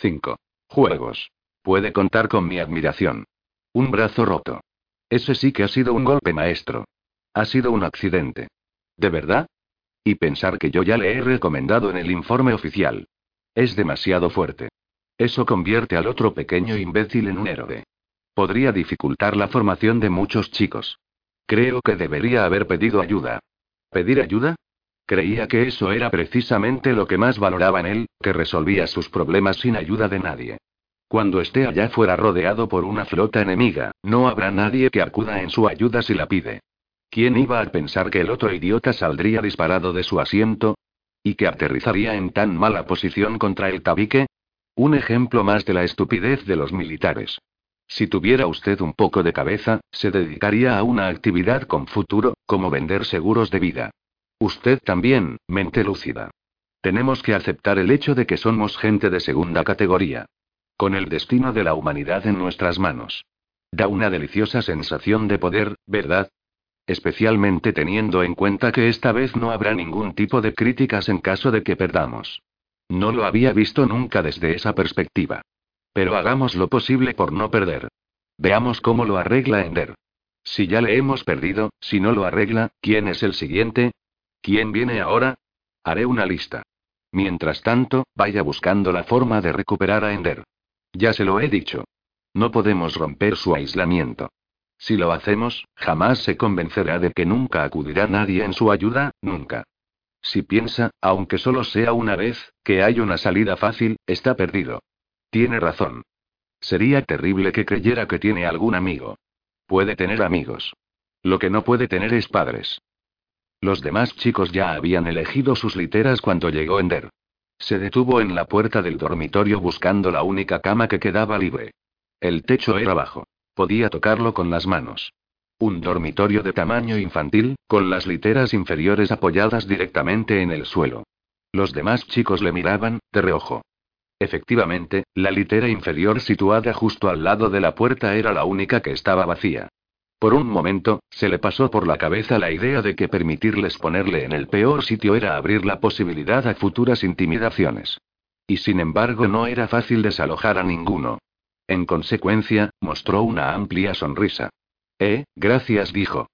5. Juegos. Puede contar con mi admiración. Un brazo roto. Ese sí que ha sido un golpe maestro. Ha sido un accidente. ¿De verdad? Y pensar que yo ya le he recomendado en el informe oficial. Es demasiado fuerte. Eso convierte al otro pequeño imbécil en un héroe. Podría dificultar la formación de muchos chicos. Creo que debería haber pedido ayuda. ¿Pedir ayuda? Creía que eso era precisamente lo que más valoraba en él, que resolvía sus problemas sin ayuda de nadie. Cuando esté allá fuera rodeado por una flota enemiga, no habrá nadie que acuda en su ayuda si la pide. ¿Quién iba a pensar que el otro idiota saldría disparado de su asiento? ¿Y que aterrizaría en tan mala posición contra el tabique? Un ejemplo más de la estupidez de los militares. Si tuviera usted un poco de cabeza, se dedicaría a una actividad con futuro, como vender seguros de vida. Usted también, mente lúcida. Tenemos que aceptar el hecho de que somos gente de segunda categoría. Con el destino de la humanidad en nuestras manos. Da una deliciosa sensación de poder, ¿verdad? Especialmente teniendo en cuenta que esta vez no habrá ningún tipo de críticas en caso de que perdamos. No lo había visto nunca desde esa perspectiva. Pero hagamos lo posible por no perder. Veamos cómo lo arregla Ender. Si ya le hemos perdido, si no lo arregla, ¿quién es el siguiente? ¿Quién viene ahora? Haré una lista. Mientras tanto, vaya buscando la forma de recuperar a Ender. Ya se lo he dicho. No podemos romper su aislamiento. Si lo hacemos, jamás se convencerá de que nunca acudirá nadie en su ayuda, nunca. Si piensa, aunque solo sea una vez, que hay una salida fácil, está perdido. Tiene razón. Sería terrible que creyera que tiene algún amigo. Puede tener amigos. Lo que no puede tener es padres. Los demás chicos ya habían elegido sus literas cuando llegó Ender. Se detuvo en la puerta del dormitorio buscando la única cama que quedaba libre. El techo era bajo. Podía tocarlo con las manos. Un dormitorio de tamaño infantil, con las literas inferiores apoyadas directamente en el suelo. Los demás chicos le miraban, de reojo. Efectivamente, la litera inferior situada justo al lado de la puerta era la única que estaba vacía. Por un momento, se le pasó por la cabeza la idea de que permitirles ponerle en el peor sitio era abrir la posibilidad a futuras intimidaciones. Y sin embargo no era fácil desalojar a ninguno. En consecuencia, mostró una amplia sonrisa. Eh, gracias, dijo.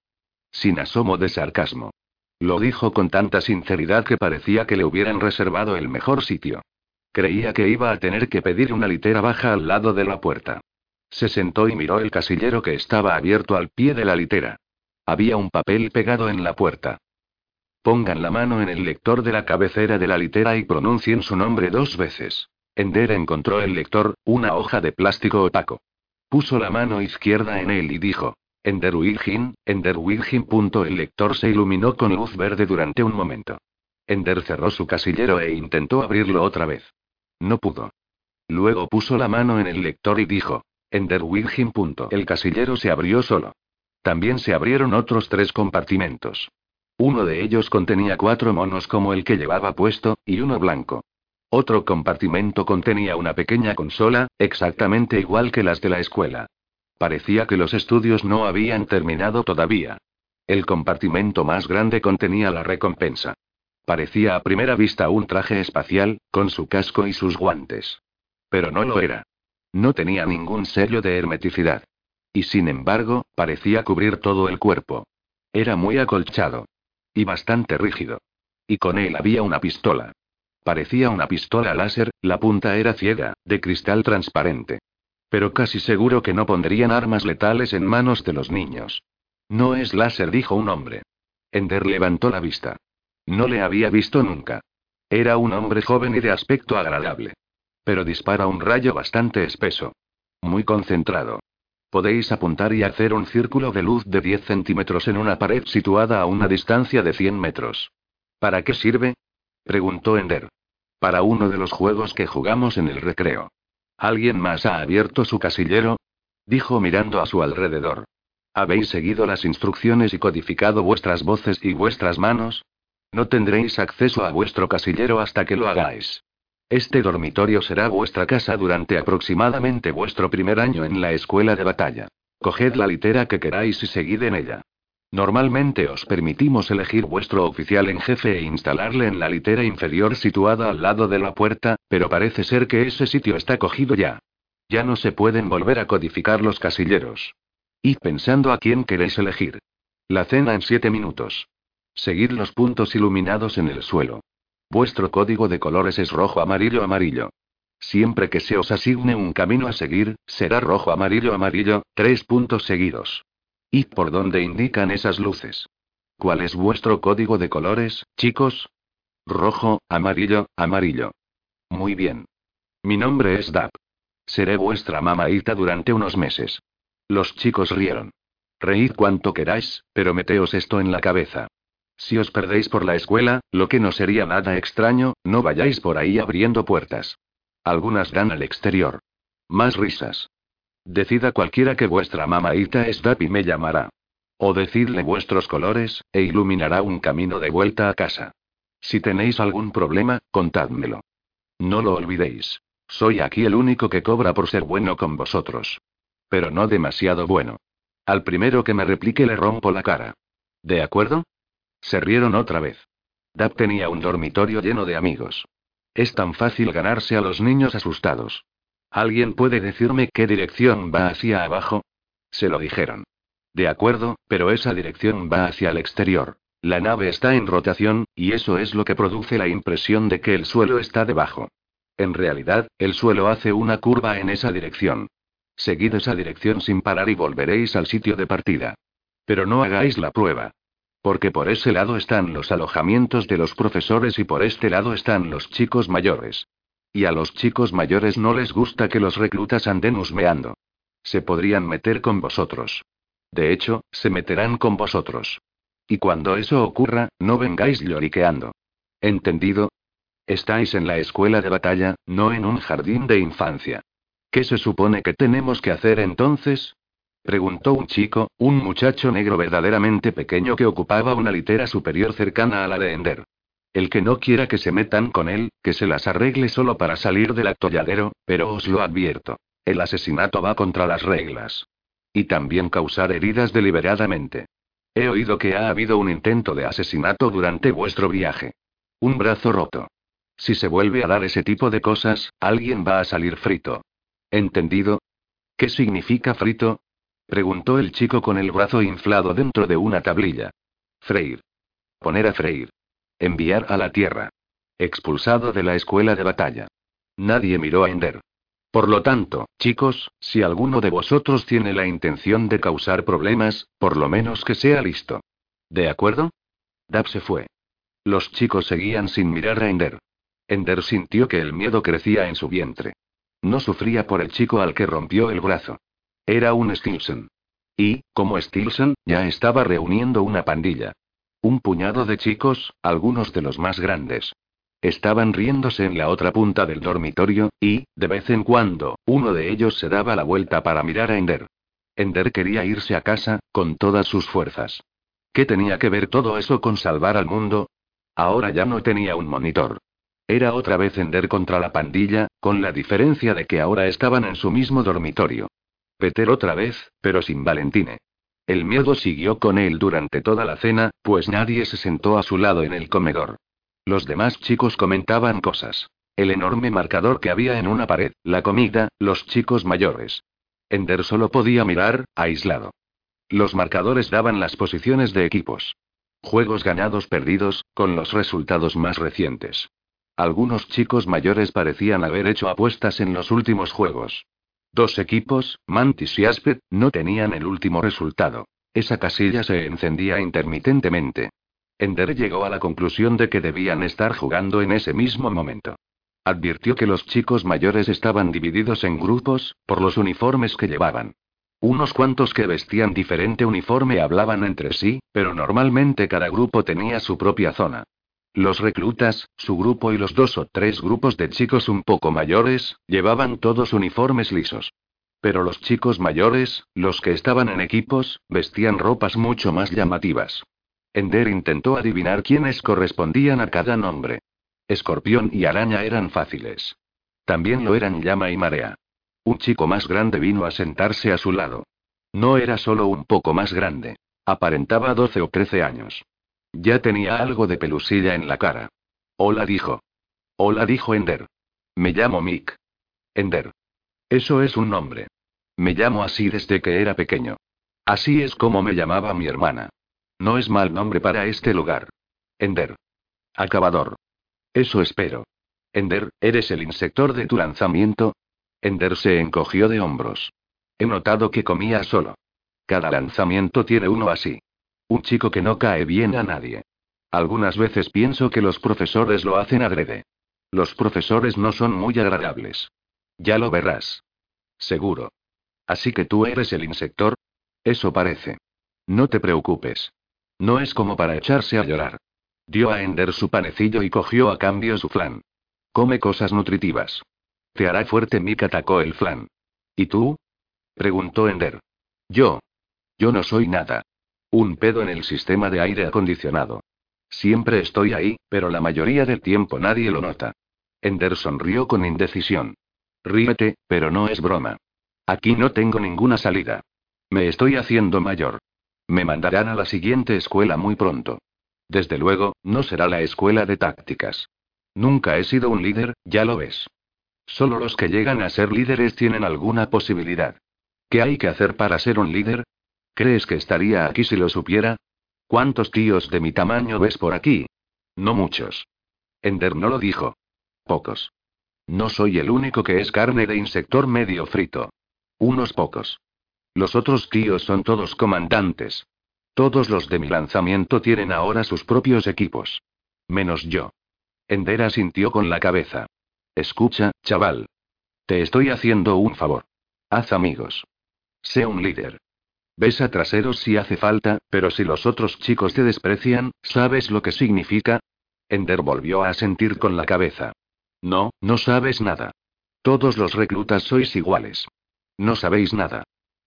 Sin asomo de sarcasmo. Lo dijo con tanta sinceridad que parecía que le hubieran reservado el mejor sitio. Creía que iba a tener que pedir una litera baja al lado de la puerta. Se sentó y miró el casillero que estaba abierto al pie de la litera. Había un papel pegado en la puerta. Pongan la mano en el lector de la cabecera de la litera y pronuncien su nombre dos veces. Ender encontró el lector, una hoja de plástico opaco. Puso la mano izquierda en él y dijo: Ender Wilgin, Ender Wilgin. El lector se iluminó con luz verde durante un momento. Ender cerró su casillero e intentó abrirlo otra vez. No pudo. Luego puso la mano en el lector y dijo: Wilgin. El casillero se abrió solo. También se abrieron otros tres compartimentos. Uno de ellos contenía cuatro monos como el que llevaba puesto, y uno blanco. Otro compartimento contenía una pequeña consola, exactamente igual que las de la escuela. Parecía que los estudios no habían terminado todavía. El compartimento más grande contenía la recompensa. Parecía a primera vista un traje espacial, con su casco y sus guantes. Pero no lo era. No tenía ningún sello de hermeticidad. Y sin embargo, parecía cubrir todo el cuerpo. Era muy acolchado. Y bastante rígido. Y con él había una pistola. Parecía una pistola láser, la punta era ciega, de cristal transparente. Pero casi seguro que no pondrían armas letales en manos de los niños. No es láser, dijo un hombre. Ender levantó la vista. No le había visto nunca. Era un hombre joven y de aspecto agradable. Pero dispara un rayo bastante espeso. Muy concentrado. Podéis apuntar y hacer un círculo de luz de 10 centímetros en una pared situada a una distancia de 100 metros. ¿Para qué sirve? preguntó Ender. Para uno de los juegos que jugamos en el recreo. ¿Alguien más ha abierto su casillero? dijo mirando a su alrededor. ¿Habéis seguido las instrucciones y codificado vuestras voces y vuestras manos? No tendréis acceso a vuestro casillero hasta que lo hagáis. Este dormitorio será vuestra casa durante aproximadamente vuestro primer año en la escuela de batalla. Coged la litera que queráis y seguid en ella. Normalmente os permitimos elegir vuestro oficial en jefe e instalarle en la litera inferior situada al lado de la puerta, pero parece ser que ese sitio está cogido ya. Ya no se pueden volver a codificar los casilleros. Y pensando a quién queréis elegir. La cena en siete minutos. Seguid los puntos iluminados en el suelo. Vuestro código de colores es rojo, amarillo, amarillo. Siempre que se os asigne un camino a seguir, será rojo, amarillo, amarillo, tres puntos seguidos. ¿Y por dónde indican esas luces? ¿Cuál es vuestro código de colores, chicos? Rojo, amarillo, amarillo. Muy bien. Mi nombre es Dap. Seré vuestra mamaita durante unos meses. Los chicos rieron. Reíd cuanto queráis, pero meteos esto en la cabeza. Si os perdéis por la escuela, lo que no sería nada extraño, no vayáis por ahí abriendo puertas. Algunas dan al exterior. Más risas. Decida cualquiera que vuestra mamaita es Dap y me llamará. O decidle vuestros colores, e iluminará un camino de vuelta a casa. Si tenéis algún problema, contádmelo. No lo olvidéis. Soy aquí el único que cobra por ser bueno con vosotros. Pero no demasiado bueno. Al primero que me replique le rompo la cara. ¿De acuerdo? Se rieron otra vez. Dap tenía un dormitorio lleno de amigos. Es tan fácil ganarse a los niños asustados. ¿Alguien puede decirme qué dirección va hacia abajo? Se lo dijeron. De acuerdo, pero esa dirección va hacia el exterior. La nave está en rotación, y eso es lo que produce la impresión de que el suelo está debajo. En realidad, el suelo hace una curva en esa dirección. Seguid esa dirección sin parar y volveréis al sitio de partida. Pero no hagáis la prueba. Porque por ese lado están los alojamientos de los profesores y por este lado están los chicos mayores. Y a los chicos mayores no les gusta que los reclutas anden husmeando. Se podrían meter con vosotros. De hecho, se meterán con vosotros. Y cuando eso ocurra, no vengáis lloriqueando. ¿Entendido? Estáis en la escuela de batalla, no en un jardín de infancia. ¿Qué se supone que tenemos que hacer entonces? Preguntó un chico, un muchacho negro verdaderamente pequeño que ocupaba una litera superior cercana a la de Ender. El que no quiera que se metan con él, que se las arregle solo para salir del atolladero, pero os lo advierto. El asesinato va contra las reglas. Y también causar heridas deliberadamente. He oído que ha habido un intento de asesinato durante vuestro viaje. Un brazo roto. Si se vuelve a dar ese tipo de cosas, alguien va a salir frito. ¿Entendido? ¿Qué significa frito? Preguntó el chico con el brazo inflado dentro de una tablilla. Freír. Poner a freír. Enviar a la tierra. Expulsado de la escuela de batalla. Nadie miró a Ender. Por lo tanto, chicos, si alguno de vosotros tiene la intención de causar problemas, por lo menos que sea listo. ¿De acuerdo? Dab se fue. Los chicos seguían sin mirar a Ender. Ender sintió que el miedo crecía en su vientre. No sufría por el chico al que rompió el brazo. Era un Stilson. Y, como Stilson, ya estaba reuniendo una pandilla. Un puñado de chicos, algunos de los más grandes. Estaban riéndose en la otra punta del dormitorio, y, de vez en cuando, uno de ellos se daba la vuelta para mirar a Ender. Ender quería irse a casa, con todas sus fuerzas. ¿Qué tenía que ver todo eso con salvar al mundo? Ahora ya no tenía un monitor. Era otra vez Ender contra la pandilla, con la diferencia de que ahora estaban en su mismo dormitorio. Peter otra vez, pero sin Valentine. El miedo siguió con él durante toda la cena, pues nadie se sentó a su lado en el comedor. Los demás chicos comentaban cosas. El enorme marcador que había en una pared, la comida, los chicos mayores. Ender solo podía mirar, aislado. Los marcadores daban las posiciones de equipos. Juegos ganados perdidos, con los resultados más recientes. Algunos chicos mayores parecían haber hecho apuestas en los últimos juegos. Dos equipos, Mantis y Aspet, no tenían el último resultado. Esa casilla se encendía intermitentemente. Ender llegó a la conclusión de que debían estar jugando en ese mismo momento. Advirtió que los chicos mayores estaban divididos en grupos, por los uniformes que llevaban. Unos cuantos que vestían diferente uniforme hablaban entre sí, pero normalmente cada grupo tenía su propia zona. Los reclutas, su grupo y los dos o tres grupos de chicos un poco mayores, llevaban todos uniformes lisos. Pero los chicos mayores, los que estaban en equipos, vestían ropas mucho más llamativas. Ender intentó adivinar quiénes correspondían a cada nombre. Escorpión y araña eran fáciles. También lo eran llama y marea. Un chico más grande vino a sentarse a su lado. No era solo un poco más grande. Aparentaba 12 o 13 años. Ya tenía algo de pelusilla en la cara. Hola dijo. Hola dijo Ender. Me llamo Mick. Ender. Eso es un nombre. Me llamo así desde que era pequeño. Así es como me llamaba mi hermana. No es mal nombre para este lugar. Ender. Acabador. Eso espero. Ender, ¿eres el insector de tu lanzamiento? Ender se encogió de hombros. He notado que comía solo. Cada lanzamiento tiene uno así. Un chico que no cae bien a nadie. Algunas veces pienso que los profesores lo hacen adrede. Los profesores no son muy agradables. Ya lo verás. Seguro. Así que tú eres el insector. Eso parece. No te preocupes. No es como para echarse a llorar. Dio a Ender su panecillo y cogió a cambio su flan. Come cosas nutritivas. Te hará fuerte, Mick atacó el flan. ¿Y tú? preguntó Ender. Yo. Yo no soy nada. Un pedo en el sistema de aire acondicionado. Siempre estoy ahí, pero la mayoría del tiempo nadie lo nota. Ender sonrió con indecisión. Ríete, pero no es broma. Aquí no tengo ninguna salida. Me estoy haciendo mayor. Me mandarán a la siguiente escuela muy pronto. Desde luego, no será la escuela de tácticas. Nunca he sido un líder, ya lo ves. Solo los que llegan a ser líderes tienen alguna posibilidad. ¿Qué hay que hacer para ser un líder? ¿Crees que estaría aquí si lo supiera? ¿Cuántos tíos de mi tamaño ves por aquí? No muchos. Ender no lo dijo. Pocos. No soy el único que es carne de insector medio frito. Unos pocos. Los otros tíos son todos comandantes. Todos los de mi lanzamiento tienen ahora sus propios equipos. Menos yo. Ender asintió con la cabeza. Escucha, chaval. Te estoy haciendo un favor. Haz amigos. Sé un líder. Besa traseros si hace falta, pero si los otros chicos te desprecian, ¿sabes lo que significa? Ender volvió a sentir con la cabeza. No, no sabes nada. Todos los reclutas sois iguales. No sabéis nada.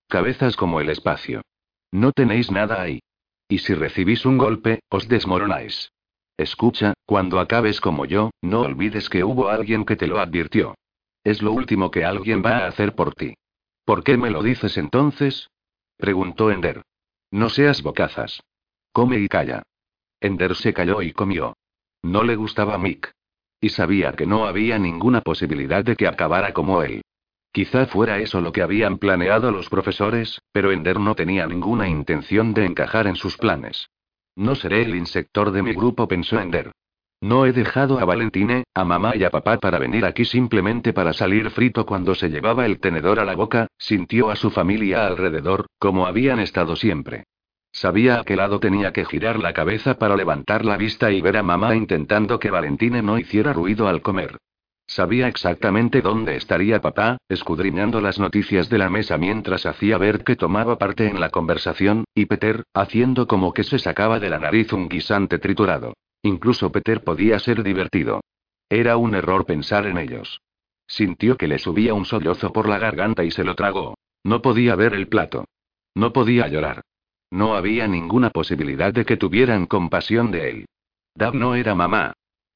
Cabezas como el espacio. No tenéis nada ahí. Y si recibís un golpe, os desmoronáis. Escucha, cuando acabes como yo, no olvides que hubo alguien que te lo advirtió. Es lo último que alguien va a hacer por ti. ¿Por qué me lo dices entonces? Preguntó Ender. No seas bocazas. Come y calla. Ender se calló y comió. No le gustaba Mick. Y sabía que no había ninguna posibilidad de que acabara como él. Quizá fuera eso lo que habían planeado los profesores, pero Ender no tenía ninguna intención de encajar en sus planes. No seré el insector de mi grupo, pensó Ender. No he dejado a Valentine, a mamá y a papá para venir aquí simplemente para salir frito cuando se llevaba el tenedor a la boca, sintió a su familia alrededor, como habían estado siempre. Sabía a qué lado tenía que girar la cabeza para levantar la vista y ver a mamá intentando que Valentine no hiciera ruido al comer. Sabía exactamente dónde estaría papá, escudriñando las noticias de la mesa mientras hacía ver que tomaba parte en la conversación, y Peter, haciendo como que se sacaba de la nariz un guisante triturado. Incluso Peter podía ser divertido. Era un error pensar en ellos. Sintió que le subía un sollozo por la garganta y se lo tragó. No podía ver el plato. No podía llorar. No había ninguna posibilidad de que tuvieran compasión de él. Dab no era mamá.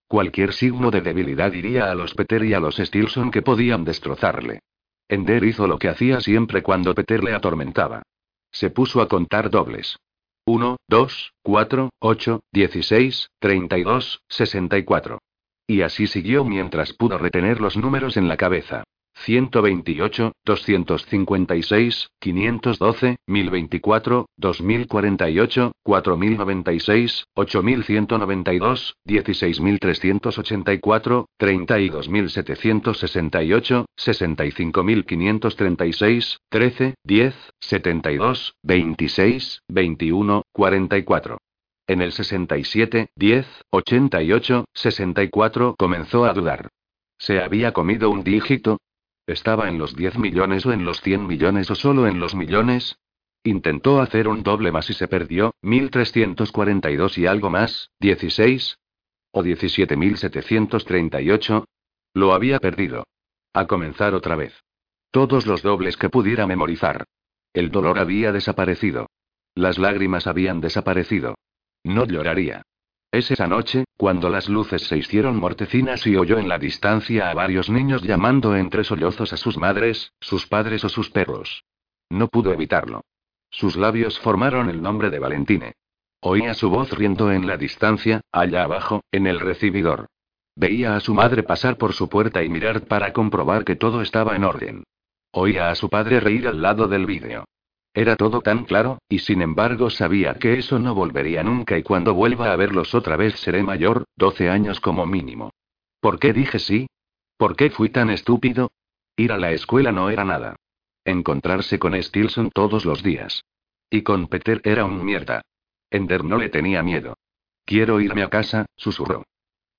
Cualquier signo de debilidad iría a los Peter y a los Stilson que podían destrozarle. Ender hizo lo que hacía siempre cuando Peter le atormentaba. Se puso a contar dobles. 1, 2, 4, 8, 16, 32, 64. Y así siguió mientras pudo retener los números en la cabeza. 128, 256, 512, 1024, 2048, 4096, 8192, 16384, 32768, 65536, 13, 10, 72, 26, 21, 44. En el 67, 10, 88, 64 comenzó a dudar. ¿Se había comido un dígito? ¿Estaba en los 10 millones o en los 100 millones o solo en los millones? Intentó hacer un doble más y se perdió, 1342 y algo más, 16. ¿O 17738? Lo había perdido. A comenzar otra vez. Todos los dobles que pudiera memorizar. El dolor había desaparecido. Las lágrimas habían desaparecido. No lloraría. Es esa noche, cuando las luces se hicieron mortecinas y oyó en la distancia a varios niños llamando entre sollozos a sus madres, sus padres o sus perros. No pudo evitarlo. Sus labios formaron el nombre de Valentine. Oía su voz riendo en la distancia, allá abajo, en el recibidor. Veía a su madre pasar por su puerta y mirar para comprobar que todo estaba en orden. Oía a su padre reír al lado del vídeo. Era todo tan claro, y sin embargo sabía que eso no volvería nunca y cuando vuelva a verlos otra vez seré mayor, 12 años como mínimo. ¿Por qué dije sí? ¿Por qué fui tan estúpido? Ir a la escuela no era nada. Encontrarse con Stilson todos los días. Y con Peter era un mierda. Ender no le tenía miedo. Quiero irme a casa, susurró.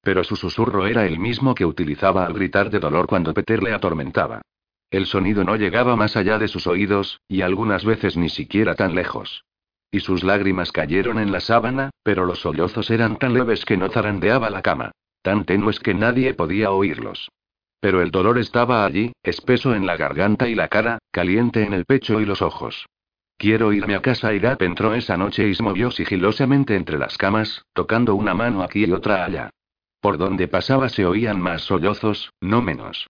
Pero su susurro era el mismo que utilizaba al gritar de dolor cuando Peter le atormentaba. El sonido no llegaba más allá de sus oídos, y algunas veces ni siquiera tan lejos. Y sus lágrimas cayeron en la sábana, pero los sollozos eran tan leves que no zarandeaba la cama. Tan tenues que nadie podía oírlos. Pero el dolor estaba allí, espeso en la garganta y la cara, caliente en el pecho y los ojos. Quiero irme a casa y Gap entró esa noche y se movió sigilosamente entre las camas, tocando una mano aquí y otra allá. Por donde pasaba se oían más sollozos, no menos.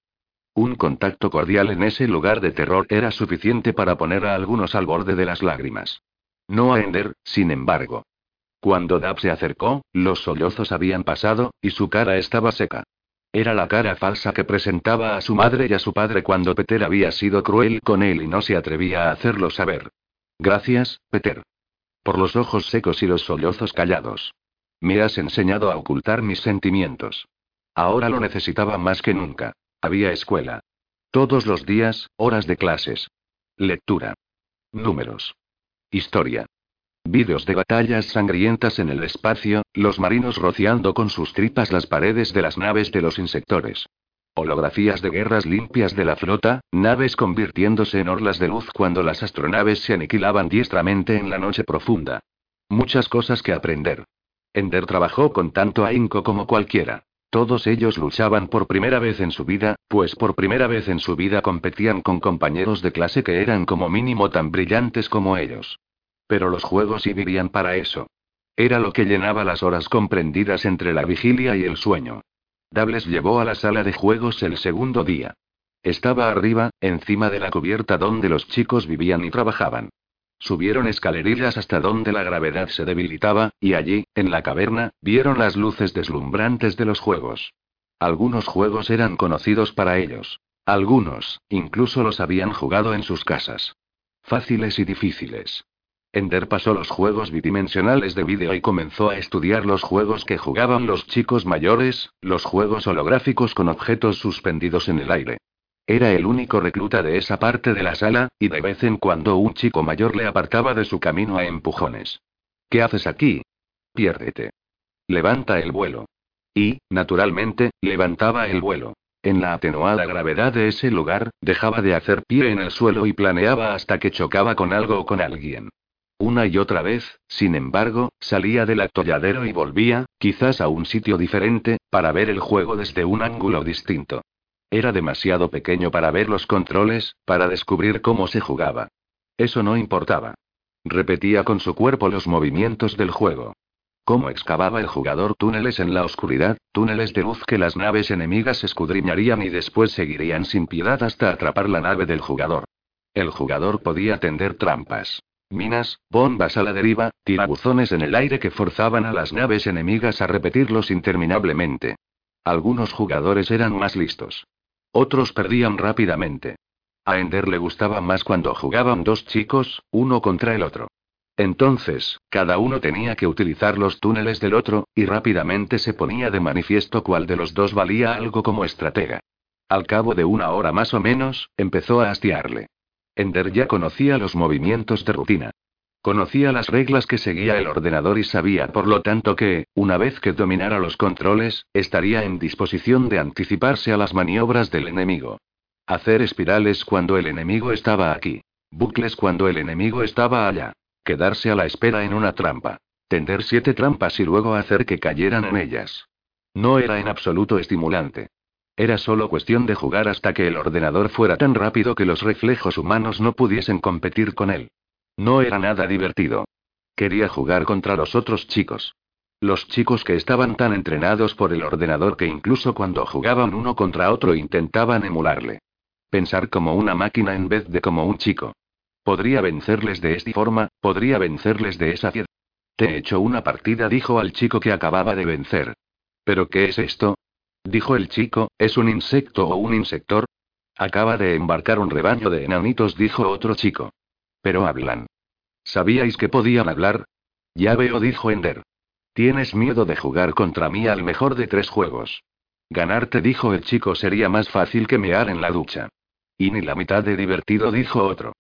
Un contacto cordial en ese lugar de terror era suficiente para poner a algunos al borde de las lágrimas. No a Ender, sin embargo. Cuando Dab se acercó, los sollozos habían pasado, y su cara estaba seca. Era la cara falsa que presentaba a su madre y a su padre cuando Peter había sido cruel con él y no se atrevía a hacerlo saber. Gracias, Peter. Por los ojos secos y los sollozos callados. Me has enseñado a ocultar mis sentimientos. Ahora lo necesitaba más que nunca. Había escuela. Todos los días, horas de clases. Lectura. Números. Historia. Vídeos de batallas sangrientas en el espacio, los marinos rociando con sus tripas las paredes de las naves de los insectores. Holografías de guerras limpias de la flota, naves convirtiéndose en orlas de luz cuando las astronaves se aniquilaban diestramente en la noche profunda. Muchas cosas que aprender. Ender trabajó con tanto ahínco como cualquiera. Todos ellos luchaban por primera vez en su vida, pues por primera vez en su vida competían con compañeros de clase que eran como mínimo tan brillantes como ellos. Pero los juegos vivían para eso. Era lo que llenaba las horas comprendidas entre la vigilia y el sueño. Dables llevó a la sala de juegos el segundo día. Estaba arriba, encima de la cubierta donde los chicos vivían y trabajaban. Subieron escalerillas hasta donde la gravedad se debilitaba, y allí, en la caverna, vieron las luces deslumbrantes de los juegos. Algunos juegos eran conocidos para ellos. Algunos, incluso los habían jugado en sus casas. Fáciles y difíciles. Ender pasó los juegos bidimensionales de vídeo y comenzó a estudiar los juegos que jugaban los chicos mayores, los juegos holográficos con objetos suspendidos en el aire. Era el único recluta de esa parte de la sala, y de vez en cuando un chico mayor le apartaba de su camino a empujones. ¿Qué haces aquí? Piérdete. Levanta el vuelo. Y, naturalmente, levantaba el vuelo. En la atenuada gravedad de ese lugar, dejaba de hacer pie en el suelo y planeaba hasta que chocaba con algo o con alguien. Una y otra vez, sin embargo, salía del atolladero y volvía, quizás a un sitio diferente, para ver el juego desde un ángulo distinto. Era demasiado pequeño para ver los controles, para descubrir cómo se jugaba. Eso no importaba. Repetía con su cuerpo los movimientos del juego. Cómo excavaba el jugador túneles en la oscuridad, túneles de luz que las naves enemigas escudriñarían y después seguirían sin piedad hasta atrapar la nave del jugador. El jugador podía tender trampas. Minas, bombas a la deriva, tirabuzones en el aire que forzaban a las naves enemigas a repetirlos interminablemente. Algunos jugadores eran más listos. Otros perdían rápidamente. A Ender le gustaba más cuando jugaban dos chicos, uno contra el otro. Entonces, cada uno tenía que utilizar los túneles del otro, y rápidamente se ponía de manifiesto cuál de los dos valía algo como estratega. Al cabo de una hora más o menos, empezó a hastiarle. Ender ya conocía los movimientos de rutina. Conocía las reglas que seguía el ordenador y sabía por lo tanto que, una vez que dominara los controles, estaría en disposición de anticiparse a las maniobras del enemigo. Hacer espirales cuando el enemigo estaba aquí. Bucles cuando el enemigo estaba allá. Quedarse a la espera en una trampa. Tender siete trampas y luego hacer que cayeran en ellas. No era en absoluto estimulante. Era solo cuestión de jugar hasta que el ordenador fuera tan rápido que los reflejos humanos no pudiesen competir con él. No era nada divertido. Quería jugar contra los otros chicos. Los chicos que estaban tan entrenados por el ordenador que incluso cuando jugaban uno contra otro intentaban emularle. Pensar como una máquina en vez de como un chico. Podría vencerles de esta forma, podría vencerles de esa fiesta. Te he hecho una partida, dijo al chico que acababa de vencer. ¿Pero qué es esto? Dijo el chico, ¿es un insecto o un insector? Acaba de embarcar un rebaño de enanitos, dijo otro chico. Pero hablan. ¿Sabíais que podían hablar? Ya veo, dijo Ender. Tienes miedo de jugar contra mí al mejor de tres juegos. Ganarte, dijo el chico, sería más fácil que mear en la ducha. Y ni la mitad de divertido, dijo otro.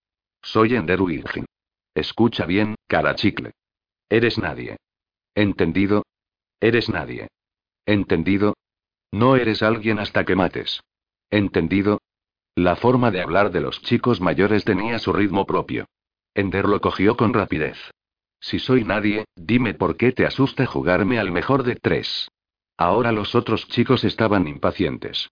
Soy Ender Virgin. Escucha bien, cara chicle. Eres nadie. ¿Entendido? Eres nadie. ¿Entendido? No eres alguien hasta que mates. ¿Entendido? La forma de hablar de los chicos mayores tenía su ritmo propio. Ender lo cogió con rapidez. Si soy nadie, dime por qué te asusta jugarme al mejor de tres. Ahora los otros chicos estaban impacientes.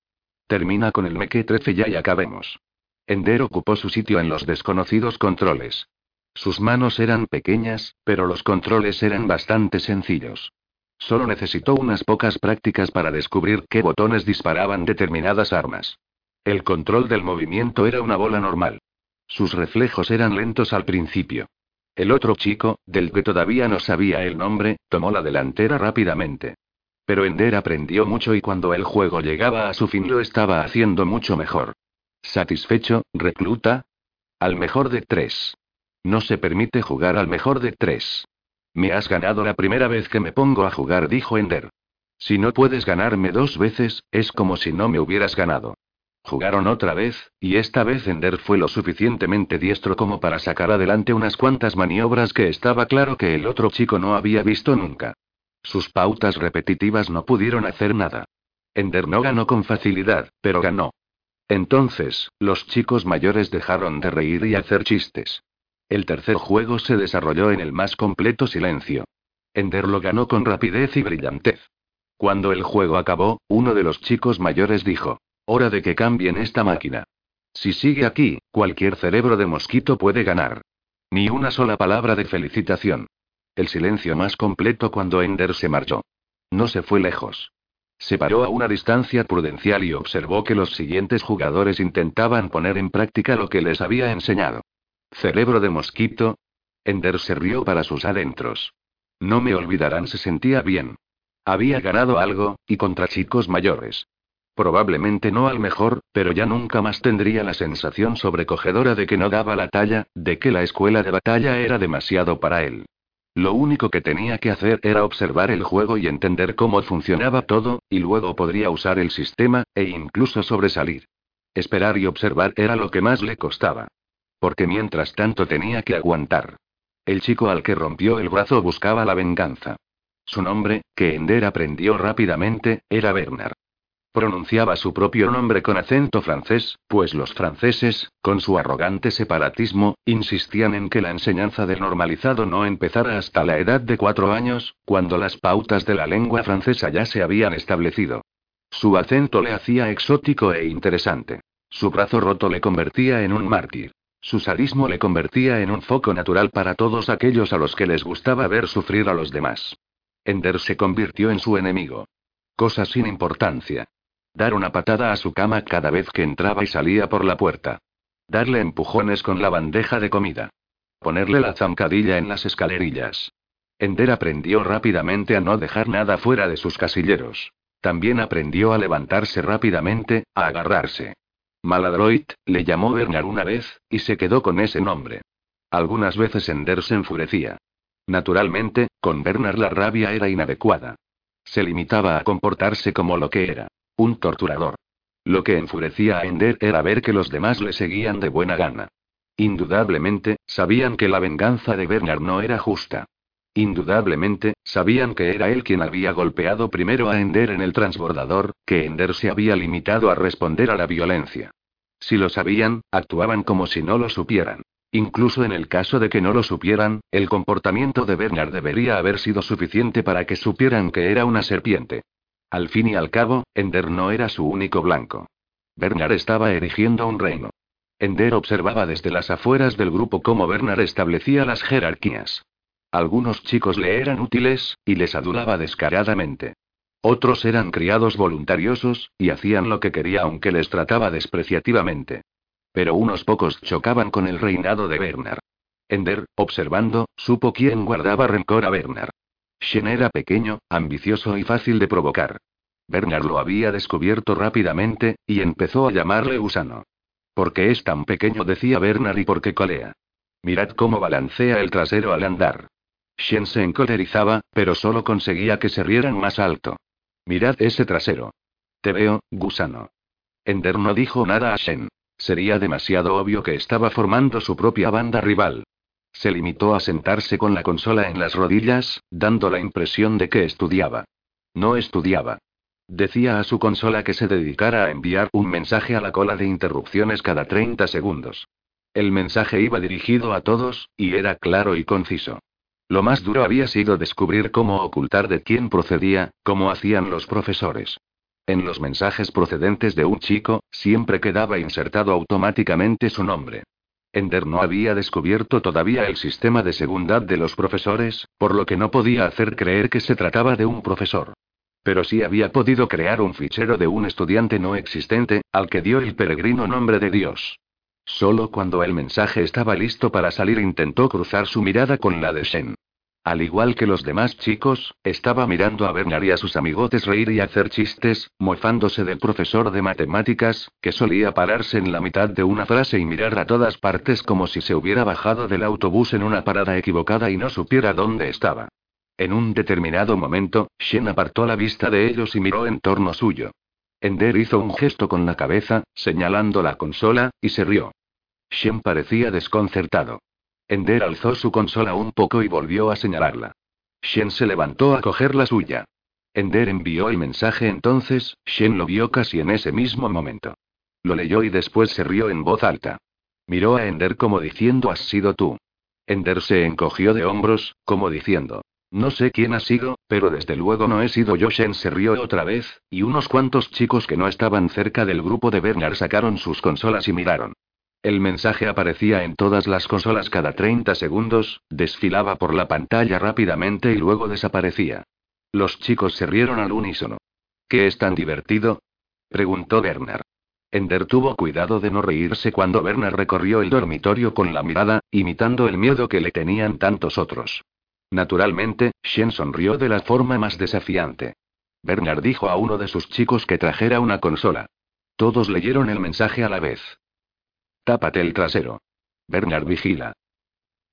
Termina con el mequetrefe ya y acabemos. Ender ocupó su sitio en los desconocidos controles. Sus manos eran pequeñas, pero los controles eran bastante sencillos. Solo necesitó unas pocas prácticas para descubrir qué botones disparaban determinadas armas. El control del movimiento era una bola normal. Sus reflejos eran lentos al principio. El otro chico, del que todavía no sabía el nombre, tomó la delantera rápidamente. Pero Ender aprendió mucho y cuando el juego llegaba a su fin lo estaba haciendo mucho mejor. ¿Satisfecho, recluta? Al mejor de tres. No se permite jugar al mejor de tres. Me has ganado la primera vez que me pongo a jugar, dijo Ender. Si no puedes ganarme dos veces, es como si no me hubieras ganado. Jugaron otra vez, y esta vez Ender fue lo suficientemente diestro como para sacar adelante unas cuantas maniobras que estaba claro que el otro chico no había visto nunca. Sus pautas repetitivas no pudieron hacer nada. Ender no ganó con facilidad, pero ganó. Entonces, los chicos mayores dejaron de reír y hacer chistes. El tercer juego se desarrolló en el más completo silencio. Ender lo ganó con rapidez y brillantez. Cuando el juego acabó, uno de los chicos mayores dijo, Hora de que cambien esta máquina. Si sigue aquí, cualquier cerebro de mosquito puede ganar. Ni una sola palabra de felicitación. El silencio más completo cuando Ender se marchó. No se fue lejos. Se paró a una distancia prudencial y observó que los siguientes jugadores intentaban poner en práctica lo que les había enseñado. Cerebro de mosquito. Ender se rió para sus adentros. No me olvidarán, se sentía bien. Había ganado algo, y contra chicos mayores. Probablemente no al mejor, pero ya nunca más tendría la sensación sobrecogedora de que no daba la talla, de que la escuela de batalla era demasiado para él. Lo único que tenía que hacer era observar el juego y entender cómo funcionaba todo, y luego podría usar el sistema, e incluso sobresalir. Esperar y observar era lo que más le costaba. Porque mientras tanto tenía que aguantar. El chico al que rompió el brazo buscaba la venganza. Su nombre, que Ender aprendió rápidamente, era Bernard. Pronunciaba su propio nombre con acento francés, pues los franceses, con su arrogante separatismo, insistían en que la enseñanza del normalizado no empezara hasta la edad de cuatro años, cuando las pautas de la lengua francesa ya se habían establecido. Su acento le hacía exótico e interesante. Su brazo roto le convertía en un mártir. Su sadismo le convertía en un foco natural para todos aquellos a los que les gustaba ver sufrir a los demás. Ender se convirtió en su enemigo. Cosa sin importancia. Dar una patada a su cama cada vez que entraba y salía por la puerta. Darle empujones con la bandeja de comida. Ponerle la zancadilla en las escalerillas. Ender aprendió rápidamente a no dejar nada fuera de sus casilleros. También aprendió a levantarse rápidamente, a agarrarse. Maladroit, le llamó Bernard una vez, y se quedó con ese nombre. Algunas veces Ender se enfurecía. Naturalmente, con Bernard la rabia era inadecuada. Se limitaba a comportarse como lo que era. Un torturador. Lo que enfurecía a Ender era ver que los demás le seguían de buena gana. Indudablemente, sabían que la venganza de Bernard no era justa. Indudablemente, sabían que era él quien había golpeado primero a Ender en el transbordador, que Ender se había limitado a responder a la violencia. Si lo sabían, actuaban como si no lo supieran. Incluso en el caso de que no lo supieran, el comportamiento de Bernard debería haber sido suficiente para que supieran que era una serpiente. Al fin y al cabo, Ender no era su único blanco. Bernard estaba erigiendo un reino. Ender observaba desde las afueras del grupo cómo Bernard establecía las jerarquías. Algunos chicos le eran útiles, y les adulaba descaradamente. Otros eran criados voluntariosos, y hacían lo que quería aunque les trataba despreciativamente. Pero unos pocos chocaban con el reinado de Bernard. Ender, observando, supo quién guardaba rencor a Bernard. Shen era pequeño, ambicioso y fácil de provocar. Bernard lo había descubierto rápidamente, y empezó a llamarle gusano. ¿Por qué es tan pequeño? decía Bernard y por qué colea. Mirad cómo balancea el trasero al andar. Shen se encolerizaba, pero solo conseguía que se rieran más alto. Mirad ese trasero. Te veo, gusano. Ender no dijo nada a Shen. Sería demasiado obvio que estaba formando su propia banda rival. Se limitó a sentarse con la consola en las rodillas, dando la impresión de que estudiaba. No estudiaba. Decía a su consola que se dedicara a enviar un mensaje a la cola de interrupciones cada 30 segundos. El mensaje iba dirigido a todos, y era claro y conciso. Lo más duro había sido descubrir cómo ocultar de quién procedía, como hacían los profesores. En los mensajes procedentes de un chico, siempre quedaba insertado automáticamente su nombre. Ender no había descubierto todavía el sistema de segundad de los profesores, por lo que no podía hacer creer que se trataba de un profesor. Pero sí había podido crear un fichero de un estudiante no existente, al que dio el peregrino nombre de Dios. Solo cuando el mensaje estaba listo para salir intentó cruzar su mirada con la de Shen. Al igual que los demás chicos, estaba mirando a Bernard y a sus amigotes reír y hacer chistes, mofándose del profesor de matemáticas, que solía pararse en la mitad de una frase y mirar a todas partes como si se hubiera bajado del autobús en una parada equivocada y no supiera dónde estaba. En un determinado momento, Shen apartó la vista de ellos y miró en torno suyo. Ender hizo un gesto con la cabeza, señalando la consola, y se rió. Shen parecía desconcertado. Ender alzó su consola un poco y volvió a señalarla. Shen se levantó a coger la suya. Ender envió el mensaje entonces, Shen lo vio casi en ese mismo momento. Lo leyó y después se rió en voz alta. Miró a Ender como diciendo has sido tú. Ender se encogió de hombros, como diciendo. No sé quién ha sido, pero desde luego no he sido yo. Shen se rió otra vez, y unos cuantos chicos que no estaban cerca del grupo de Bernard sacaron sus consolas y miraron. El mensaje aparecía en todas las consolas cada 30 segundos, desfilaba por la pantalla rápidamente y luego desaparecía. Los chicos se rieron al unísono. ¿Qué es tan divertido? preguntó Bernard. Ender tuvo cuidado de no reírse cuando Bernard recorrió el dormitorio con la mirada, imitando el miedo que le tenían tantos otros. Naturalmente, Shen sonrió de la forma más desafiante. Bernard dijo a uno de sus chicos que trajera una consola. Todos leyeron el mensaje a la vez. Tápate el trasero. Bernard vigila.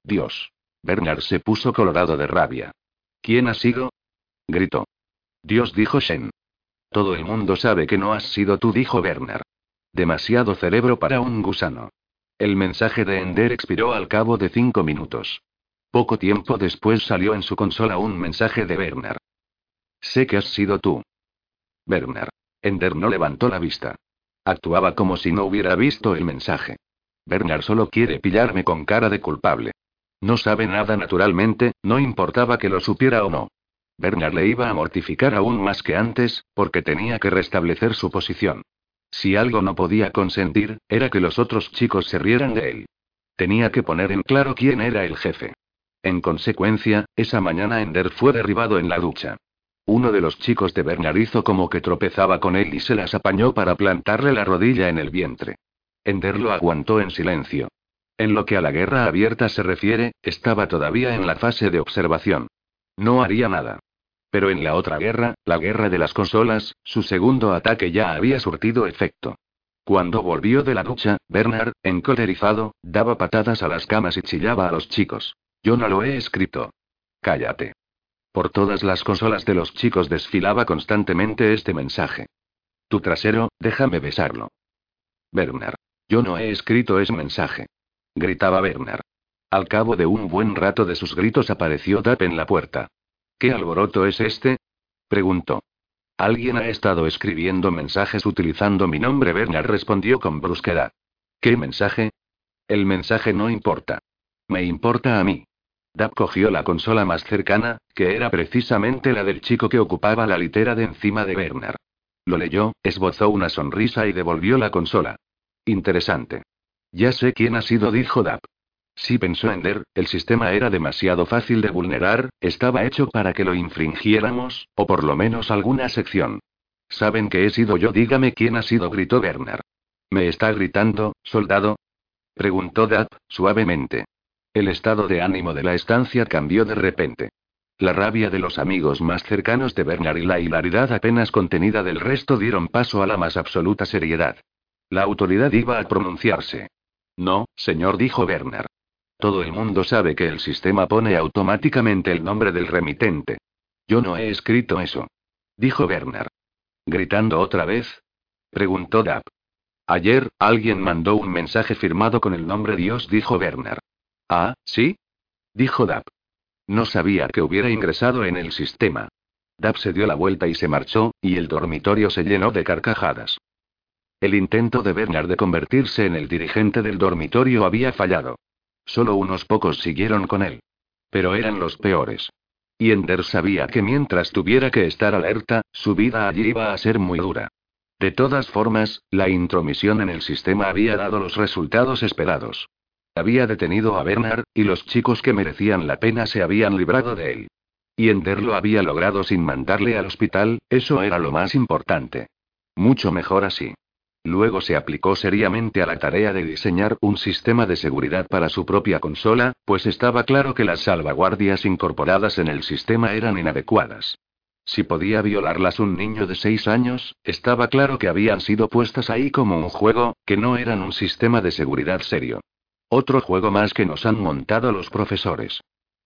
Dios. Bernard se puso colorado de rabia. ¿Quién ha sido? Gritó. Dios dijo Shen. Todo el mundo sabe que no has sido tú, dijo Bernard. Demasiado cerebro para un gusano. El mensaje de Ender expiró al cabo de cinco minutos. Poco tiempo después salió en su consola un mensaje de Bernard. Sé que has sido tú. Bernard. Ender no levantó la vista. Actuaba como si no hubiera visto el mensaje. Bernard solo quiere pillarme con cara de culpable. No sabe nada naturalmente, no importaba que lo supiera o no. Bernard le iba a mortificar aún más que antes, porque tenía que restablecer su posición. Si algo no podía consentir, era que los otros chicos se rieran de él. Tenía que poner en claro quién era el jefe. En consecuencia, esa mañana Ender fue derribado en la ducha. Uno de los chicos de Bernard hizo como que tropezaba con él y se las apañó para plantarle la rodilla en el vientre. Ender lo aguantó en silencio. En lo que a la guerra abierta se refiere, estaba todavía en la fase de observación. No haría nada. Pero en la otra guerra, la guerra de las consolas, su segundo ataque ya había surtido efecto. Cuando volvió de la ducha, Bernard, encolerizado, daba patadas a las camas y chillaba a los chicos. Yo no lo he escrito. Cállate. Por todas las consolas de los chicos desfilaba constantemente este mensaje. Tu trasero, déjame besarlo. Bernard. Yo no he escrito ese mensaje. Gritaba Bernard. Al cabo de un buen rato de sus gritos apareció Dap en la puerta. ¿Qué alboroto es este? preguntó. Alguien ha estado escribiendo mensajes utilizando mi nombre. Bernard respondió con brusquedad. ¿Qué mensaje? El mensaje no importa. Me importa a mí. Dab cogió la consola más cercana, que era precisamente la del chico que ocupaba la litera de encima de Bernard. Lo leyó, esbozó una sonrisa y devolvió la consola. Interesante. Ya sé quién ha sido, dijo Dab. Si pensó Ender, el sistema era demasiado fácil de vulnerar, estaba hecho para que lo infringiéramos, o por lo menos alguna sección. Saben que he sido yo, dígame quién ha sido, gritó Bernard. ¿Me está gritando, soldado? Preguntó Dap, suavemente. El estado de ánimo de la estancia cambió de repente. La rabia de los amigos más cercanos de Bernard y la hilaridad apenas contenida del resto dieron paso a la más absoluta seriedad. La autoridad iba a pronunciarse. No, señor, dijo Bernard. Todo el mundo sabe que el sistema pone automáticamente el nombre del remitente. Yo no he escrito eso. Dijo Bernard. ¿Gritando otra vez? Preguntó Dap. Ayer, alguien mandó un mensaje firmado con el nombre Dios, dijo Bernard. Ah, ¿sí? Dijo Dap. No sabía que hubiera ingresado en el sistema. Dab se dio la vuelta y se marchó, y el dormitorio se llenó de carcajadas. El intento de Bernard de convertirse en el dirigente del dormitorio había fallado. Solo unos pocos siguieron con él. Pero eran los peores. Y Ender sabía que mientras tuviera que estar alerta, su vida allí iba a ser muy dura. De todas formas, la intromisión en el sistema había dado los resultados esperados. Había detenido a Bernard, y los chicos que merecían la pena se habían librado de él. Y Ender lo había logrado sin mandarle al hospital, eso era lo más importante. Mucho mejor así. Luego se aplicó seriamente a la tarea de diseñar un sistema de seguridad para su propia consola, pues estaba claro que las salvaguardias incorporadas en el sistema eran inadecuadas. Si podía violarlas un niño de seis años, estaba claro que habían sido puestas ahí como un juego, que no eran un sistema de seguridad serio. Otro juego más que nos han montado los profesores.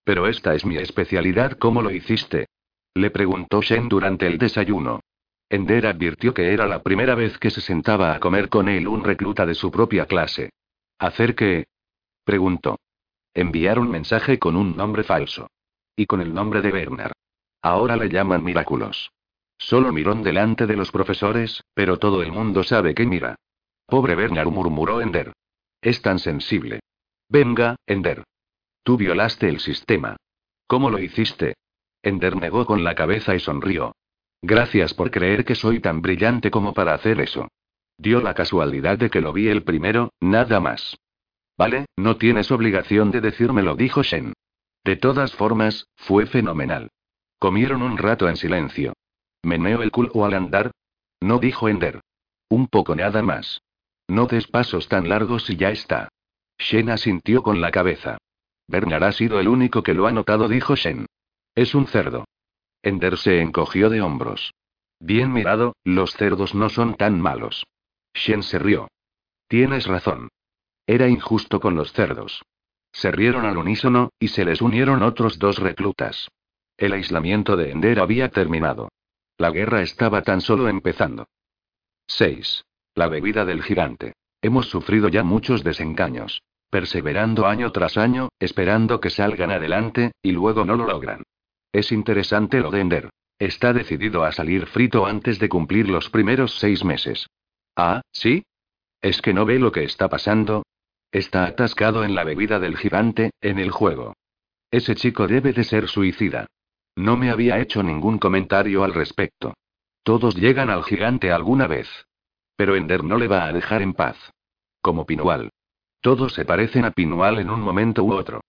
Pero esta es mi especialidad, ¿cómo lo hiciste? Le preguntó Shen durante el desayuno. Ender advirtió que era la primera vez que se sentaba a comer con él un recluta de su propia clase. ¿Hacer qué? preguntó. Enviar un mensaje con un nombre falso. Y con el nombre de Bernard. Ahora le llaman Miraculos. Solo mirón delante de los profesores, pero todo el mundo sabe que mira. Pobre Bernard murmuró Ender. Es tan sensible. Venga, Ender. Tú violaste el sistema. ¿Cómo lo hiciste? Ender negó con la cabeza y sonrió. Gracias por creer que soy tan brillante como para hacer eso. Dio la casualidad de que lo vi el primero, nada más. Vale, no tienes obligación de decírmelo, dijo Shen. De todas formas, fue fenomenal. Comieron un rato en silencio. ¿Meneo el culo al andar? No dijo Ender. Un poco nada más. No des pasos tan largos y ya está. Shen asintió con la cabeza. Bernard ha sido el único que lo ha notado, dijo Shen. Es un cerdo. Ender se encogió de hombros. Bien mirado, los cerdos no son tan malos. Shen se rió. Tienes razón. Era injusto con los cerdos. Se rieron al unísono, y se les unieron otros dos reclutas. El aislamiento de Ender había terminado. La guerra estaba tan solo empezando. 6. La bebida del gigante. Hemos sufrido ya muchos desengaños. Perseverando año tras año, esperando que salgan adelante, y luego no lo logran. Es interesante lo de Ender. Está decidido a salir frito antes de cumplir los primeros seis meses. Ah, ¿sí? ¿Es que no ve lo que está pasando? Está atascado en la bebida del gigante, en el juego. Ese chico debe de ser suicida. No me había hecho ningún comentario al respecto. Todos llegan al gigante alguna vez. Pero Ender no le va a dejar en paz. Como Pinual. Todos se parecen a Pinual en un momento u otro.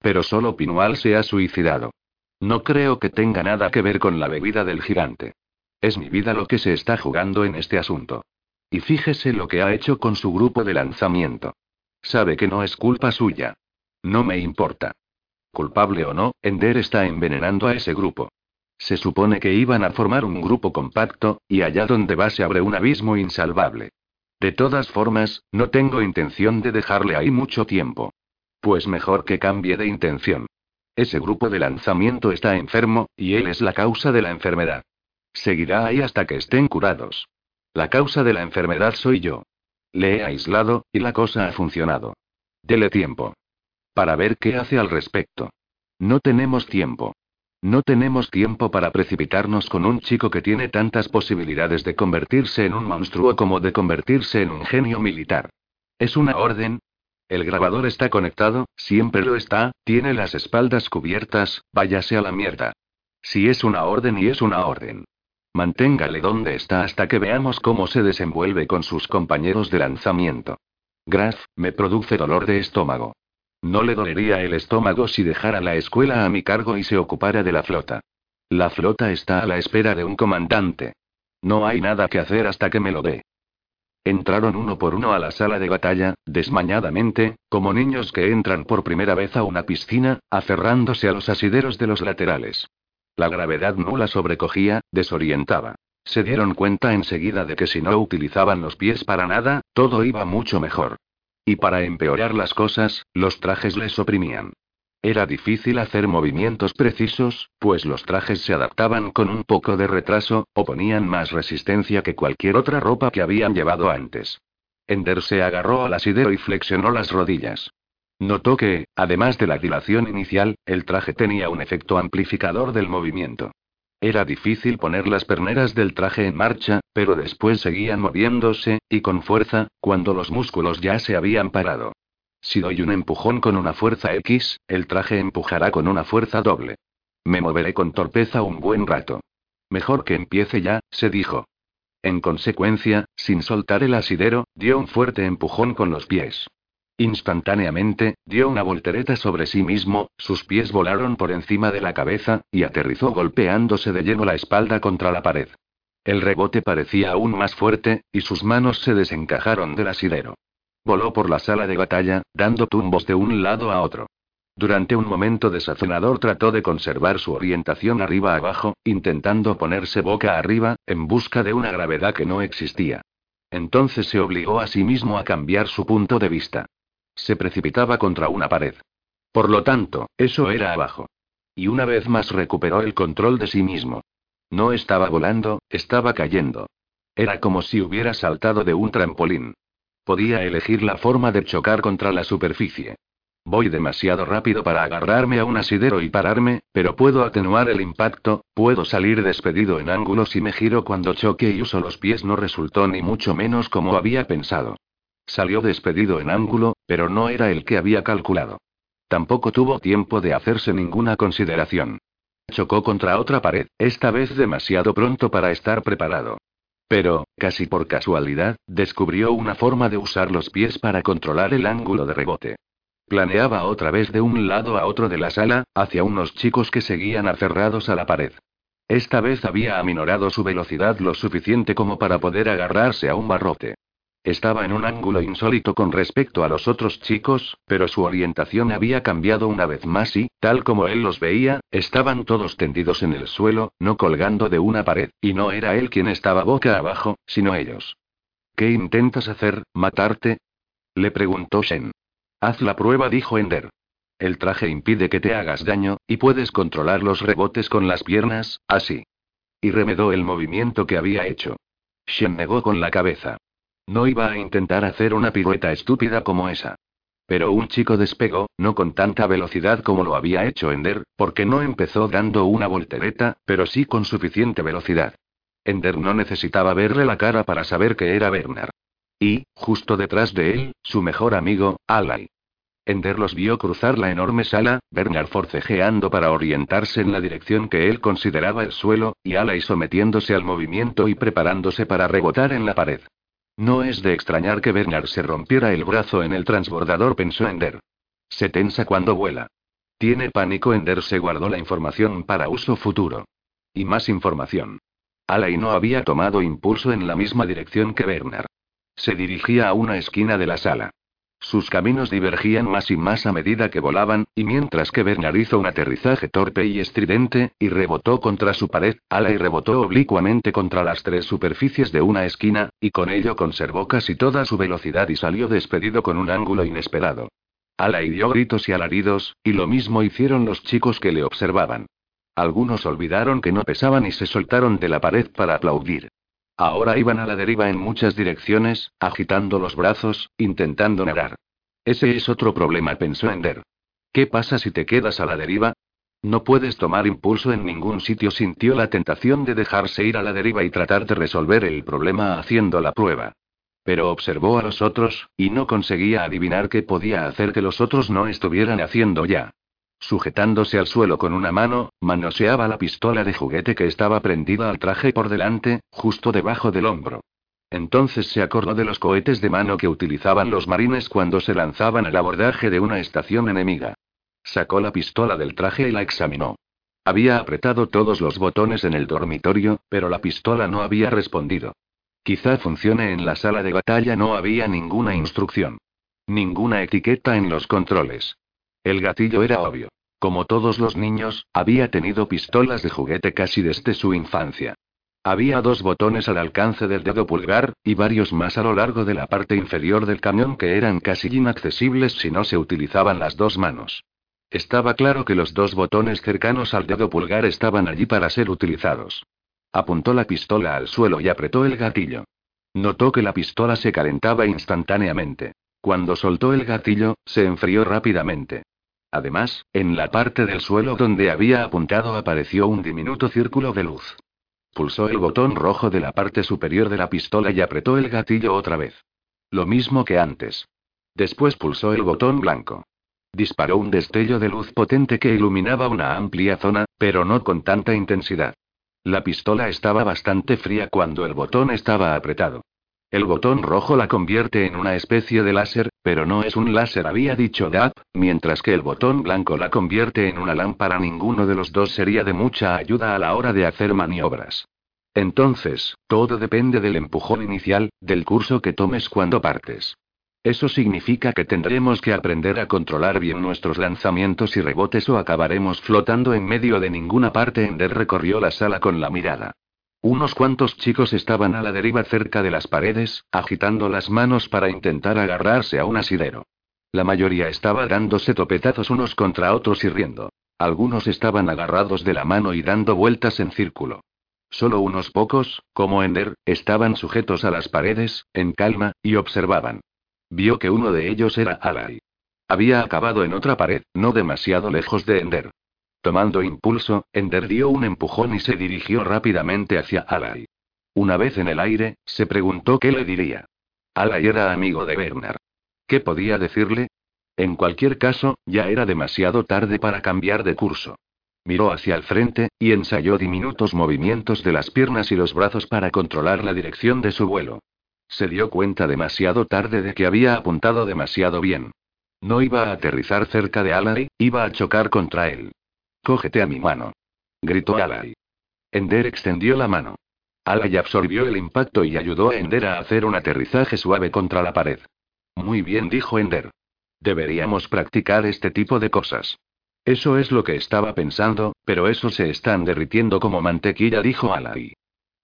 Pero solo Pinual se ha suicidado. No creo que tenga nada que ver con la bebida del gigante. Es mi vida lo que se está jugando en este asunto. Y fíjese lo que ha hecho con su grupo de lanzamiento. Sabe que no es culpa suya. No me importa. Culpable o no, Ender está envenenando a ese grupo. Se supone que iban a formar un grupo compacto, y allá donde va se abre un abismo insalvable. De todas formas, no tengo intención de dejarle ahí mucho tiempo. Pues mejor que cambie de intención. Ese grupo de lanzamiento está enfermo, y él es la causa de la enfermedad. Seguirá ahí hasta que estén curados. La causa de la enfermedad soy yo. Le he aislado, y la cosa ha funcionado. Dele tiempo. Para ver qué hace al respecto. No tenemos tiempo. No tenemos tiempo para precipitarnos con un chico que tiene tantas posibilidades de convertirse en un monstruo como de convertirse en un genio militar. ¿Es una orden? El grabador está conectado, siempre lo está, tiene las espaldas cubiertas, váyase a la mierda. Si es una orden y es una orden. Manténgale donde está hasta que veamos cómo se desenvuelve con sus compañeros de lanzamiento. Graf, me produce dolor de estómago. No le dolería el estómago si dejara la escuela a mi cargo y se ocupara de la flota. La flota está a la espera de un comandante. No hay nada que hacer hasta que me lo dé. Entraron uno por uno a la sala de batalla, desmañadamente, como niños que entran por primera vez a una piscina, aferrándose a los asideros de los laterales. La gravedad nula sobrecogía, desorientaba. Se dieron cuenta enseguida de que si no utilizaban los pies para nada, todo iba mucho mejor. Y para empeorar las cosas, los trajes les oprimían. Era difícil hacer movimientos precisos, pues los trajes se adaptaban con un poco de retraso, o ponían más resistencia que cualquier otra ropa que habían llevado antes. Ender se agarró al asidero y flexionó las rodillas. Notó que, además de la dilación inicial, el traje tenía un efecto amplificador del movimiento. Era difícil poner las perneras del traje en marcha, pero después seguían moviéndose, y con fuerza, cuando los músculos ya se habían parado. Si doy un empujón con una fuerza X, el traje empujará con una fuerza doble. Me moveré con torpeza un buen rato. Mejor que empiece ya, se dijo. En consecuencia, sin soltar el asidero, dio un fuerte empujón con los pies. Instantáneamente, dio una voltereta sobre sí mismo, sus pies volaron por encima de la cabeza, y aterrizó golpeándose de lleno la espalda contra la pared. El rebote parecía aún más fuerte, y sus manos se desencajaron del asidero. Voló por la sala de batalla, dando tumbos de un lado a otro. Durante un momento desazonador trató de conservar su orientación arriba abajo, intentando ponerse boca arriba, en busca de una gravedad que no existía. Entonces se obligó a sí mismo a cambiar su punto de vista. Se precipitaba contra una pared. Por lo tanto, eso era abajo. Y una vez más recuperó el control de sí mismo. No estaba volando, estaba cayendo. Era como si hubiera saltado de un trampolín. Podía elegir la forma de chocar contra la superficie. Voy demasiado rápido para agarrarme a un asidero y pararme, pero puedo atenuar el impacto, puedo salir despedido en ángulo si me giro cuando choque y uso los pies no resultó ni mucho menos como había pensado. Salió despedido en ángulo, pero no era el que había calculado. Tampoco tuvo tiempo de hacerse ninguna consideración. Chocó contra otra pared, esta vez demasiado pronto para estar preparado. Pero, casi por casualidad, descubrió una forma de usar los pies para controlar el ángulo de rebote. Planeaba otra vez de un lado a otro de la sala, hacia unos chicos que seguían aferrados a la pared. Esta vez había aminorado su velocidad lo suficiente como para poder agarrarse a un barrote. Estaba en un ángulo insólito con respecto a los otros chicos, pero su orientación había cambiado una vez más y, tal como él los veía, estaban todos tendidos en el suelo, no colgando de una pared, y no era él quien estaba boca abajo, sino ellos. ¿Qué intentas hacer, matarte? Le preguntó Shen. Haz la prueba, dijo Ender. El traje impide que te hagas daño, y puedes controlar los rebotes con las piernas, así. Y remedó el movimiento que había hecho. Shen negó con la cabeza. No iba a intentar hacer una pirueta estúpida como esa. Pero un chico despegó, no con tanta velocidad como lo había hecho Ender, porque no empezó dando una voltereta, pero sí con suficiente velocidad. Ender no necesitaba verle la cara para saber que era Bernard. Y, justo detrás de él, su mejor amigo, Alay. Ender los vio cruzar la enorme sala, Bernard forcejeando para orientarse en la dirección que él consideraba el suelo, y Alay sometiéndose al movimiento y preparándose para rebotar en la pared. No es de extrañar que Bernard se rompiera el brazo en el transbordador, pensó Ender. Se tensa cuando vuela. Tiene pánico, Ender se guardó la información para uso futuro. Y más información. Alay no había tomado impulso en la misma dirección que Bernard. Se dirigía a una esquina de la sala. Sus caminos divergían más y más a medida que volaban, y mientras que Bernard hizo un aterrizaje torpe y estridente, y rebotó contra su pared, Ala rebotó oblicuamente contra las tres superficies de una esquina, y con ello conservó casi toda su velocidad y salió despedido con un ángulo inesperado. Ala dio gritos y alaridos, y lo mismo hicieron los chicos que le observaban. Algunos olvidaron que no pesaban y se soltaron de la pared para aplaudir. Ahora iban a la deriva en muchas direcciones, agitando los brazos, intentando nadar. Ese es otro problema, pensó Ender. ¿Qué pasa si te quedas a la deriva? No puedes tomar impulso en ningún sitio. Sintió la tentación de dejarse ir a la deriva y tratar de resolver el problema haciendo la prueba. Pero observó a los otros, y no conseguía adivinar qué podía hacer que los otros no estuvieran haciendo ya. Sujetándose al suelo con una mano, manoseaba la pistola de juguete que estaba prendida al traje por delante, justo debajo del hombro. Entonces se acordó de los cohetes de mano que utilizaban los marines cuando se lanzaban al abordaje de una estación enemiga. Sacó la pistola del traje y la examinó. Había apretado todos los botones en el dormitorio, pero la pistola no había respondido. Quizá funcione en la sala de batalla, no había ninguna instrucción. Ninguna etiqueta en los controles. El gatillo era obvio. Como todos los niños, había tenido pistolas de juguete casi desde su infancia. Había dos botones al alcance del dedo pulgar, y varios más a lo largo de la parte inferior del cañón que eran casi inaccesibles si no se utilizaban las dos manos. Estaba claro que los dos botones cercanos al dedo pulgar estaban allí para ser utilizados. Apuntó la pistola al suelo y apretó el gatillo. Notó que la pistola se calentaba instantáneamente. Cuando soltó el gatillo, se enfrió rápidamente. Además, en la parte del suelo donde había apuntado apareció un diminuto círculo de luz. Pulsó el botón rojo de la parte superior de la pistola y apretó el gatillo otra vez. Lo mismo que antes. Después pulsó el botón blanco. Disparó un destello de luz potente que iluminaba una amplia zona, pero no con tanta intensidad. La pistola estaba bastante fría cuando el botón estaba apretado. El botón rojo la convierte en una especie de láser, pero no es un láser, había dicho Dap, mientras que el botón blanco la convierte en una lámpara. Ninguno de los dos sería de mucha ayuda a la hora de hacer maniobras. Entonces, todo depende del empujón inicial, del curso que tomes cuando partes. Eso significa que tendremos que aprender a controlar bien nuestros lanzamientos y rebotes o acabaremos flotando en medio de ninguna parte. Ender recorrió la sala con la mirada. Unos cuantos chicos estaban a la deriva cerca de las paredes, agitando las manos para intentar agarrarse a un asidero. La mayoría estaba dándose topetazos unos contra otros y riendo. Algunos estaban agarrados de la mano y dando vueltas en círculo. Solo unos pocos, como Ender, estaban sujetos a las paredes, en calma, y observaban. Vio que uno de ellos era Alai. Había acabado en otra pared, no demasiado lejos de Ender. Tomando impulso, Ender dio un empujón y se dirigió rápidamente hacia Alai. Una vez en el aire, se preguntó qué le diría. Alai era amigo de Bernard. ¿Qué podía decirle? En cualquier caso, ya era demasiado tarde para cambiar de curso. Miró hacia el frente, y ensayó diminutos movimientos de las piernas y los brazos para controlar la dirección de su vuelo. Se dio cuenta demasiado tarde de que había apuntado demasiado bien. No iba a aterrizar cerca de Alai, iba a chocar contra él. Cógete a mi mano. Gritó Alai. Ender extendió la mano. Alai absorbió el impacto y ayudó a Ender a hacer un aterrizaje suave contra la pared. Muy bien, dijo Ender. Deberíamos practicar este tipo de cosas. Eso es lo que estaba pensando, pero eso se están derritiendo como mantequilla, dijo Alai.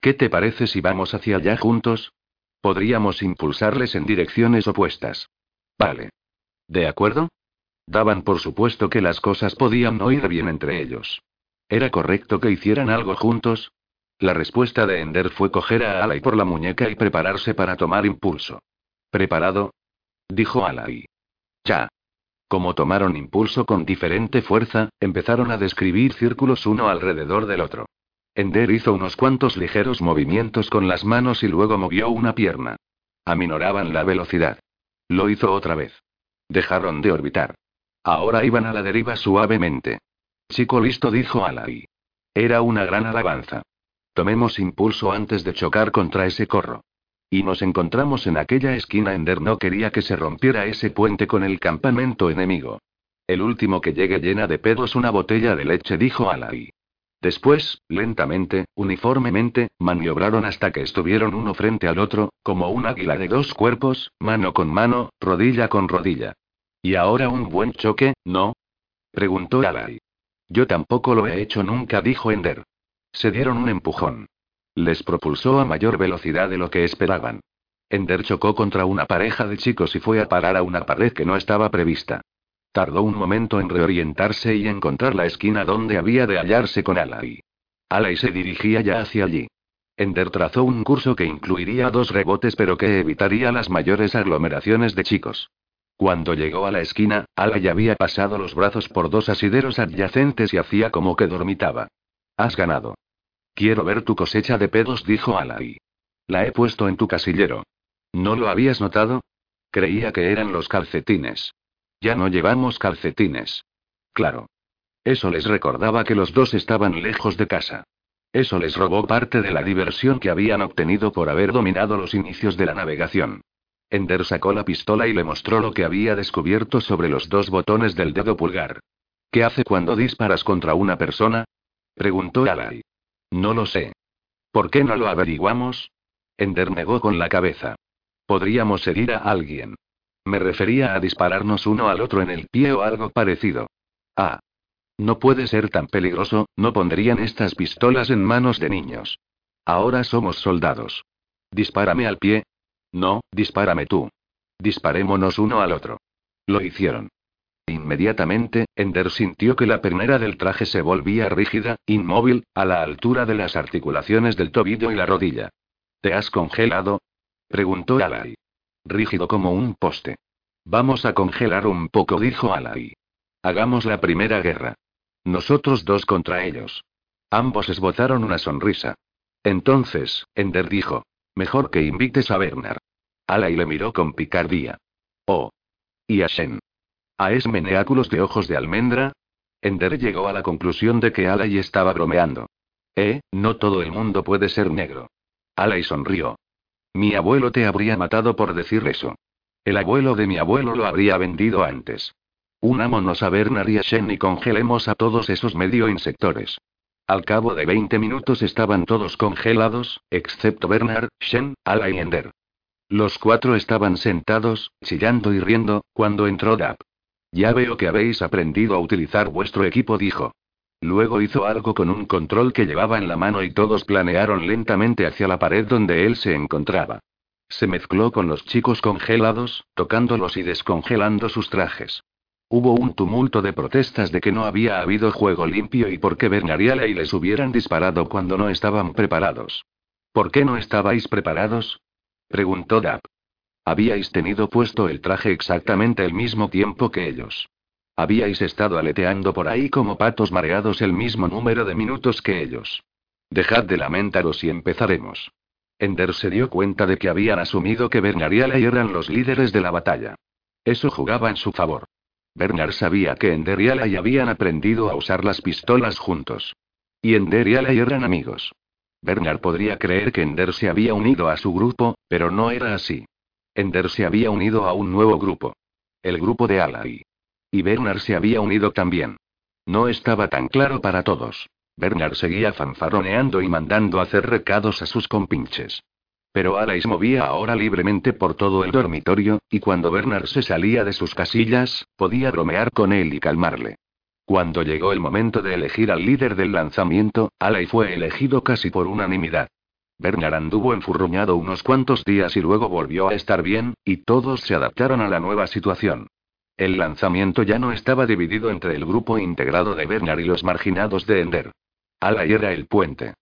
¿Qué te parece si vamos hacia allá juntos? Podríamos impulsarles en direcciones opuestas. Vale. ¿De acuerdo? Daban por supuesto que las cosas podían no ir bien entre ellos. ¿Era correcto que hicieran algo juntos? La respuesta de Ender fue coger a Alai por la muñeca y prepararse para tomar impulso. ¿Preparado? dijo Alai. Ya. Como tomaron impulso con diferente fuerza, empezaron a describir círculos uno alrededor del otro. Ender hizo unos cuantos ligeros movimientos con las manos y luego movió una pierna. Aminoraban la velocidad. Lo hizo otra vez. Dejaron de orbitar. Ahora iban a la deriva suavemente. Chico listo, dijo Alai. Era una gran alabanza. Tomemos impulso antes de chocar contra ese corro. Y nos encontramos en aquella esquina. Ender no quería que se rompiera ese puente con el campamento enemigo. El último que llegue llena de pedos una botella de leche, dijo Alai. Después, lentamente, uniformemente, maniobraron hasta que estuvieron uno frente al otro, como un águila de dos cuerpos, mano con mano, rodilla con rodilla. ¿Y ahora un buen choque, no? preguntó Alai. Yo tampoco lo he hecho nunca, dijo Ender. Se dieron un empujón. Les propulsó a mayor velocidad de lo que esperaban. Ender chocó contra una pareja de chicos y fue a parar a una pared que no estaba prevista. Tardó un momento en reorientarse y encontrar la esquina donde había de hallarse con Alai. Alai se dirigía ya hacia allí. Ender trazó un curso que incluiría dos rebotes pero que evitaría las mayores aglomeraciones de chicos. Cuando llegó a la esquina, Alay había pasado los brazos por dos asideros adyacentes y hacía como que dormitaba. Has ganado. Quiero ver tu cosecha de pedos, dijo Alay. La he puesto en tu casillero. ¿No lo habías notado? Creía que eran los calcetines. Ya no llevamos calcetines. Claro. Eso les recordaba que los dos estaban lejos de casa. Eso les robó parte de la diversión que habían obtenido por haber dominado los inicios de la navegación. Ender sacó la pistola y le mostró lo que había descubierto sobre los dos botones del dedo pulgar. ¿Qué hace cuando disparas contra una persona? preguntó Alai. No lo sé. ¿Por qué no lo averiguamos? Ender negó con la cabeza. Podríamos herir a alguien. Me refería a dispararnos uno al otro en el pie o algo parecido. Ah. No puede ser tan peligroso, no pondrían estas pistolas en manos de niños. Ahora somos soldados. Dispárame al pie. No, dispárame tú. Disparémonos uno al otro. Lo hicieron. Inmediatamente, Ender sintió que la pernera del traje se volvía rígida, inmóvil, a la altura de las articulaciones del tobillo y la rodilla. ¿Te has congelado? preguntó Alai. Rígido como un poste. Vamos a congelar un poco, dijo Alai. Hagamos la primera guerra. Nosotros dos contra ellos. Ambos esbozaron una sonrisa. Entonces, Ender dijo. Mejor que invites a Bernard. Alai le miró con picardía. Oh. Y a Shen. ¿A esmeneáculos de ojos de almendra? Ender llegó a la conclusión de que Alay estaba bromeando. Eh, no todo el mundo puede ser negro. Alay sonrió. Mi abuelo te habría matado por decir eso. El abuelo de mi abuelo lo habría vendido antes. Unámonos a Bernard y a Shen y congelemos a todos esos medio insectores. Al cabo de 20 minutos estaban todos congelados, excepto Bernard, Shen, Ala y Ender. Los cuatro estaban sentados, chillando y riendo, cuando entró Dap. Ya veo que habéis aprendido a utilizar vuestro equipo, dijo. Luego hizo algo con un control que llevaba en la mano y todos planearon lentamente hacia la pared donde él se encontraba. Se mezcló con los chicos congelados, tocándolos y descongelando sus trajes. Hubo un tumulto de protestas de que no había habido juego limpio y por qué Bernariala y les hubieran disparado cuando no estaban preparados. ¿Por qué no estabais preparados? preguntó Dap. Habíais tenido puesto el traje exactamente el mismo tiempo que ellos. Habíais estado aleteando por ahí como patos mareados el mismo número de minutos que ellos. Dejad de lamentaros y empezaremos. Ender se dio cuenta de que habían asumido que Bernard y eran los líderes de la batalla. Eso jugaba en su favor. Bernard sabía que Ender y Alay habían aprendido a usar las pistolas juntos. Y Ender y Alay eran amigos. Bernard podría creer que Ender se había unido a su grupo, pero no era así. Ender se había unido a un nuevo grupo. El grupo de Alai. Y Bernard se había unido también. No estaba tan claro para todos. Bernard seguía fanfaroneando y mandando hacer recados a sus compinches. Pero Alais movía ahora libremente por todo el dormitorio, y cuando Bernard se salía de sus casillas, podía bromear con él y calmarle. Cuando llegó el momento de elegir al líder del lanzamiento, Alay fue elegido casi por unanimidad. Bernard anduvo enfurruñado unos cuantos días y luego volvió a estar bien, y todos se adaptaron a la nueva situación. El lanzamiento ya no estaba dividido entre el grupo integrado de Bernard y los marginados de Ender. Alay era el puente.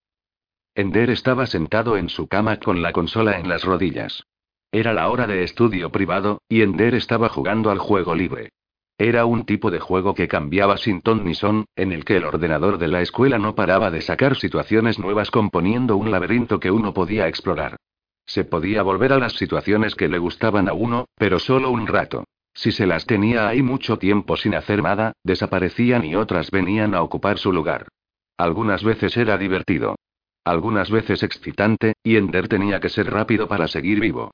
Ender estaba sentado en su cama con la consola en las rodillas. Era la hora de estudio privado, y Ender estaba jugando al juego libre. Era un tipo de juego que cambiaba sin ton ni son, en el que el ordenador de la escuela no paraba de sacar situaciones nuevas componiendo un laberinto que uno podía explorar. Se podía volver a las situaciones que le gustaban a uno, pero solo un rato. Si se las tenía ahí mucho tiempo sin hacer nada, desaparecían y otras venían a ocupar su lugar. Algunas veces era divertido. Algunas veces excitante, y Ender tenía que ser rápido para seguir vivo.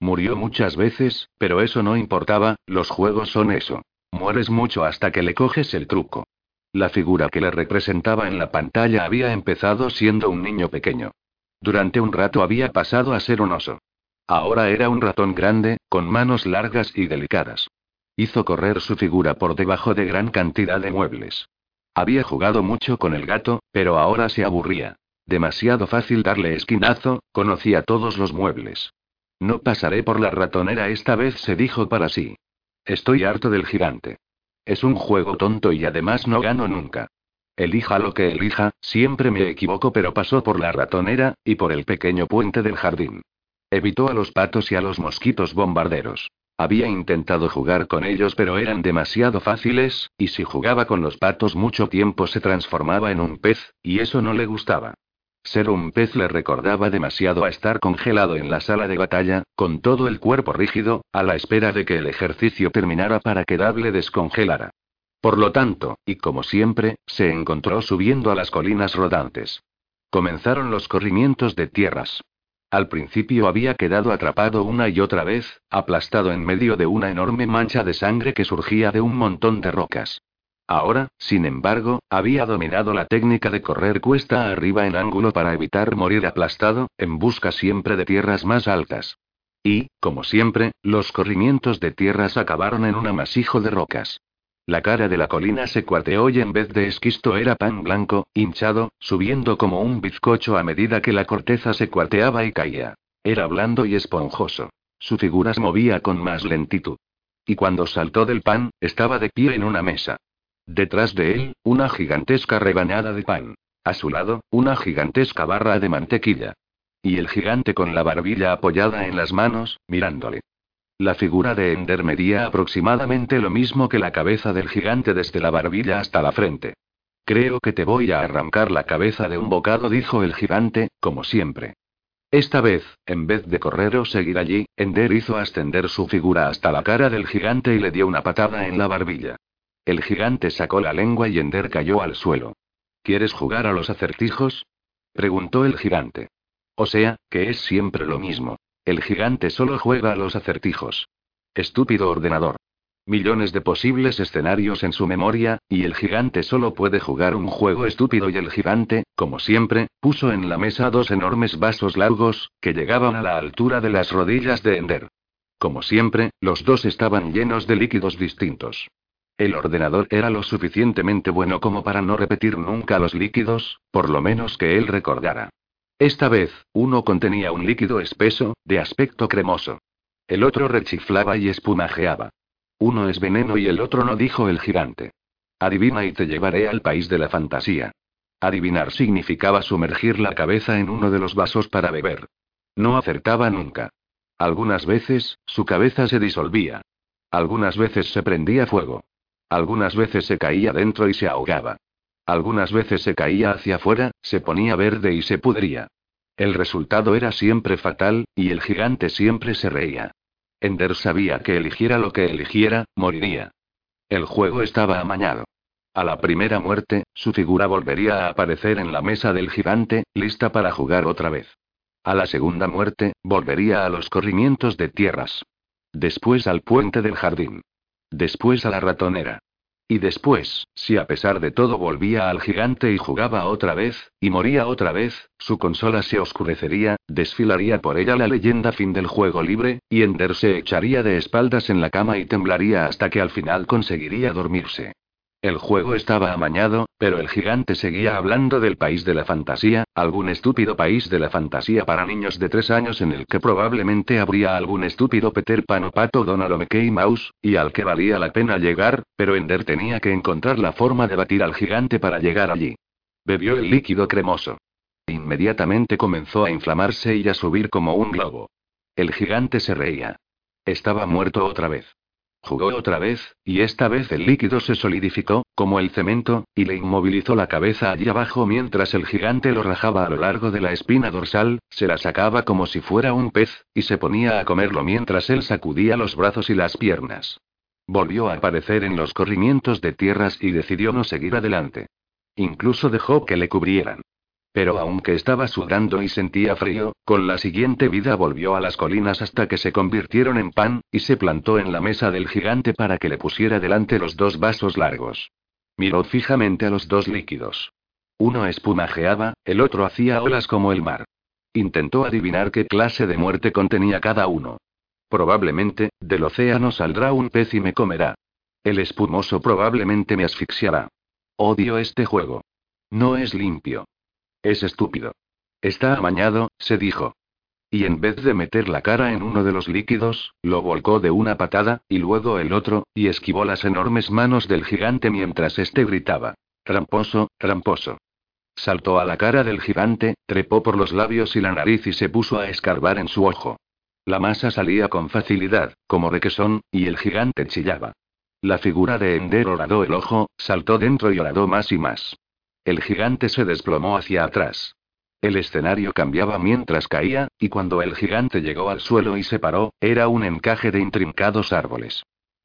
Murió muchas veces, pero eso no importaba, los juegos son eso. Mueres mucho hasta que le coges el truco. La figura que le representaba en la pantalla había empezado siendo un niño pequeño. Durante un rato había pasado a ser un oso. Ahora era un ratón grande, con manos largas y delicadas. Hizo correr su figura por debajo de gran cantidad de muebles. Había jugado mucho con el gato, pero ahora se aburría. Demasiado fácil darle esquinazo, conocía todos los muebles. No pasaré por la ratonera esta vez, se dijo para sí. Estoy harto del gigante. Es un juego tonto y además no gano nunca. Elija lo que elija, siempre me equivoco, pero pasó por la ratonera, y por el pequeño puente del jardín. Evitó a los patos y a los mosquitos bombarderos. Había intentado jugar con ellos, pero eran demasiado fáciles, y si jugaba con los patos mucho tiempo se transformaba en un pez, y eso no le gustaba. Ser un pez le recordaba demasiado a estar congelado en la sala de batalla, con todo el cuerpo rígido, a la espera de que el ejercicio terminara para que Dable descongelara. Por lo tanto, y como siempre, se encontró subiendo a las colinas rodantes. Comenzaron los corrimientos de tierras. Al principio había quedado atrapado una y otra vez, aplastado en medio de una enorme mancha de sangre que surgía de un montón de rocas. Ahora, sin embargo, había dominado la técnica de correr cuesta arriba en ángulo para evitar morir aplastado, en busca siempre de tierras más altas. Y, como siempre, los corrimientos de tierras acabaron en un amasijo de rocas. La cara de la colina se cuarteó y en vez de esquisto era pan blanco, hinchado, subiendo como un bizcocho a medida que la corteza se cuarteaba y caía. Era blando y esponjoso. Su figura se movía con más lentitud. Y cuando saltó del pan, estaba de pie en una mesa. Detrás de él, una gigantesca rebanada de pan. A su lado, una gigantesca barra de mantequilla. Y el gigante con la barbilla apoyada en las manos, mirándole. La figura de Ender medía aproximadamente lo mismo que la cabeza del gigante desde la barbilla hasta la frente. Creo que te voy a arrancar la cabeza de un bocado, dijo el gigante, como siempre. Esta vez, en vez de correr o seguir allí, Ender hizo ascender su figura hasta la cara del gigante y le dio una patada en la barbilla. El gigante sacó la lengua y Ender cayó al suelo. ¿Quieres jugar a los acertijos? preguntó el gigante. O sea, que es siempre lo mismo. El gigante solo juega a los acertijos. Estúpido ordenador. Millones de posibles escenarios en su memoria, y el gigante solo puede jugar un juego estúpido y el gigante, como siempre, puso en la mesa dos enormes vasos largos, que llegaban a la altura de las rodillas de Ender. Como siempre, los dos estaban llenos de líquidos distintos. El ordenador era lo suficientemente bueno como para no repetir nunca los líquidos, por lo menos que él recordara. Esta vez, uno contenía un líquido espeso, de aspecto cremoso. El otro rechiflaba y espumajeaba. Uno es veneno y el otro no, dijo el gigante. Adivina y te llevaré al país de la fantasía. Adivinar significaba sumergir la cabeza en uno de los vasos para beber. No acertaba nunca. Algunas veces, su cabeza se disolvía. Algunas veces se prendía fuego. Algunas veces se caía dentro y se ahogaba. Algunas veces se caía hacia afuera, se ponía verde y se pudría. El resultado era siempre fatal, y el gigante siempre se reía. Ender sabía que eligiera lo que eligiera, moriría. El juego estaba amañado. A la primera muerte, su figura volvería a aparecer en la mesa del gigante, lista para jugar otra vez. A la segunda muerte, volvería a los corrimientos de tierras. Después al puente del jardín. Después a la ratonera. Y después, si a pesar de todo volvía al gigante y jugaba otra vez, y moría otra vez, su consola se oscurecería, desfilaría por ella la leyenda fin del juego libre, y Ender se echaría de espaldas en la cama y temblaría hasta que al final conseguiría dormirse. El juego estaba amañado, pero el gigante seguía hablando del país de la fantasía, algún estúpido país de la fantasía para niños de tres años en el que probablemente habría algún estúpido Peter Pan o Pato Donald o Mickey Mouse, y al que valía la pena llegar, pero Ender tenía que encontrar la forma de batir al gigante para llegar allí. Bebió el líquido cremoso. Inmediatamente comenzó a inflamarse y a subir como un globo. El gigante se reía. Estaba muerto otra vez. Jugó otra vez, y esta vez el líquido se solidificó, como el cemento, y le inmovilizó la cabeza allí abajo mientras el gigante lo rajaba a lo largo de la espina dorsal, se la sacaba como si fuera un pez, y se ponía a comerlo mientras él sacudía los brazos y las piernas. Volvió a aparecer en los corrimientos de tierras y decidió no seguir adelante. Incluso dejó que le cubrieran. Pero aunque estaba sudando y sentía frío, con la siguiente vida volvió a las colinas hasta que se convirtieron en pan, y se plantó en la mesa del gigante para que le pusiera delante los dos vasos largos. Miró fijamente a los dos líquidos. Uno espumajeaba, el otro hacía olas como el mar. Intentó adivinar qué clase de muerte contenía cada uno. Probablemente, del océano saldrá un pez y me comerá. El espumoso probablemente me asfixiará. Odio este juego. No es limpio. Es estúpido. Está amañado, se dijo. Y en vez de meter la cara en uno de los líquidos, lo volcó de una patada, y luego el otro, y esquivó las enormes manos del gigante mientras éste gritaba. Tramposo, tramposo. Saltó a la cara del gigante, trepó por los labios y la nariz y se puso a escarbar en su ojo. La masa salía con facilidad, como requesón, y el gigante chillaba. La figura de Ender horadó el ojo, saltó dentro y horadó más y más. El gigante se desplomó hacia atrás. El escenario cambiaba mientras caía, y cuando el gigante llegó al suelo y se paró, era un encaje de intrincados árboles.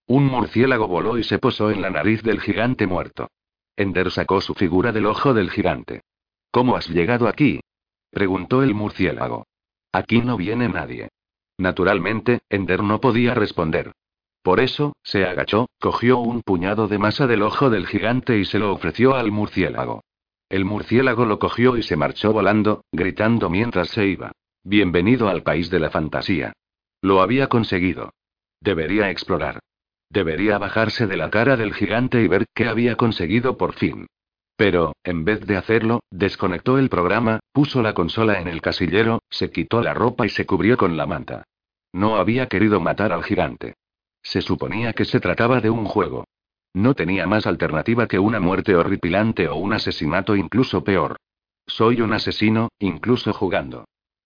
Un murciélago voló y se posó en la nariz del gigante muerto. Ender sacó su figura del ojo del gigante. ¿Cómo has llegado aquí? preguntó el murciélago. Aquí no viene nadie. Naturalmente, Ender no podía responder. Por eso, se agachó, cogió un puñado de masa del ojo del gigante y se lo ofreció al murciélago. El murciélago lo cogió y se marchó volando, gritando mientras se iba. Bienvenido al país de la fantasía. Lo había conseguido. Debería explorar. Debería bajarse de la cara del gigante y ver qué había conseguido por fin. Pero, en vez de hacerlo, desconectó el programa, puso la consola en el casillero, se quitó la ropa y se cubrió con la manta. No había querido matar al gigante. Se suponía que se trataba de un juego. No tenía más alternativa que una muerte horripilante o un asesinato incluso peor. Soy un asesino, incluso jugando.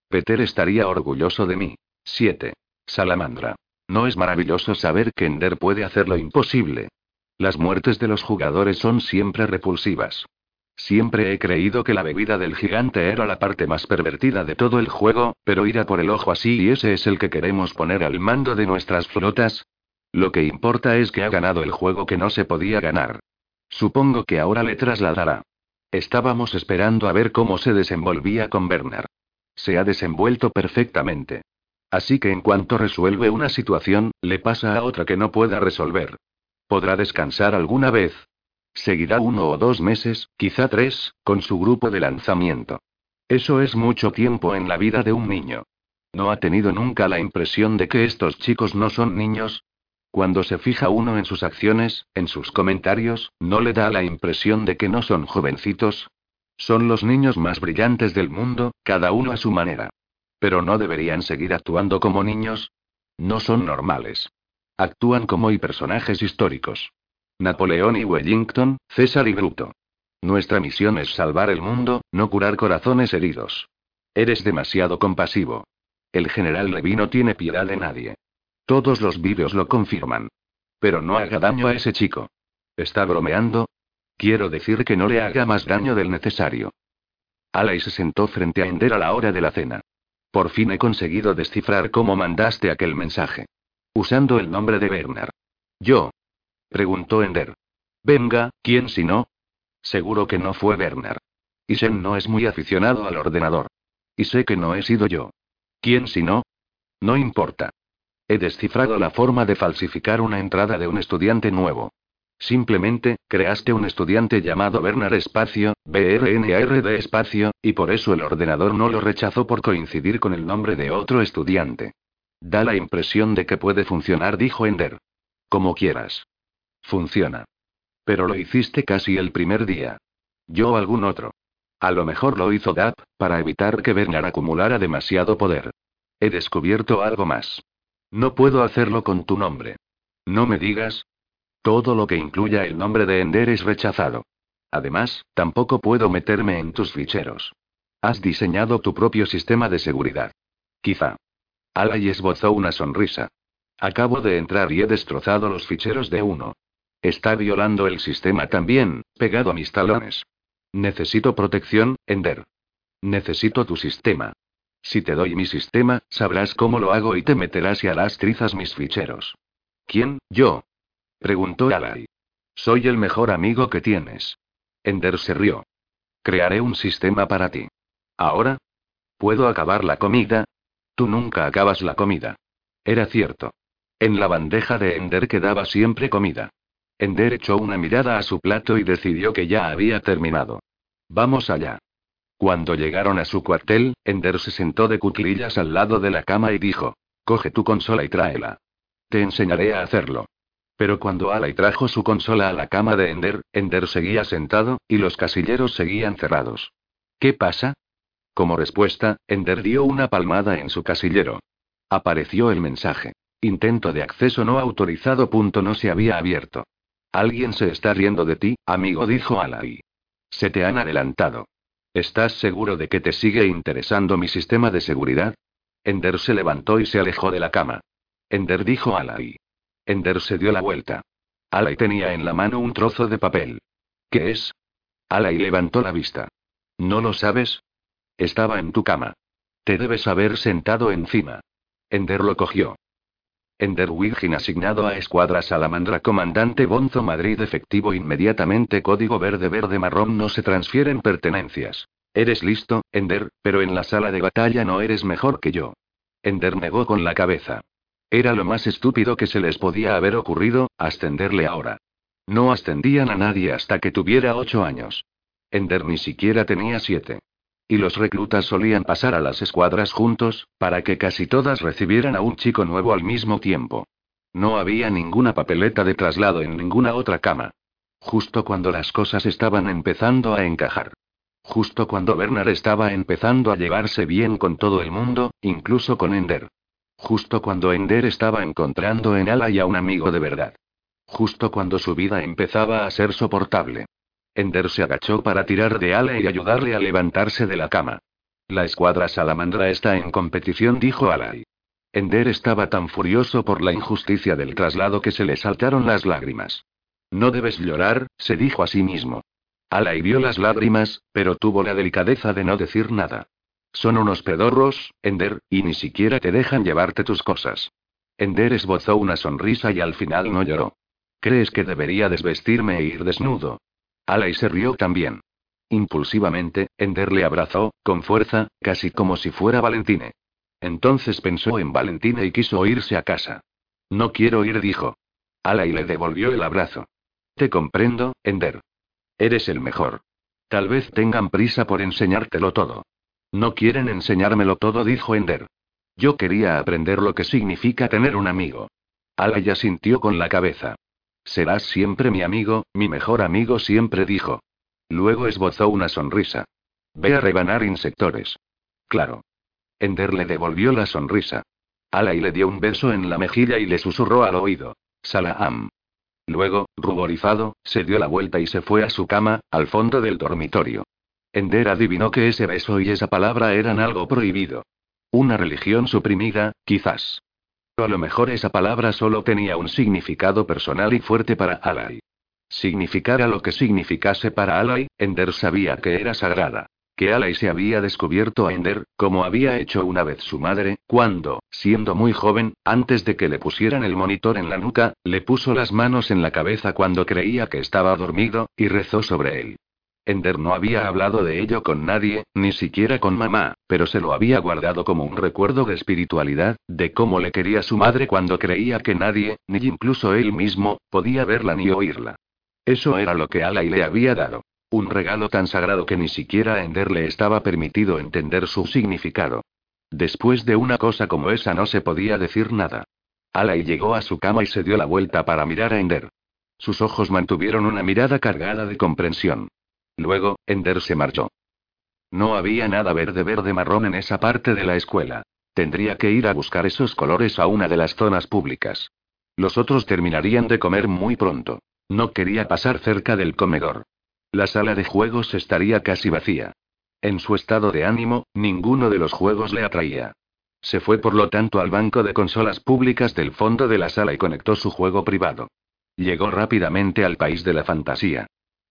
Peter estaría orgulloso de mí. 7. Salamandra. ¿No es maravilloso saber que Ender puede hacer lo imposible? Las muertes de los jugadores son siempre repulsivas. Siempre he creído que la bebida del gigante era la parte más pervertida de todo el juego, pero ir a por el ojo así y ese es el que queremos poner al mando de nuestras flotas, lo que importa es que ha ganado el juego que no se podía ganar. Supongo que ahora le trasladará. Estábamos esperando a ver cómo se desenvolvía con Bernard. Se ha desenvuelto perfectamente. Así que en cuanto resuelve una situación, le pasa a otra que no pueda resolver. ¿Podrá descansar alguna vez? Seguirá uno o dos meses, quizá tres, con su grupo de lanzamiento. Eso es mucho tiempo en la vida de un niño. ¿No ha tenido nunca la impresión de que estos chicos no son niños? Cuando se fija uno en sus acciones, en sus comentarios, ¿no le da la impresión de que no son jovencitos? Son los niños más brillantes del mundo, cada uno a su manera. Pero no deberían seguir actuando como niños. No son normales. Actúan como y personajes históricos. Napoleón y Wellington, César y Bruto. Nuestra misión es salvar el mundo, no curar corazones heridos. Eres demasiado compasivo. El general Levy no tiene piedad de nadie. Todos los vídeos lo confirman. Pero no haga daño a ese chico. ¿Está bromeando? Quiero decir que no le haga más daño del necesario. Alay se sentó frente a Ender a la hora de la cena. Por fin he conseguido descifrar cómo mandaste aquel mensaje. Usando el nombre de Bernard. ¿Yo? Preguntó Ender. Venga, ¿quién si no? Seguro que no fue Bernard. Isen no es muy aficionado al ordenador. Y sé que no he sido yo. ¿Quién si no? No importa. He descifrado la forma de falsificar una entrada de un estudiante nuevo. Simplemente, creaste un estudiante llamado Bernard Espacio, BRNARD Espacio, y por eso el ordenador no lo rechazó por coincidir con el nombre de otro estudiante. Da la impresión de que puede funcionar, dijo Ender. Como quieras. Funciona. Pero lo hiciste casi el primer día. Yo o algún otro. A lo mejor lo hizo DAP, para evitar que Bernard acumulara demasiado poder. He descubierto algo más. No puedo hacerlo con tu nombre. No me digas. Todo lo que incluya el nombre de Ender es rechazado. Además, tampoco puedo meterme en tus ficheros. Has diseñado tu propio sistema de seguridad. Quizá. Alay esbozó una sonrisa. Acabo de entrar y he destrozado los ficheros de uno. Está violando el sistema también, pegado a mis talones. Necesito protección, Ender. Necesito tu sistema. Si te doy mi sistema, sabrás cómo lo hago y te meterás y harás trizas mis ficheros. ¿Quién, yo? preguntó Alay. Soy el mejor amigo que tienes. Ender se rió. Crearé un sistema para ti. ¿Ahora? ¿Puedo acabar la comida? Tú nunca acabas la comida. Era cierto. En la bandeja de Ender quedaba siempre comida. Ender echó una mirada a su plato y decidió que ya había terminado. Vamos allá. Cuando llegaron a su cuartel, Ender se sentó de cuclillas al lado de la cama y dijo: Coge tu consola y tráela. Te enseñaré a hacerlo. Pero cuando Alay trajo su consola a la cama de Ender, Ender seguía sentado, y los casilleros seguían cerrados. ¿Qué pasa? Como respuesta, Ender dio una palmada en su casillero. Apareció el mensaje. Intento de acceso no autorizado. Punto no se había abierto. Alguien se está riendo de ti, amigo, dijo Alay. Se te han adelantado. ¿Estás seguro de que te sigue interesando mi sistema de seguridad? Ender se levantó y se alejó de la cama. Ender dijo a Alay. Ender se dio la vuelta. Alay tenía en la mano un trozo de papel. ¿Qué es? Alay levantó la vista. ¿No lo sabes? Estaba en tu cama. Te debes haber sentado encima. Ender lo cogió. Ender Virgin asignado a Escuadra Salamandra Comandante Bonzo Madrid efectivo inmediatamente código verde verde marrón no se transfieren pertenencias. Eres listo, Ender, pero en la sala de batalla no eres mejor que yo. Ender negó con la cabeza. Era lo más estúpido que se les podía haber ocurrido, ascenderle ahora. No ascendían a nadie hasta que tuviera ocho años. Ender ni siquiera tenía siete. Y los reclutas solían pasar a las escuadras juntos, para que casi todas recibieran a un chico nuevo al mismo tiempo. No había ninguna papeleta de traslado en ninguna otra cama. Justo cuando las cosas estaban empezando a encajar. Justo cuando Bernard estaba empezando a llevarse bien con todo el mundo, incluso con Ender. Justo cuando Ender estaba encontrando en Ala y a un amigo de verdad. Justo cuando su vida empezaba a ser soportable. Ender se agachó para tirar de Ala y ayudarle a levantarse de la cama. La escuadra salamandra está en competición, dijo Alay. Ender estaba tan furioso por la injusticia del traslado que se le saltaron las lágrimas. No debes llorar, se dijo a sí mismo. Alay vio las lágrimas, pero tuvo la delicadeza de no decir nada. Son unos pedorros, Ender, y ni siquiera te dejan llevarte tus cosas. Ender esbozó una sonrisa y al final no lloró. ¿Crees que debería desvestirme e ir desnudo? Alay se rió también. Impulsivamente, Ender le abrazó, con fuerza, casi como si fuera Valentine. Entonces pensó en Valentine y quiso irse a casa. No quiero ir, dijo. Alay le devolvió el abrazo. Te comprendo, Ender. Eres el mejor. Tal vez tengan prisa por enseñártelo todo. No quieren enseñármelo todo, dijo Ender. Yo quería aprender lo que significa tener un amigo. Alaya sintió con la cabeza. Serás siempre mi amigo, mi mejor amigo siempre dijo. Luego esbozó una sonrisa. Ve a rebanar insectores. Claro. Ender le devolvió la sonrisa. Alay le dio un beso en la mejilla y le susurró al oído. Salaam. Luego, ruborizado, se dio la vuelta y se fue a su cama, al fondo del dormitorio. Ender adivinó que ese beso y esa palabra eran algo prohibido. Una religión suprimida, quizás. A lo mejor esa palabra solo tenía un significado personal y fuerte para Alay. Significara lo que significase para Alay, Ender sabía que era sagrada. Que Alay se había descubierto a Ender, como había hecho una vez su madre, cuando, siendo muy joven, antes de que le pusieran el monitor en la nuca, le puso las manos en la cabeza cuando creía que estaba dormido, y rezó sobre él. Ender no había hablado de ello con nadie, ni siquiera con mamá, pero se lo había guardado como un recuerdo de espiritualidad, de cómo le quería su madre cuando creía que nadie, ni incluso él mismo, podía verla ni oírla. Eso era lo que Alay le había dado. Un regalo tan sagrado que ni siquiera a Ender le estaba permitido entender su significado. Después de una cosa como esa no se podía decir nada. Alay llegó a su cama y se dio la vuelta para mirar a Ender. Sus ojos mantuvieron una mirada cargada de comprensión. Luego, Ender se marchó. No había nada verde verde marrón en esa parte de la escuela. Tendría que ir a buscar esos colores a una de las zonas públicas. Los otros terminarían de comer muy pronto. No quería pasar cerca del comedor. La sala de juegos estaría casi vacía. En su estado de ánimo, ninguno de los juegos le atraía. Se fue por lo tanto al banco de consolas públicas del fondo de la sala y conectó su juego privado. Llegó rápidamente al país de la fantasía.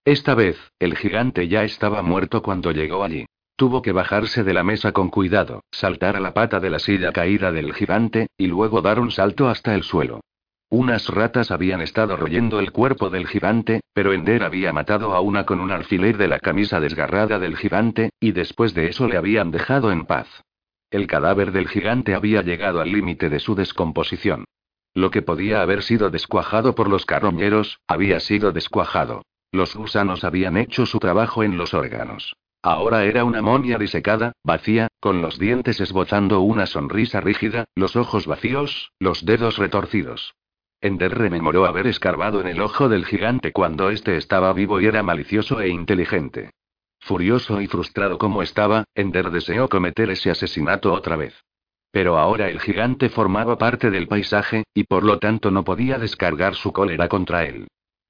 Esta vez, el gigante ya estaba muerto cuando llegó allí. Tuvo que bajarse de la mesa con cuidado, saltar a la pata de la silla caída del gigante, y luego dar un salto hasta el suelo. Unas ratas habían estado royendo el cuerpo del gigante, pero Ender había matado a una con un alfiler de la camisa desgarrada del gigante, y después de eso le habían dejado en paz. El cadáver del gigante había llegado al límite de su descomposición. Lo que podía haber sido descuajado por los carroñeros, había sido descuajado. Los gusanos habían hecho su trabajo en los órganos. Ahora era una momia disecada, vacía, con los dientes esbozando una sonrisa rígida, los ojos vacíos, los dedos retorcidos. Ender rememoró haber escarbado en el ojo del gigante cuando éste estaba vivo y era malicioso e inteligente. Furioso y frustrado como estaba, Ender deseó cometer ese asesinato otra vez. Pero ahora el gigante formaba parte del paisaje, y por lo tanto no podía descargar su cólera contra él.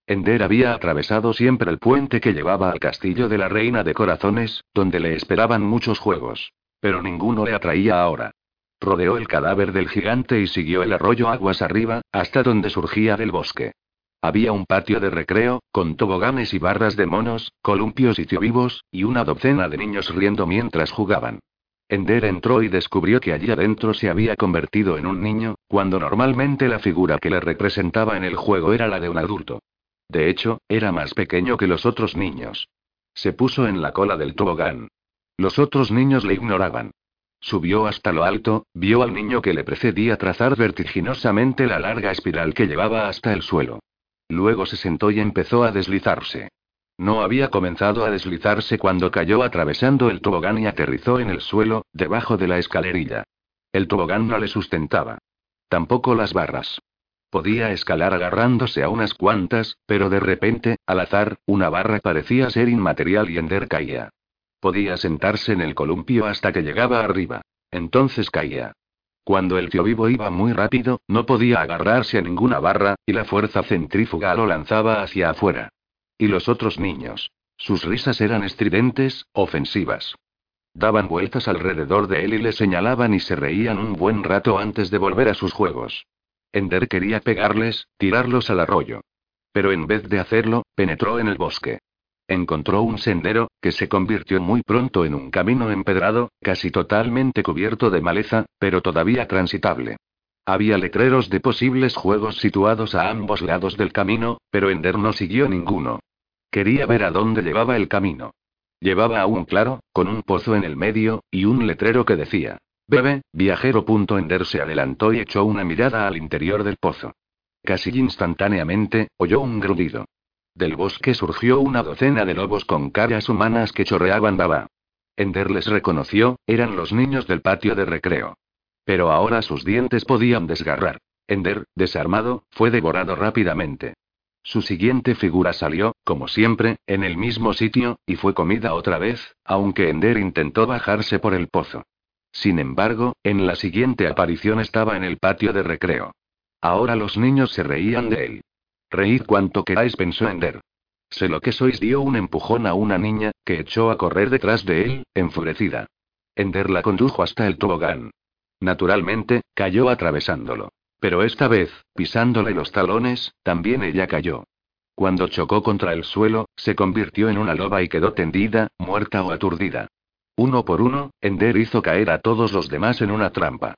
Ender había atravesado siempre el puente que llevaba al castillo de la Reina de Corazones, donde le esperaban muchos juegos. Pero ninguno le atraía ahora. Rodeó el cadáver del gigante y siguió el arroyo aguas arriba, hasta donde surgía del bosque. Había un patio de recreo, con toboganes y barras de monos, columpios y vivos, y una docena de niños riendo mientras jugaban. Ender entró y descubrió que allí adentro se había convertido en un niño, cuando normalmente la figura que le representaba en el juego era la de un adulto. De hecho, era más pequeño que los otros niños. Se puso en la cola del tobogán. Los otros niños le ignoraban. Subió hasta lo alto, vio al niño que le precedía trazar vertiginosamente la larga espiral que llevaba hasta el suelo. Luego se sentó y empezó a deslizarse. No había comenzado a deslizarse cuando cayó atravesando el tobogán y aterrizó en el suelo, debajo de la escalerilla. El tobogán no le sustentaba. Tampoco las barras. Podía escalar agarrándose a unas cuantas, pero de repente, al azar, una barra parecía ser inmaterial y Ender caía. Podía sentarse en el columpio hasta que llegaba arriba. Entonces caía. Cuando el tío vivo iba muy rápido, no podía agarrarse a ninguna barra, y la fuerza centrífuga lo lanzaba hacia afuera. Y los otros niños. Sus risas eran estridentes, ofensivas. Daban vueltas alrededor de él y le señalaban y se reían un buen rato antes de volver a sus juegos. Ender quería pegarles, tirarlos al arroyo. Pero en vez de hacerlo, penetró en el bosque. Encontró un sendero, que se convirtió muy pronto en un camino empedrado, casi totalmente cubierto de maleza, pero todavía transitable. Había letreros de posibles juegos situados a ambos lados del camino, pero Ender no siguió ninguno. Quería ver a dónde llevaba el camino. Llevaba a un claro, con un pozo en el medio, y un letrero que decía, Bebe, viajero. Ender se adelantó y echó una mirada al interior del pozo. Casi instantáneamente, oyó un grudido. Del bosque surgió una docena de lobos con caras humanas que chorreaban baba. Ender les reconoció, eran los niños del patio de recreo. Pero ahora sus dientes podían desgarrar. Ender, desarmado, fue devorado rápidamente. Su siguiente figura salió, como siempre, en el mismo sitio, y fue comida otra vez, aunque Ender intentó bajarse por el pozo. Sin embargo, en la siguiente aparición estaba en el patio de recreo. Ahora los niños se reían de él. Reíd cuanto queráis, pensó Ender. Sé lo que sois, dio un empujón a una niña, que echó a correr detrás de él, enfurecida. Ender la condujo hasta el tobogán. Naturalmente, cayó atravesándolo. Pero esta vez, pisándole los talones, también ella cayó. Cuando chocó contra el suelo, se convirtió en una loba y quedó tendida, muerta o aturdida. Uno por uno, Ender hizo caer a todos los demás en una trampa.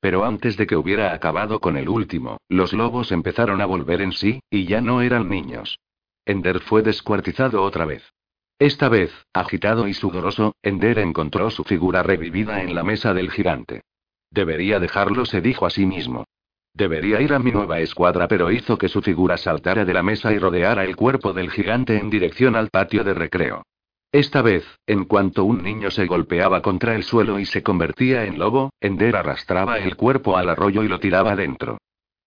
Pero antes de que hubiera acabado con el último, los lobos empezaron a volver en sí, y ya no eran niños. Ender fue descuartizado otra vez. Esta vez, agitado y sudoroso, Ender encontró su figura revivida en la mesa del gigante. Debería dejarlo, se dijo a sí mismo. Debería ir a mi nueva escuadra, pero hizo que su figura saltara de la mesa y rodeara el cuerpo del gigante en dirección al patio de recreo. Esta vez, en cuanto un niño se golpeaba contra el suelo y se convertía en lobo, Ender arrastraba el cuerpo al arroyo y lo tiraba dentro.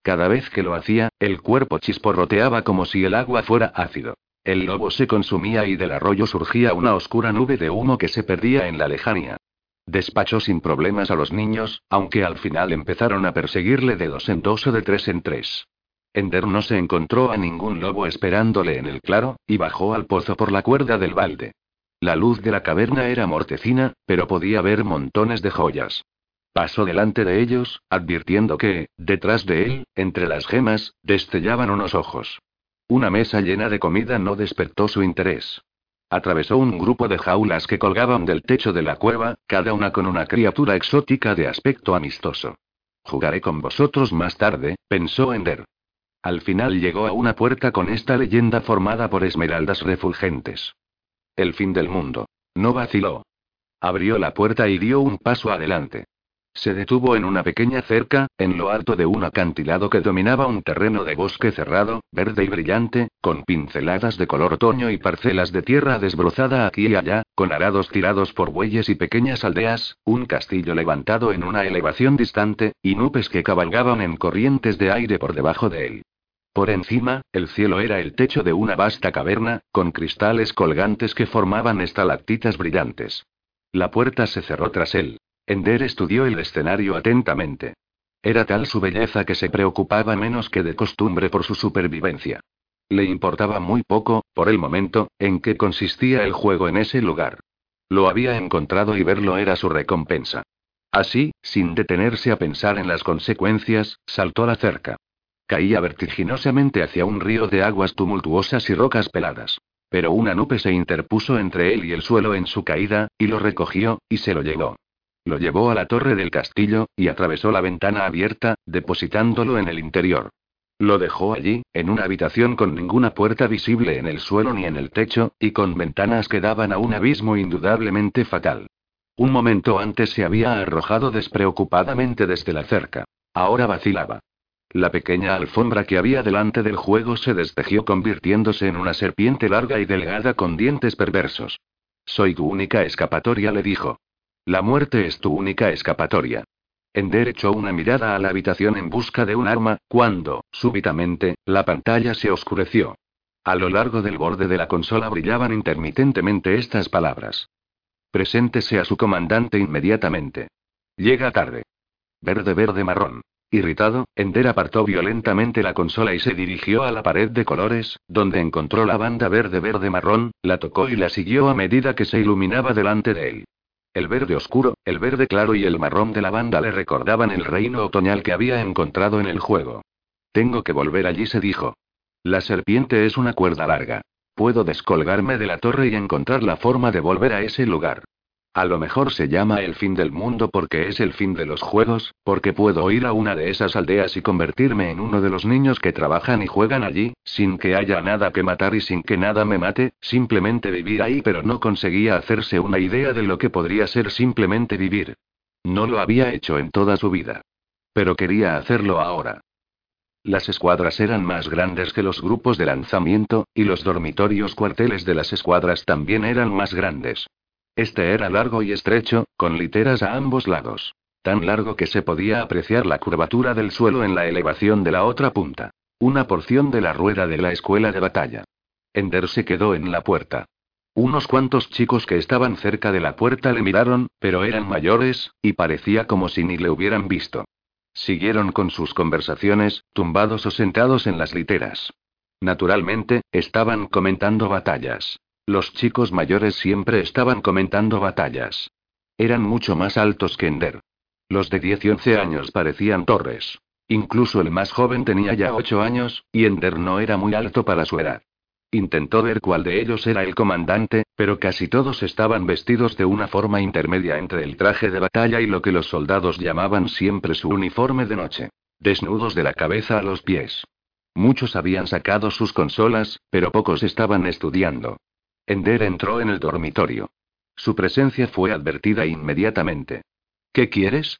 Cada vez que lo hacía, el cuerpo chisporroteaba como si el agua fuera ácido. El lobo se consumía y del arroyo surgía una oscura nube de humo que se perdía en la lejanía. Despachó sin problemas a los niños, aunque al final empezaron a perseguirle de dos en dos o de tres en tres. Ender no se encontró a ningún lobo esperándole en el claro, y bajó al pozo por la cuerda del balde. La luz de la caverna era mortecina, pero podía ver montones de joyas. Pasó delante de ellos, advirtiendo que, detrás de él, entre las gemas, destellaban unos ojos. Una mesa llena de comida no despertó su interés. Atravesó un grupo de jaulas que colgaban del techo de la cueva, cada una con una criatura exótica de aspecto amistoso. Jugaré con vosotros más tarde, pensó Ender. Al final llegó a una puerta con esta leyenda formada por esmeraldas refulgentes. El fin del mundo. No vaciló. Abrió la puerta y dio un paso adelante. Se detuvo en una pequeña cerca, en lo alto de un acantilado que dominaba un terreno de bosque cerrado, verde y brillante, con pinceladas de color otoño y parcelas de tierra desbrozada aquí y allá, con arados tirados por bueyes y pequeñas aldeas, un castillo levantado en una elevación distante, y nubes que cabalgaban en corrientes de aire por debajo de él. Por encima, el cielo era el techo de una vasta caverna, con cristales colgantes que formaban estalactitas brillantes. La puerta se cerró tras él. Ender estudió el escenario atentamente. Era tal su belleza que se preocupaba menos que de costumbre por su supervivencia. Le importaba muy poco, por el momento, en qué consistía el juego en ese lugar. Lo había encontrado y verlo era su recompensa. Así, sin detenerse a pensar en las consecuencias, saltó la cerca. Caía vertiginosamente hacia un río de aguas tumultuosas y rocas peladas. Pero una nube se interpuso entre él y el suelo en su caída, y lo recogió, y se lo llevó. Lo llevó a la torre del castillo, y atravesó la ventana abierta, depositándolo en el interior. Lo dejó allí, en una habitación con ninguna puerta visible en el suelo ni en el techo, y con ventanas que daban a un abismo indudablemente fatal. Un momento antes se había arrojado despreocupadamente desde la cerca. Ahora vacilaba. La pequeña alfombra que había delante del juego se destejió convirtiéndose en una serpiente larga y delgada con dientes perversos. Soy tu única escapatoria, le dijo. La muerte es tu única escapatoria. Ender echó una mirada a la habitación en busca de un arma, cuando, súbitamente, la pantalla se oscureció. A lo largo del borde de la consola brillaban intermitentemente estas palabras. Preséntese a su comandante inmediatamente. Llega tarde. Verde, verde, marrón. Irritado, Ender apartó violentamente la consola y se dirigió a la pared de colores, donde encontró la banda verde verde marrón, la tocó y la siguió a medida que se iluminaba delante de él. El verde oscuro, el verde claro y el marrón de la banda le recordaban el reino otoñal que había encontrado en el juego. Tengo que volver allí, se dijo. La serpiente es una cuerda larga. Puedo descolgarme de la torre y encontrar la forma de volver a ese lugar. A lo mejor se llama el fin del mundo porque es el fin de los juegos, porque puedo ir a una de esas aldeas y convertirme en uno de los niños que trabajan y juegan allí, sin que haya nada que matar y sin que nada me mate, simplemente vivir ahí, pero no conseguía hacerse una idea de lo que podría ser simplemente vivir. No lo había hecho en toda su vida. Pero quería hacerlo ahora. Las escuadras eran más grandes que los grupos de lanzamiento, y los dormitorios cuarteles de las escuadras también eran más grandes. Este era largo y estrecho, con literas a ambos lados. Tan largo que se podía apreciar la curvatura del suelo en la elevación de la otra punta. Una porción de la rueda de la escuela de batalla. Ender se quedó en la puerta. Unos cuantos chicos que estaban cerca de la puerta le miraron, pero eran mayores, y parecía como si ni le hubieran visto. Siguieron con sus conversaciones, tumbados o sentados en las literas. Naturalmente, estaban comentando batallas. Los chicos mayores siempre estaban comentando batallas. Eran mucho más altos que Ender. Los de 10 y 11 años parecían torres. Incluso el más joven tenía ya 8 años, y Ender no era muy alto para su edad. Intentó ver cuál de ellos era el comandante, pero casi todos estaban vestidos de una forma intermedia entre el traje de batalla y lo que los soldados llamaban siempre su uniforme de noche. Desnudos de la cabeza a los pies. Muchos habían sacado sus consolas, pero pocos estaban estudiando. Ender entró en el dormitorio. Su presencia fue advertida inmediatamente. ¿Qué quieres?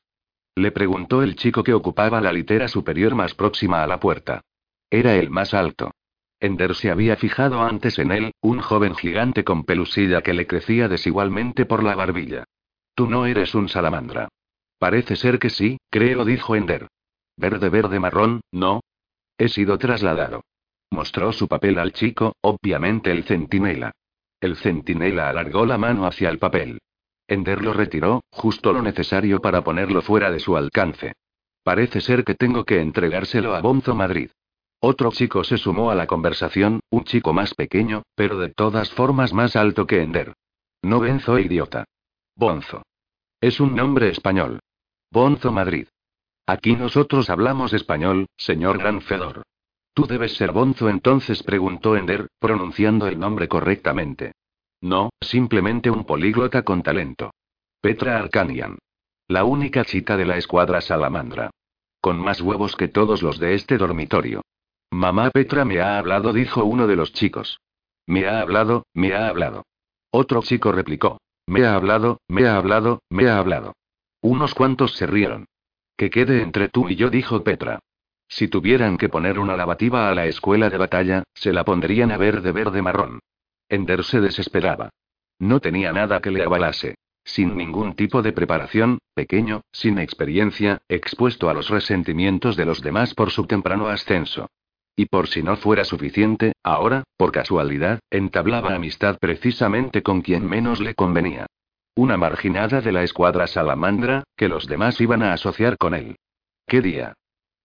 Le preguntó el chico que ocupaba la litera superior más próxima a la puerta. Era el más alto. Ender se había fijado antes en él, un joven gigante con pelusilla que le crecía desigualmente por la barbilla. Tú no eres un salamandra. Parece ser que sí, creo, dijo Ender. Verde, verde, marrón, ¿no? He sido trasladado. Mostró su papel al chico, obviamente el centinela. El centinela alargó la mano hacia el papel. Ender lo retiró, justo lo necesario para ponerlo fuera de su alcance. Parece ser que tengo que entregárselo a Bonzo Madrid. Otro chico se sumó a la conversación, un chico más pequeño, pero de todas formas más alto que Ender. No Benzo, idiota. Bonzo. Es un nombre español. Bonzo Madrid. Aquí nosotros hablamos español, señor Gran Fedor. Tú debes ser Bonzo entonces, preguntó Ender, pronunciando el nombre correctamente. No, simplemente un políglota con talento. Petra Arcanian. La única chica de la escuadra salamandra. Con más huevos que todos los de este dormitorio. Mamá Petra me ha hablado, dijo uno de los chicos. Me ha hablado, me ha hablado. Otro chico replicó. Me ha hablado, me ha hablado, me ha hablado. Unos cuantos se rieron. Que quede entre tú y yo, dijo Petra. Si tuvieran que poner una lavativa a la escuela de batalla, se la pondrían a verde verde marrón. Ender se desesperaba. No tenía nada que le avalase. Sin ningún tipo de preparación, pequeño, sin experiencia, expuesto a los resentimientos de los demás por su temprano ascenso. Y por si no fuera suficiente, ahora, por casualidad, entablaba amistad precisamente con quien menos le convenía. Una marginada de la escuadra salamandra, que los demás iban a asociar con él. ¿Qué día?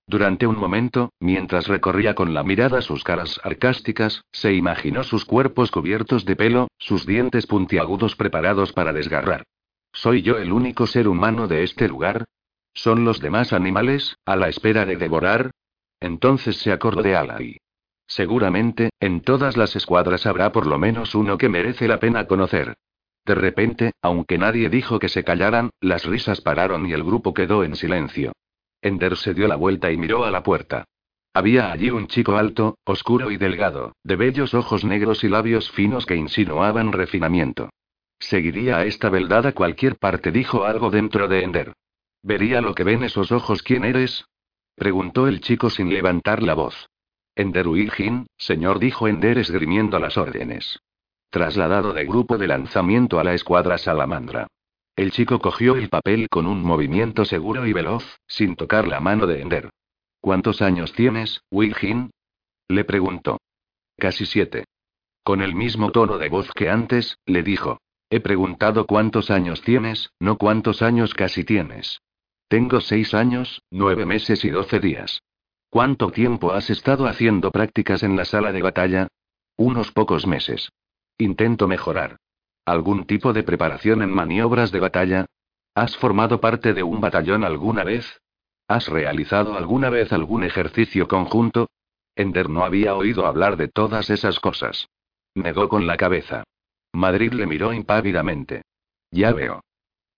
Durante un momento, mientras recorría con la mirada sus caras sarcásticas, se imaginó sus cuerpos cubiertos de pelo, sus dientes puntiagudos preparados para desgarrar. ¿Soy yo el único ser humano de este lugar? ¿Son los demás animales, a la espera de devorar? Entonces se acordó de Alai. Seguramente, en todas las escuadras habrá por lo menos uno que merece la pena conocer. De repente, aunque nadie dijo que se callaran, las risas pararon y el grupo quedó en silencio. Ender se dio la vuelta y miró a la puerta. Había allí un chico alto, oscuro y delgado, de bellos ojos negros y labios finos que insinuaban refinamiento. Seguiría a esta beldad a cualquier parte, dijo algo dentro de Ender. ¿Vería lo que ven esos ojos? ¿Quién eres? preguntó el chico sin levantar la voz. Ender Uijin, señor, dijo Ender esgrimiendo las órdenes. Trasladado de grupo de lanzamiento a la escuadra salamandra. El chico cogió el papel con un movimiento seguro y veloz, sin tocar la mano de Ender. ¿Cuántos años tienes, Uijin? Le preguntó. Casi siete. Con el mismo tono de voz que antes, le dijo. He preguntado cuántos años tienes, no cuántos años casi tienes. Tengo seis años, nueve meses y doce días. ¿Cuánto tiempo has estado haciendo prácticas en la sala de batalla? Unos pocos meses. Intento mejorar. ¿Algún tipo de preparación en maniobras de batalla? ¿Has formado parte de un batallón alguna vez? ¿Has realizado alguna vez algún ejercicio conjunto? Ender no había oído hablar de todas esas cosas. Negó con la cabeza. Madrid le miró impávidamente. Ya veo.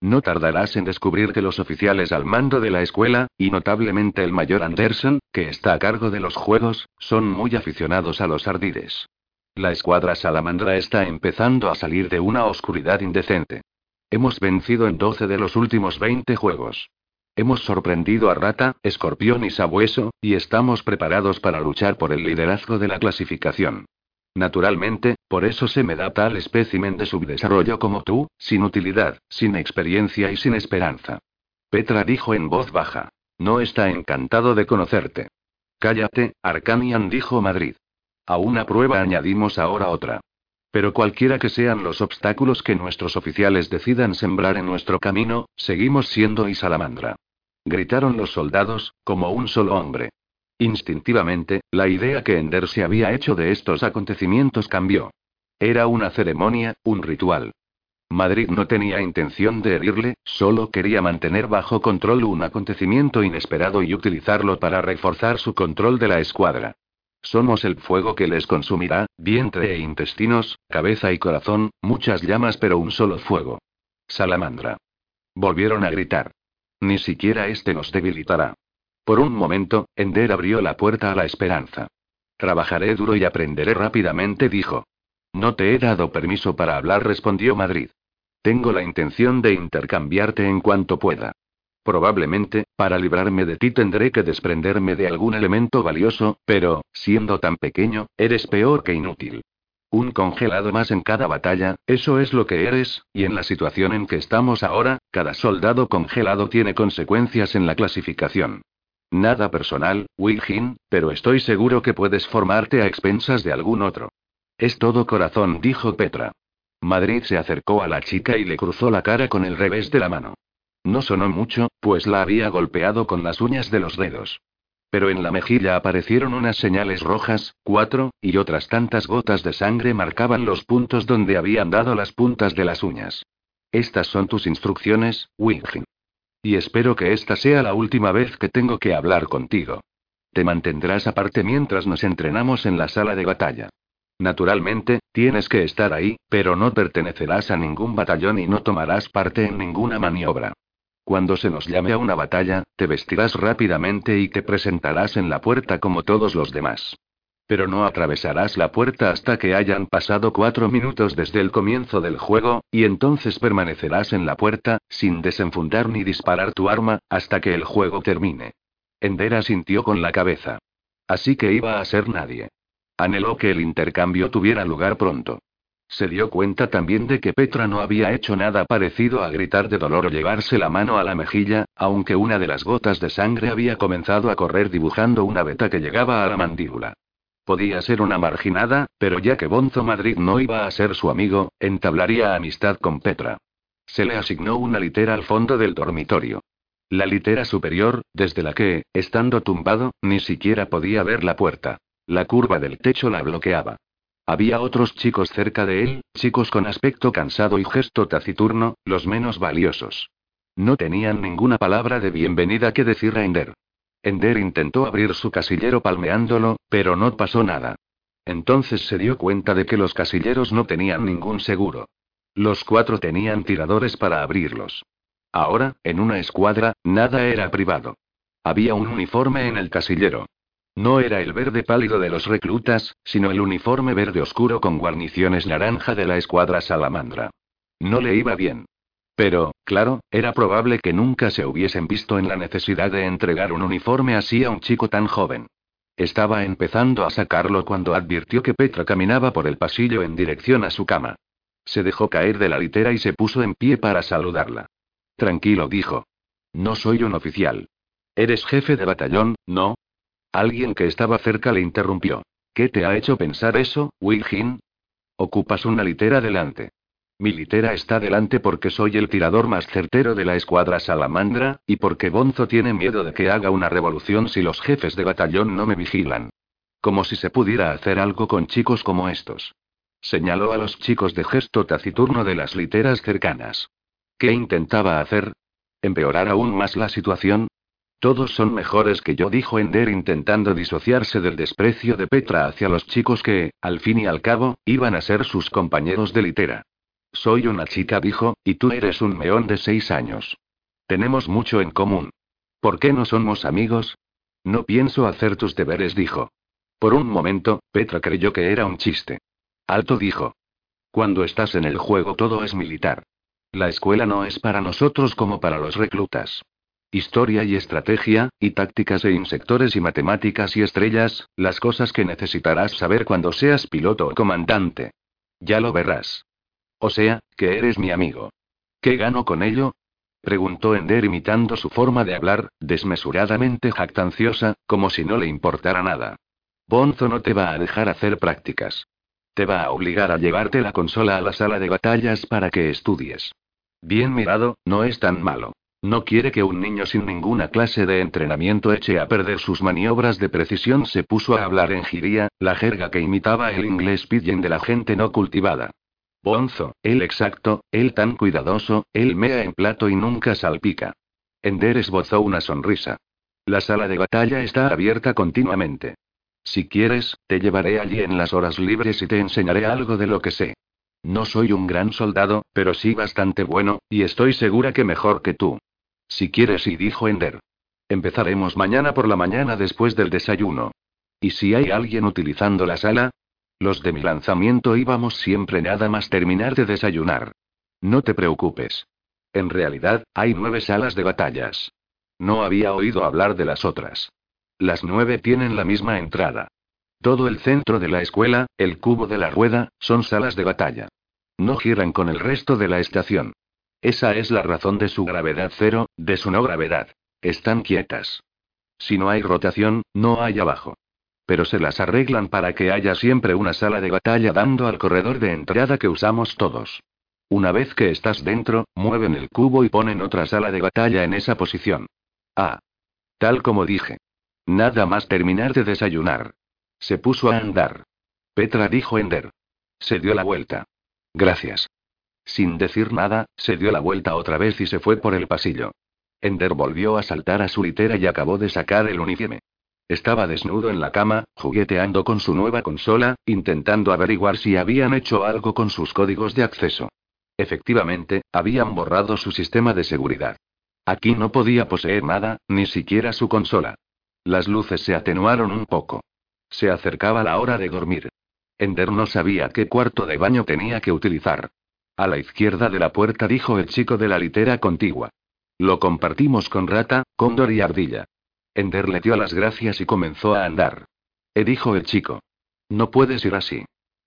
No tardarás en descubrir que los oficiales al mando de la escuela, y notablemente el mayor Anderson, que está a cargo de los juegos, son muy aficionados a los ardides. La escuadra salamandra está empezando a salir de una oscuridad indecente. Hemos vencido en 12 de los últimos 20 juegos. Hemos sorprendido a Rata, Escorpión y Sabueso, y estamos preparados para luchar por el liderazgo de la clasificación. Naturalmente, por eso se me da tal espécimen de subdesarrollo como tú, sin utilidad, sin experiencia y sin esperanza. Petra dijo en voz baja. No está encantado de conocerte. Cállate, Arcanian dijo Madrid. A una prueba añadimos ahora otra. Pero cualquiera que sean los obstáculos que nuestros oficiales decidan sembrar en nuestro camino, seguimos siendo y salamandra. Gritaron los soldados, como un solo hombre. Instintivamente, la idea que Ender se había hecho de estos acontecimientos cambió. Era una ceremonia, un ritual. Madrid no tenía intención de herirle, solo quería mantener bajo control un acontecimiento inesperado y utilizarlo para reforzar su control de la escuadra. Somos el fuego que les consumirá, vientre e intestinos, cabeza y corazón, muchas llamas pero un solo fuego. Salamandra. Volvieron a gritar. Ni siquiera este nos debilitará. Por un momento, Ender abrió la puerta a la esperanza. Trabajaré duro y aprenderé rápidamente, dijo. No te he dado permiso para hablar, respondió Madrid. Tengo la intención de intercambiarte en cuanto pueda. Probablemente, para librarme de ti tendré que desprenderme de algún elemento valioso, pero, siendo tan pequeño, eres peor que inútil. Un congelado más en cada batalla, eso es lo que eres, y en la situación en que estamos ahora, cada soldado congelado tiene consecuencias en la clasificación. Nada personal, Wilgin, pero estoy seguro que puedes formarte a expensas de algún otro. Es todo corazón, dijo Petra. Madrid se acercó a la chica y le cruzó la cara con el revés de la mano. No sonó mucho, pues la había golpeado con las uñas de los dedos. Pero en la mejilla aparecieron unas señales rojas, cuatro, y otras tantas gotas de sangre marcaban los puntos donde habían dado las puntas de las uñas. Estas son tus instrucciones, Wilgin. Y espero que esta sea la última vez que tengo que hablar contigo. Te mantendrás aparte mientras nos entrenamos en la sala de batalla. Naturalmente, tienes que estar ahí, pero no pertenecerás a ningún batallón y no tomarás parte en ninguna maniobra. Cuando se nos llame a una batalla, te vestirás rápidamente y te presentarás en la puerta como todos los demás. Pero no atravesarás la puerta hasta que hayan pasado cuatro minutos desde el comienzo del juego, y entonces permanecerás en la puerta, sin desenfundar ni disparar tu arma, hasta que el juego termine. Endera sintió con la cabeza. Así que iba a ser nadie. Anheló que el intercambio tuviera lugar pronto. Se dio cuenta también de que Petra no había hecho nada parecido a gritar de dolor o llevarse la mano a la mejilla, aunque una de las gotas de sangre había comenzado a correr dibujando una veta que llegaba a la mandíbula. Podía ser una marginada, pero ya que Bonzo Madrid no iba a ser su amigo, entablaría amistad con Petra. Se le asignó una litera al fondo del dormitorio. La litera superior, desde la que, estando tumbado, ni siquiera podía ver la puerta. La curva del techo la bloqueaba. Había otros chicos cerca de él, chicos con aspecto cansado y gesto taciturno, los menos valiosos. No tenían ninguna palabra de bienvenida que decir a Ender. Ender intentó abrir su casillero palmeándolo, pero no pasó nada. Entonces se dio cuenta de que los casilleros no tenían ningún seguro. Los cuatro tenían tiradores para abrirlos. Ahora, en una escuadra, nada era privado. Había un uniforme en el casillero. No era el verde pálido de los reclutas, sino el uniforme verde oscuro con guarniciones naranja de la escuadra salamandra. No le iba bien. Pero, claro, era probable que nunca se hubiesen visto en la necesidad de entregar un uniforme así a un chico tan joven. Estaba empezando a sacarlo cuando advirtió que Petra caminaba por el pasillo en dirección a su cama. Se dejó caer de la litera y se puso en pie para saludarla. Tranquilo, dijo. No soy un oficial. Eres jefe de batallón, ¿no? Alguien que estaba cerca le interrumpió. ¿Qué te ha hecho pensar eso, Wilgin? Ocupas una litera delante. Mi litera está delante porque soy el tirador más certero de la escuadra salamandra, y porque Bonzo tiene miedo de que haga una revolución si los jefes de batallón no me vigilan. Como si se pudiera hacer algo con chicos como estos. Señaló a los chicos de gesto taciturno de las literas cercanas. ¿Qué intentaba hacer? ¿Empeorar aún más la situación? Todos son mejores que yo, dijo Ender intentando disociarse del desprecio de Petra hacia los chicos que, al fin y al cabo, iban a ser sus compañeros de litera. Soy una chica, dijo, y tú eres un meón de seis años. Tenemos mucho en común. ¿Por qué no somos amigos? No pienso hacer tus deberes, dijo. Por un momento, Petra creyó que era un chiste. Alto dijo. Cuando estás en el juego todo es militar. La escuela no es para nosotros como para los reclutas. Historia y estrategia, y tácticas e insectores y matemáticas y estrellas, las cosas que necesitarás saber cuando seas piloto o comandante. Ya lo verás. O sea, que eres mi amigo. ¿Qué gano con ello? preguntó Ender imitando su forma de hablar, desmesuradamente jactanciosa, como si no le importara nada. Bonzo no te va a dejar hacer prácticas. Te va a obligar a llevarte la consola a la sala de batallas para que estudies. Bien mirado, no es tan malo. No quiere que un niño sin ninguna clase de entrenamiento eche a perder sus maniobras de precisión. Se puso a hablar en jiría, la jerga que imitaba el inglés pidgin de la gente no cultivada. Bonzo, él exacto, él tan cuidadoso, él mea en plato y nunca salpica. Ender esbozó una sonrisa. La sala de batalla está abierta continuamente. Si quieres, te llevaré allí en las horas libres y te enseñaré algo de lo que sé. No soy un gran soldado, pero sí bastante bueno, y estoy segura que mejor que tú. Si quieres, y dijo Ender. Empezaremos mañana por la mañana después del desayuno. ¿Y si hay alguien utilizando la sala? Los de mi lanzamiento íbamos siempre nada más terminar de desayunar. No te preocupes. En realidad, hay nueve salas de batallas. No había oído hablar de las otras. Las nueve tienen la misma entrada. Todo el centro de la escuela, el cubo de la rueda, son salas de batalla. No giran con el resto de la estación. Esa es la razón de su gravedad cero, de su no gravedad. Están quietas. Si no hay rotación, no hay abajo. Pero se las arreglan para que haya siempre una sala de batalla dando al corredor de entrada que usamos todos. Una vez que estás dentro, mueven el cubo y ponen otra sala de batalla en esa posición. Ah. Tal como dije. Nada más terminar de desayunar. Se puso a andar. Petra dijo Ender. Se dio la vuelta. Gracias. Sin decir nada, se dio la vuelta otra vez y se fue por el pasillo. Ender volvió a saltar a su litera y acabó de sacar el uniforme. Estaba desnudo en la cama, jugueteando con su nueva consola, intentando averiguar si habían hecho algo con sus códigos de acceso. Efectivamente, habían borrado su sistema de seguridad. Aquí no podía poseer nada, ni siquiera su consola. Las luces se atenuaron un poco. Se acercaba la hora de dormir. Ender no sabía qué cuarto de baño tenía que utilizar. A la izquierda de la puerta dijo el chico de la litera contigua. Lo compartimos con Rata, Cóndor y Ardilla. Ender le dio las gracias y comenzó a andar. E dijo el chico. No puedes ir así.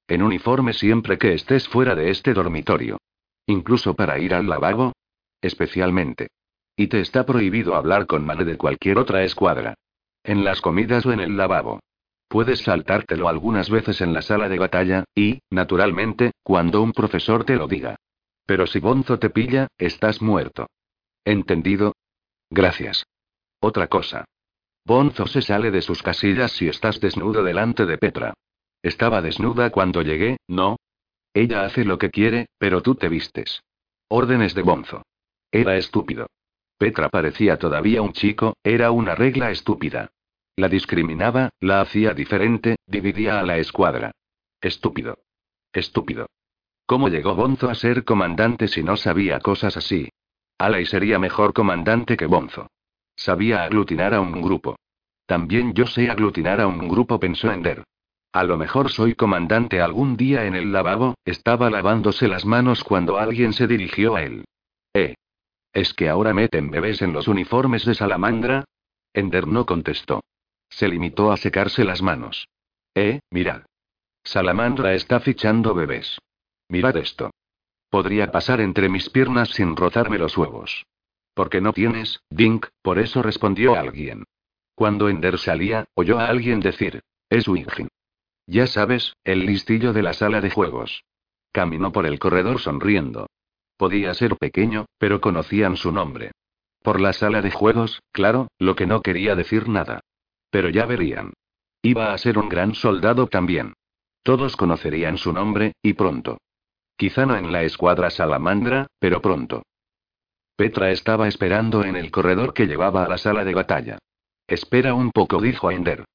En uniforme siempre que estés fuera de este dormitorio. Incluso para ir al lavabo. Especialmente. Y te está prohibido hablar con madre de cualquier otra escuadra. En las comidas o en el lavabo. Puedes saltártelo algunas veces en la sala de batalla, y, naturalmente, cuando un profesor te lo diga. Pero si Bonzo te pilla, estás muerto. ¿Entendido? Gracias. Otra cosa. Bonzo se sale de sus casillas si estás desnudo delante de Petra. Estaba desnuda cuando llegué, ¿no? Ella hace lo que quiere, pero tú te vistes. Órdenes de Bonzo. Era estúpido. Petra parecía todavía un chico, era una regla estúpida. La discriminaba, la hacía diferente, dividía a la escuadra. Estúpido. Estúpido. ¿Cómo llegó Bonzo a ser comandante si no sabía cosas así? Alay sería mejor comandante que Bonzo. Sabía aglutinar a un grupo. También yo sé aglutinar a un grupo, pensó Ender. A lo mejor soy comandante algún día en el lavabo, estaba lavándose las manos cuando alguien se dirigió a él. ¿Eh? ¿Es que ahora meten bebés en los uniformes de salamandra? Ender no contestó. Se limitó a secarse las manos. Eh, mirad. Salamandra está fichando bebés. Mirad esto. Podría pasar entre mis piernas sin rotarme los huevos. Porque no tienes, Dink, por eso respondió alguien. Cuando Ender salía, oyó a alguien decir, es Wingin. Ya sabes, el listillo de la sala de juegos. Caminó por el corredor sonriendo. Podía ser pequeño, pero conocían su nombre. Por la sala de juegos, claro, lo que no quería decir nada. Pero ya verían. Iba a ser un gran soldado también. Todos conocerían su nombre, y pronto. Quizá no en la escuadra salamandra, pero pronto. Petra estaba esperando en el corredor que llevaba a la sala de batalla. Espera un poco, dijo Ender.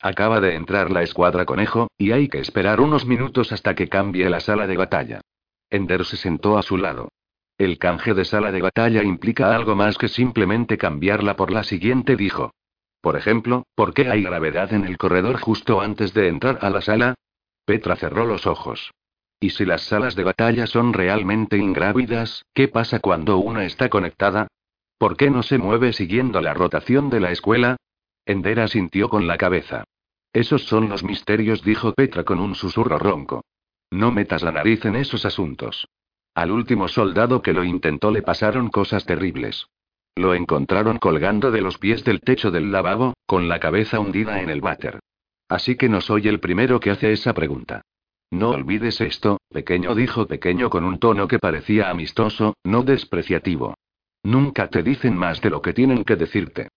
Acaba de entrar la escuadra conejo, y hay que esperar unos minutos hasta que cambie la sala de batalla. Ender se sentó a su lado. El canje de sala de batalla implica algo más que simplemente cambiarla por la siguiente, dijo. Por ejemplo, ¿por qué hay gravedad en el corredor justo antes de entrar a la sala? Petra cerró los ojos. ¿Y si las salas de batalla son realmente ingrávidas, qué pasa cuando una está conectada? ¿Por qué no se mueve siguiendo la rotación de la escuela? Endera sintió con la cabeza. Esos son los misterios, dijo Petra con un susurro ronco. No metas la nariz en esos asuntos. Al último soldado que lo intentó le pasaron cosas terribles. Lo encontraron colgando de los pies del techo del lavabo, con la cabeza hundida en el váter. Así que no soy el primero que hace esa pregunta. No olvides esto, pequeño, dijo pequeño con un tono que parecía amistoso, no despreciativo. Nunca te dicen más de lo que tienen que decirte.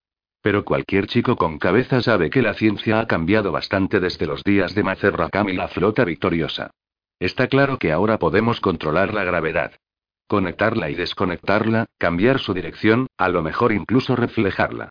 Pero cualquier chico con cabeza sabe que la ciencia ha cambiado bastante desde los días de Macerracam y la flota victoriosa. Está claro que ahora podemos controlar la gravedad. Conectarla y desconectarla, cambiar su dirección, a lo mejor incluso reflejarla.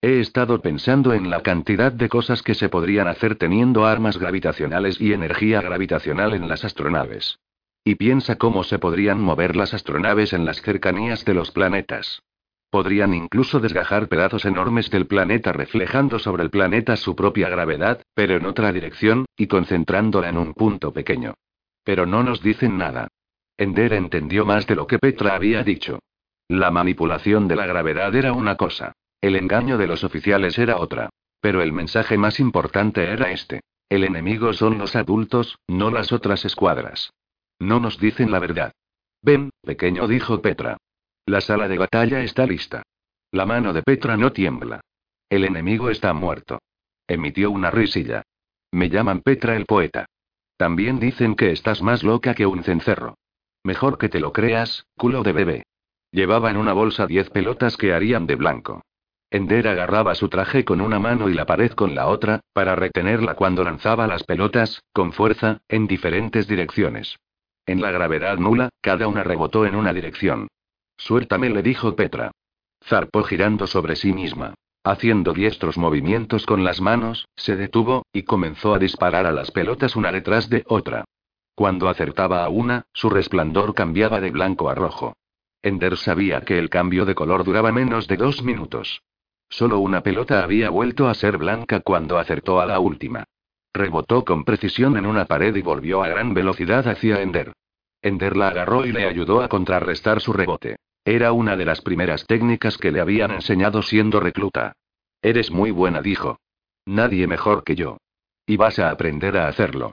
He estado pensando en la cantidad de cosas que se podrían hacer teniendo armas gravitacionales y energía gravitacional en las astronaves. Y piensa cómo se podrían mover las astronaves en las cercanías de los planetas. Podrían incluso desgajar pedazos enormes del planeta reflejando sobre el planeta su propia gravedad, pero en otra dirección, y concentrándola en un punto pequeño. Pero no nos dicen nada. Ender entendió más de lo que Petra había dicho. La manipulación de la gravedad era una cosa. El engaño de los oficiales era otra. Pero el mensaje más importante era este. El enemigo son los adultos, no las otras escuadras. No nos dicen la verdad. Ven, pequeño, dijo Petra. La sala de batalla está lista. La mano de Petra no tiembla. El enemigo está muerto. Emitió una risilla. Me llaman Petra el poeta. También dicen que estás más loca que un cencerro. Mejor que te lo creas, culo de bebé. Llevaba en una bolsa diez pelotas que harían de blanco. Ender agarraba su traje con una mano y la pared con la otra, para retenerla cuando lanzaba las pelotas, con fuerza, en diferentes direcciones. En la gravedad nula, cada una rebotó en una dirección. Suéltame, le dijo Petra. Zarpó girando sobre sí misma. Haciendo diestros movimientos con las manos, se detuvo, y comenzó a disparar a las pelotas una detrás de otra. Cuando acertaba a una, su resplandor cambiaba de blanco a rojo. Ender sabía que el cambio de color duraba menos de dos minutos. Solo una pelota había vuelto a ser blanca cuando acertó a la última. Rebotó con precisión en una pared y volvió a gran velocidad hacia Ender. Ender la agarró y le ayudó a contrarrestar su rebote. Era una de las primeras técnicas que le habían enseñado siendo recluta. Eres muy buena, dijo. Nadie mejor que yo. Y vas a aprender a hacerlo.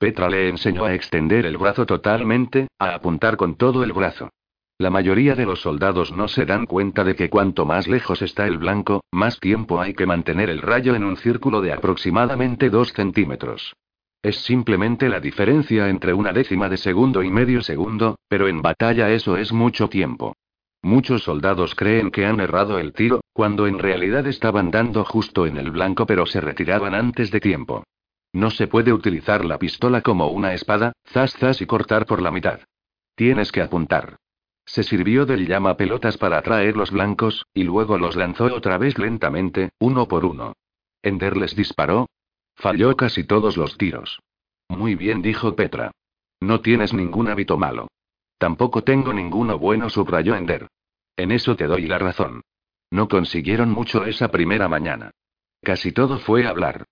Petra le enseñó a extender el brazo totalmente, a apuntar con todo el brazo. La mayoría de los soldados no se dan cuenta de que cuanto más lejos está el blanco, más tiempo hay que mantener el rayo en un círculo de aproximadamente 2 centímetros. Es simplemente la diferencia entre una décima de segundo y medio segundo, pero en batalla eso es mucho tiempo. Muchos soldados creen que han errado el tiro, cuando en realidad estaban dando justo en el blanco pero se retiraban antes de tiempo. No se puede utilizar la pistola como una espada, zas zas y cortar por la mitad. Tienes que apuntar. Se sirvió del llama pelotas para atraer los blancos, y luego los lanzó otra vez lentamente, uno por uno. Ender les disparó, Falló casi todos los tiros. Muy bien, dijo Petra. No tienes ningún hábito malo. Tampoco tengo ninguno bueno, subrayó Ender. En eso te doy la razón. No consiguieron mucho esa primera mañana. Casi todo fue hablar.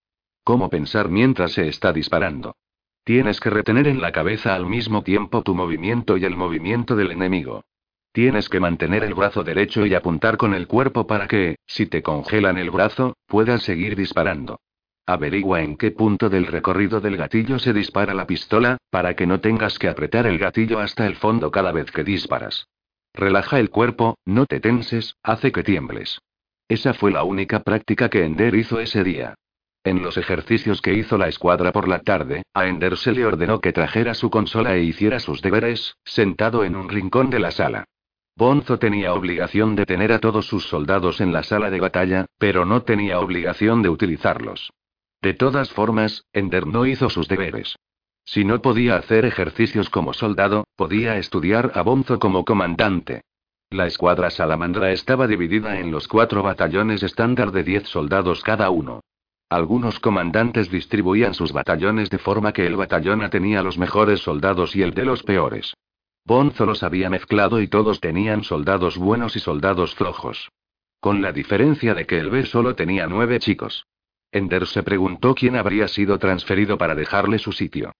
¿Cómo pensar mientras se está disparando? Tienes que retener en la cabeza al mismo tiempo tu movimiento y el movimiento del enemigo. Tienes que mantener el brazo derecho y apuntar con el cuerpo para que, si te congelan el brazo, puedas seguir disparando. Averigua en qué punto del recorrido del gatillo se dispara la pistola, para que no tengas que apretar el gatillo hasta el fondo cada vez que disparas. Relaja el cuerpo, no te tenses, hace que tiembles. Esa fue la única práctica que Ender hizo ese día. En los ejercicios que hizo la escuadra por la tarde, a Ender se le ordenó que trajera su consola e hiciera sus deberes, sentado en un rincón de la sala. Bonzo tenía obligación de tener a todos sus soldados en la sala de batalla, pero no tenía obligación de utilizarlos. De todas formas, Ender no hizo sus deberes. Si no podía hacer ejercicios como soldado, podía estudiar a Bonzo como comandante. La escuadra salamandra estaba dividida en los cuatro batallones estándar de diez soldados cada uno. Algunos comandantes distribuían sus batallones de forma que el batallón A tenía los mejores soldados y el de los peores. Bonzo los había mezclado y todos tenían soldados buenos y soldados flojos. Con la diferencia de que el B solo tenía nueve chicos. Ender se preguntó quién habría sido transferido para dejarle su sitio.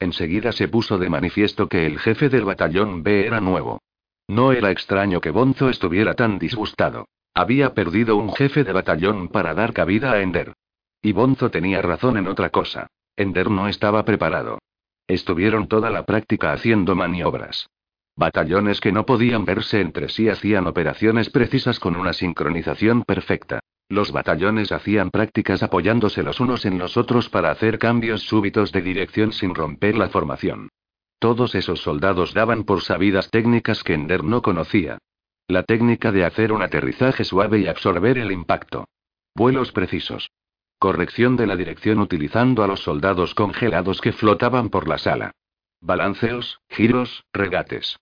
Enseguida se puso de manifiesto que el jefe del batallón B era nuevo. No era extraño que Bonzo estuviera tan disgustado. Había perdido un jefe de batallón para dar cabida a Ender. Y Bonzo tenía razón en otra cosa. Ender no estaba preparado. Estuvieron toda la práctica haciendo maniobras. Batallones que no podían verse entre sí hacían operaciones precisas con una sincronización perfecta. Los batallones hacían prácticas apoyándose los unos en los otros para hacer cambios súbitos de dirección sin romper la formación. Todos esos soldados daban por sabidas técnicas que Ender no conocía. La técnica de hacer un aterrizaje suave y absorber el impacto. Vuelos precisos. Corrección de la dirección utilizando a los soldados congelados que flotaban por la sala. Balanceos, giros, regates.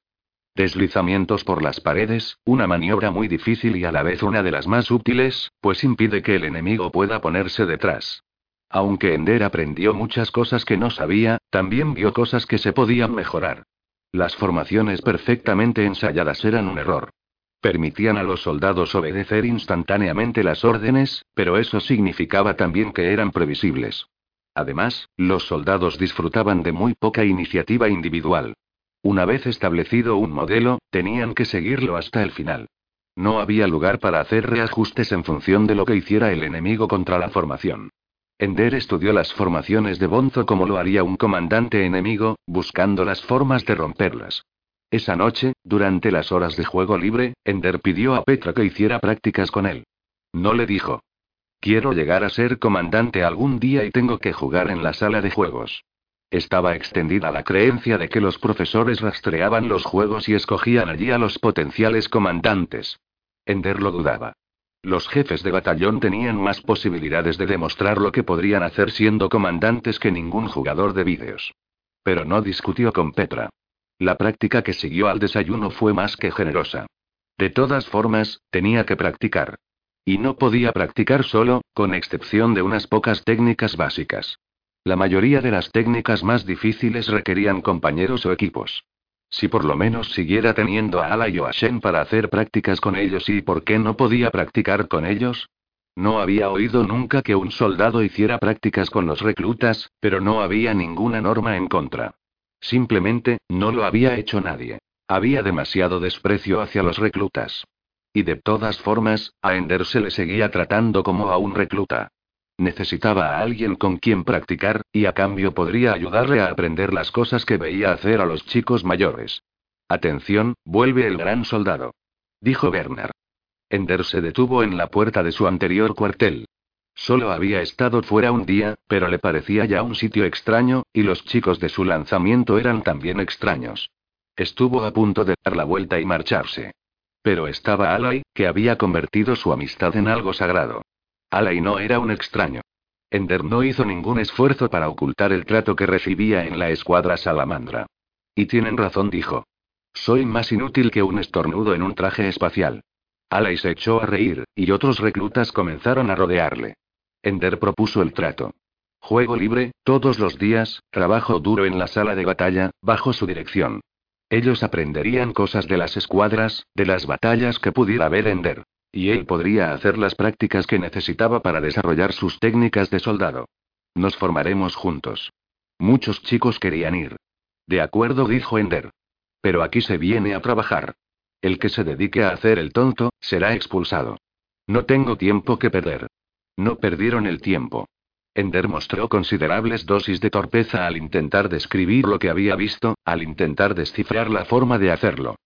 Deslizamientos por las paredes, una maniobra muy difícil y a la vez una de las más útiles, pues impide que el enemigo pueda ponerse detrás. Aunque Ender aprendió muchas cosas que no sabía, también vio cosas que se podían mejorar. Las formaciones perfectamente ensayadas eran un error. Permitían a los soldados obedecer instantáneamente las órdenes, pero eso significaba también que eran previsibles. Además, los soldados disfrutaban de muy poca iniciativa individual. Una vez establecido un modelo, tenían que seguirlo hasta el final. No había lugar para hacer reajustes en función de lo que hiciera el enemigo contra la formación. Ender estudió las formaciones de Bonzo como lo haría un comandante enemigo, buscando las formas de romperlas. Esa noche, durante las horas de juego libre, Ender pidió a Petra que hiciera prácticas con él. No le dijo. Quiero llegar a ser comandante algún día y tengo que jugar en la sala de juegos. Estaba extendida la creencia de que los profesores rastreaban los juegos y escogían allí a los potenciales comandantes. Ender lo dudaba. Los jefes de batallón tenían más posibilidades de demostrar lo que podrían hacer siendo comandantes que ningún jugador de vídeos. Pero no discutió con Petra. La práctica que siguió al desayuno fue más que generosa. De todas formas, tenía que practicar. Y no podía practicar solo, con excepción de unas pocas técnicas básicas. La mayoría de las técnicas más difíciles requerían compañeros o equipos. Si por lo menos siguiera teniendo a Ala y a Shen para hacer prácticas con ellos y por qué no podía practicar con ellos? No había oído nunca que un soldado hiciera prácticas con los reclutas, pero no había ninguna norma en contra. Simplemente, no lo había hecho nadie. Había demasiado desprecio hacia los reclutas. Y de todas formas, a Ender se le seguía tratando como a un recluta. Necesitaba a alguien con quien practicar, y a cambio podría ayudarle a aprender las cosas que veía hacer a los chicos mayores. Atención, vuelve el gran soldado. Dijo Bernard. Ender se detuvo en la puerta de su anterior cuartel. Solo había estado fuera un día, pero le parecía ya un sitio extraño, y los chicos de su lanzamiento eran también extraños. Estuvo a punto de dar la vuelta y marcharse. Pero estaba Alay, que había convertido su amistad en algo sagrado. Alay no era un extraño. Ender no hizo ningún esfuerzo para ocultar el trato que recibía en la escuadra salamandra. Y tienen razón, dijo. Soy más inútil que un estornudo en un traje espacial. Alay se echó a reír, y otros reclutas comenzaron a rodearle. Ender propuso el trato. Juego libre, todos los días, trabajo duro en la sala de batalla, bajo su dirección. Ellos aprenderían cosas de las escuadras, de las batallas que pudiera ver Ender. Y él podría hacer las prácticas que necesitaba para desarrollar sus técnicas de soldado. Nos formaremos juntos. Muchos chicos querían ir. De acuerdo, dijo Ender. Pero aquí se viene a trabajar. El que se dedique a hacer el tonto, será expulsado. No tengo tiempo que perder. No perdieron el tiempo. Ender mostró considerables dosis de torpeza al intentar describir lo que había visto, al intentar descifrar la forma de hacerlo.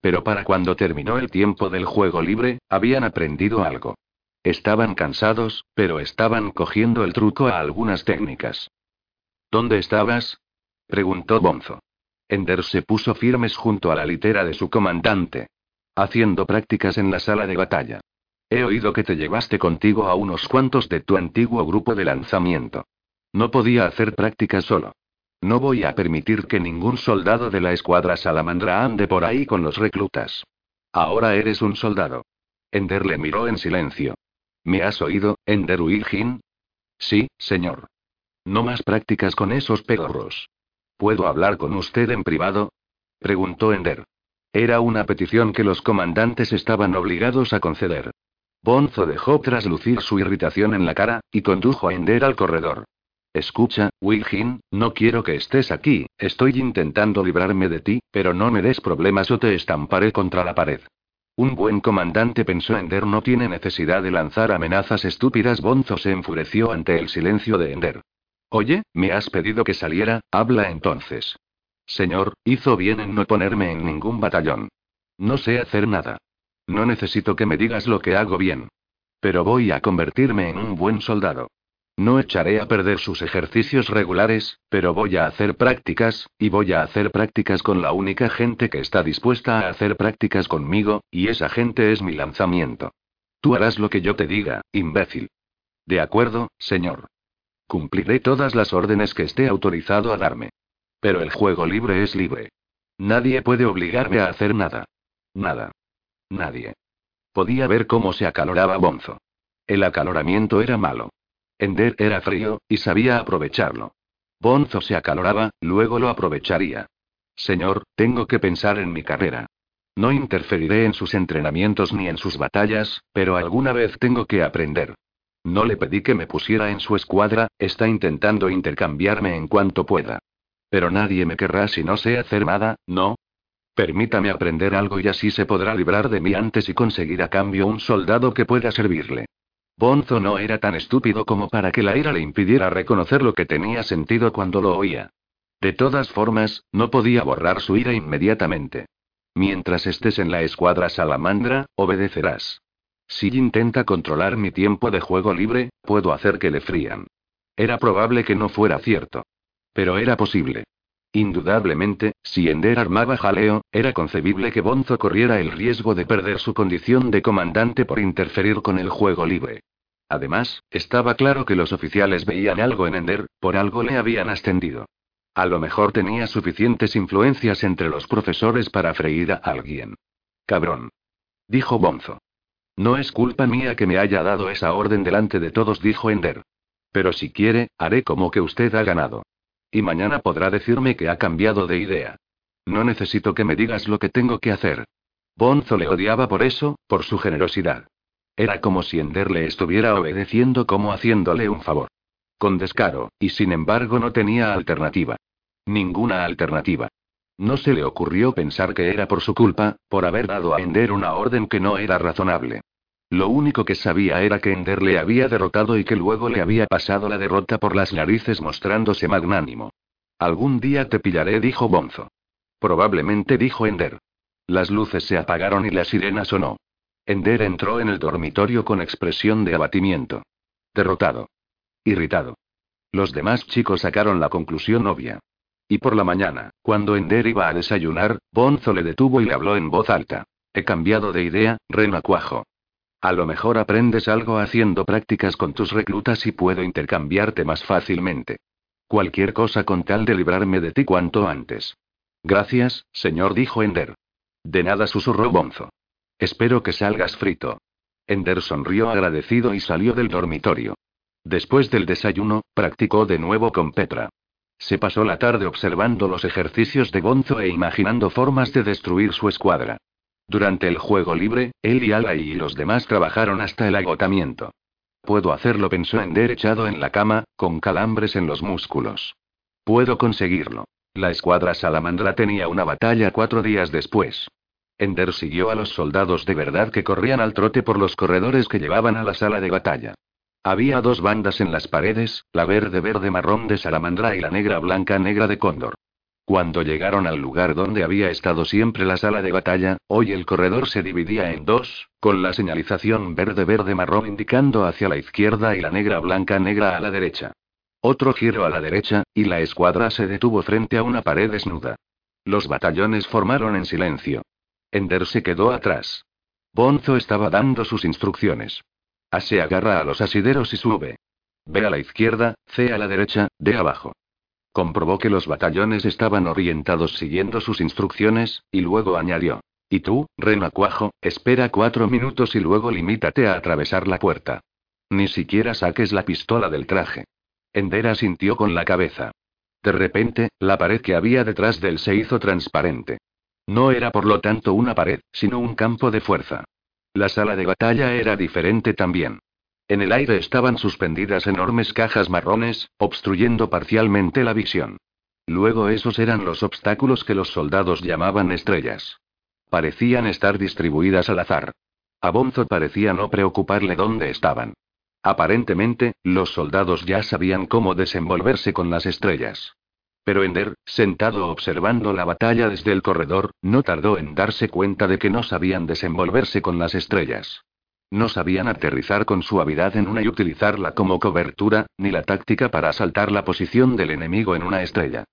Pero para cuando terminó el tiempo del juego libre, habían aprendido algo. Estaban cansados, pero estaban cogiendo el truco a algunas técnicas. ¿Dónde estabas? preguntó Bonzo. Ender se puso firmes junto a la litera de su comandante. Haciendo prácticas en la sala de batalla. He oído que te llevaste contigo a unos cuantos de tu antiguo grupo de lanzamiento. No podía hacer prácticas solo. No voy a permitir que ningún soldado de la escuadra salamandra ande por ahí con los reclutas. Ahora eres un soldado. Ender le miró en silencio. ¿Me has oído, Ender Wilgin? Sí, señor. No más prácticas con esos pedorros. ¿Puedo hablar con usted en privado? preguntó Ender. Era una petición que los comandantes estaban obligados a conceder. Bonzo dejó traslucir su irritación en la cara, y condujo a Ender al corredor. Escucha, Wilgin, no quiero que estés aquí, estoy intentando librarme de ti, pero no me des problemas o te estamparé contra la pared. Un buen comandante pensó Ender no tiene necesidad de lanzar amenazas estúpidas. Bonzo se enfureció ante el silencio de Ender. Oye, me has pedido que saliera, habla entonces. Señor, hizo bien en no ponerme en ningún batallón. No sé hacer nada. No necesito que me digas lo que hago bien. Pero voy a convertirme en un buen soldado. No echaré a perder sus ejercicios regulares, pero voy a hacer prácticas, y voy a hacer prácticas con la única gente que está dispuesta a hacer prácticas conmigo, y esa gente es mi lanzamiento. Tú harás lo que yo te diga, imbécil. De acuerdo, señor. Cumpliré todas las órdenes que esté autorizado a darme. Pero el juego libre es libre. Nadie puede obligarme a hacer nada. Nada. Nadie. Podía ver cómo se acaloraba Bonzo. El acaloramiento era malo. Ender era frío, y sabía aprovecharlo. Bonzo se acaloraba, luego lo aprovecharía. Señor, tengo que pensar en mi carrera. No interferiré en sus entrenamientos ni en sus batallas, pero alguna vez tengo que aprender. No le pedí que me pusiera en su escuadra, está intentando intercambiarme en cuanto pueda. Pero nadie me querrá si no sé hacer nada, ¿no? Permítame aprender algo y así se podrá librar de mí antes y conseguir a cambio un soldado que pueda servirle. Bonzo no era tan estúpido como para que la ira le impidiera reconocer lo que tenía sentido cuando lo oía. De todas formas, no podía borrar su ira inmediatamente. Mientras estés en la escuadra salamandra, obedecerás. Si intenta controlar mi tiempo de juego libre, puedo hacer que le frían. Era probable que no fuera cierto. Pero era posible. Indudablemente, si Ender armaba jaleo, era concebible que Bonzo corriera el riesgo de perder su condición de comandante por interferir con el juego libre. Además, estaba claro que los oficiales veían algo en Ender, por algo le habían ascendido. A lo mejor tenía suficientes influencias entre los profesores para freír a alguien. Cabrón. Dijo Bonzo. No es culpa mía que me haya dado esa orden delante de todos, dijo Ender. Pero si quiere, haré como que usted ha ganado. Y mañana podrá decirme que ha cambiado de idea. No necesito que me digas lo que tengo que hacer. Bonzo le odiaba por eso, por su generosidad. Era como si Ender le estuviera obedeciendo como haciéndole un favor. Con descaro, y sin embargo no tenía alternativa. Ninguna alternativa. No se le ocurrió pensar que era por su culpa, por haber dado a Ender una orden que no era razonable. Lo único que sabía era que Ender le había derrotado y que luego le había pasado la derrota por las narices mostrándose magnánimo. Algún día te pillaré, dijo Bonzo. Probablemente dijo Ender. Las luces se apagaron y la sirena sonó. Ender entró en el dormitorio con expresión de abatimiento. Derrotado. Irritado. Los demás chicos sacaron la conclusión obvia. Y por la mañana, cuando Ender iba a desayunar, Bonzo le detuvo y le habló en voz alta. He cambiado de idea, renacuajo. A lo mejor aprendes algo haciendo prácticas con tus reclutas y puedo intercambiarte más fácilmente. Cualquier cosa con tal de librarme de ti cuanto antes. Gracias, señor, dijo Ender. De nada susurró Bonzo. Espero que salgas frito. Ender sonrió agradecido y salió del dormitorio. Después del desayuno, practicó de nuevo con Petra. Se pasó la tarde observando los ejercicios de Bonzo e imaginando formas de destruir su escuadra. Durante el juego libre, él y Ala y los demás trabajaron hasta el agotamiento. Puedo hacerlo, pensó Ender echado en la cama, con calambres en los músculos. Puedo conseguirlo. La escuadra salamandra tenía una batalla cuatro días después. Ender siguió a los soldados de verdad que corrían al trote por los corredores que llevaban a la sala de batalla. Había dos bandas en las paredes, la verde verde marrón de salamandra y la negra blanca negra de cóndor. Cuando llegaron al lugar donde había estado siempre la sala de batalla, hoy el corredor se dividía en dos, con la señalización verde verde marrón indicando hacia la izquierda y la negra blanca negra a la derecha. Otro giro a la derecha, y la escuadra se detuvo frente a una pared desnuda. Los batallones formaron en silencio. Ender se quedó atrás. Bonzo estaba dando sus instrucciones. A se agarra a los asideros y sube. Ve a la izquierda, C a la derecha, D abajo. Comprobó que los batallones estaban orientados siguiendo sus instrucciones, y luego añadió. Y tú, renacuajo, espera cuatro minutos y luego limítate a atravesar la puerta. Ni siquiera saques la pistola del traje. Endera sintió con la cabeza. De repente, la pared que había detrás de él se hizo transparente. No era por lo tanto una pared, sino un campo de fuerza. La sala de batalla era diferente también. En el aire estaban suspendidas enormes cajas marrones, obstruyendo parcialmente la visión. Luego esos eran los obstáculos que los soldados llamaban estrellas. Parecían estar distribuidas al azar. A Bonzo parecía no preocuparle dónde estaban. Aparentemente, los soldados ya sabían cómo desenvolverse con las estrellas. Pero Ender, sentado observando la batalla desde el corredor, no tardó en darse cuenta de que no sabían desenvolverse con las estrellas. No sabían aterrizar con suavidad en una y utilizarla como cobertura, ni la táctica para asaltar la posición del enemigo en una estrella.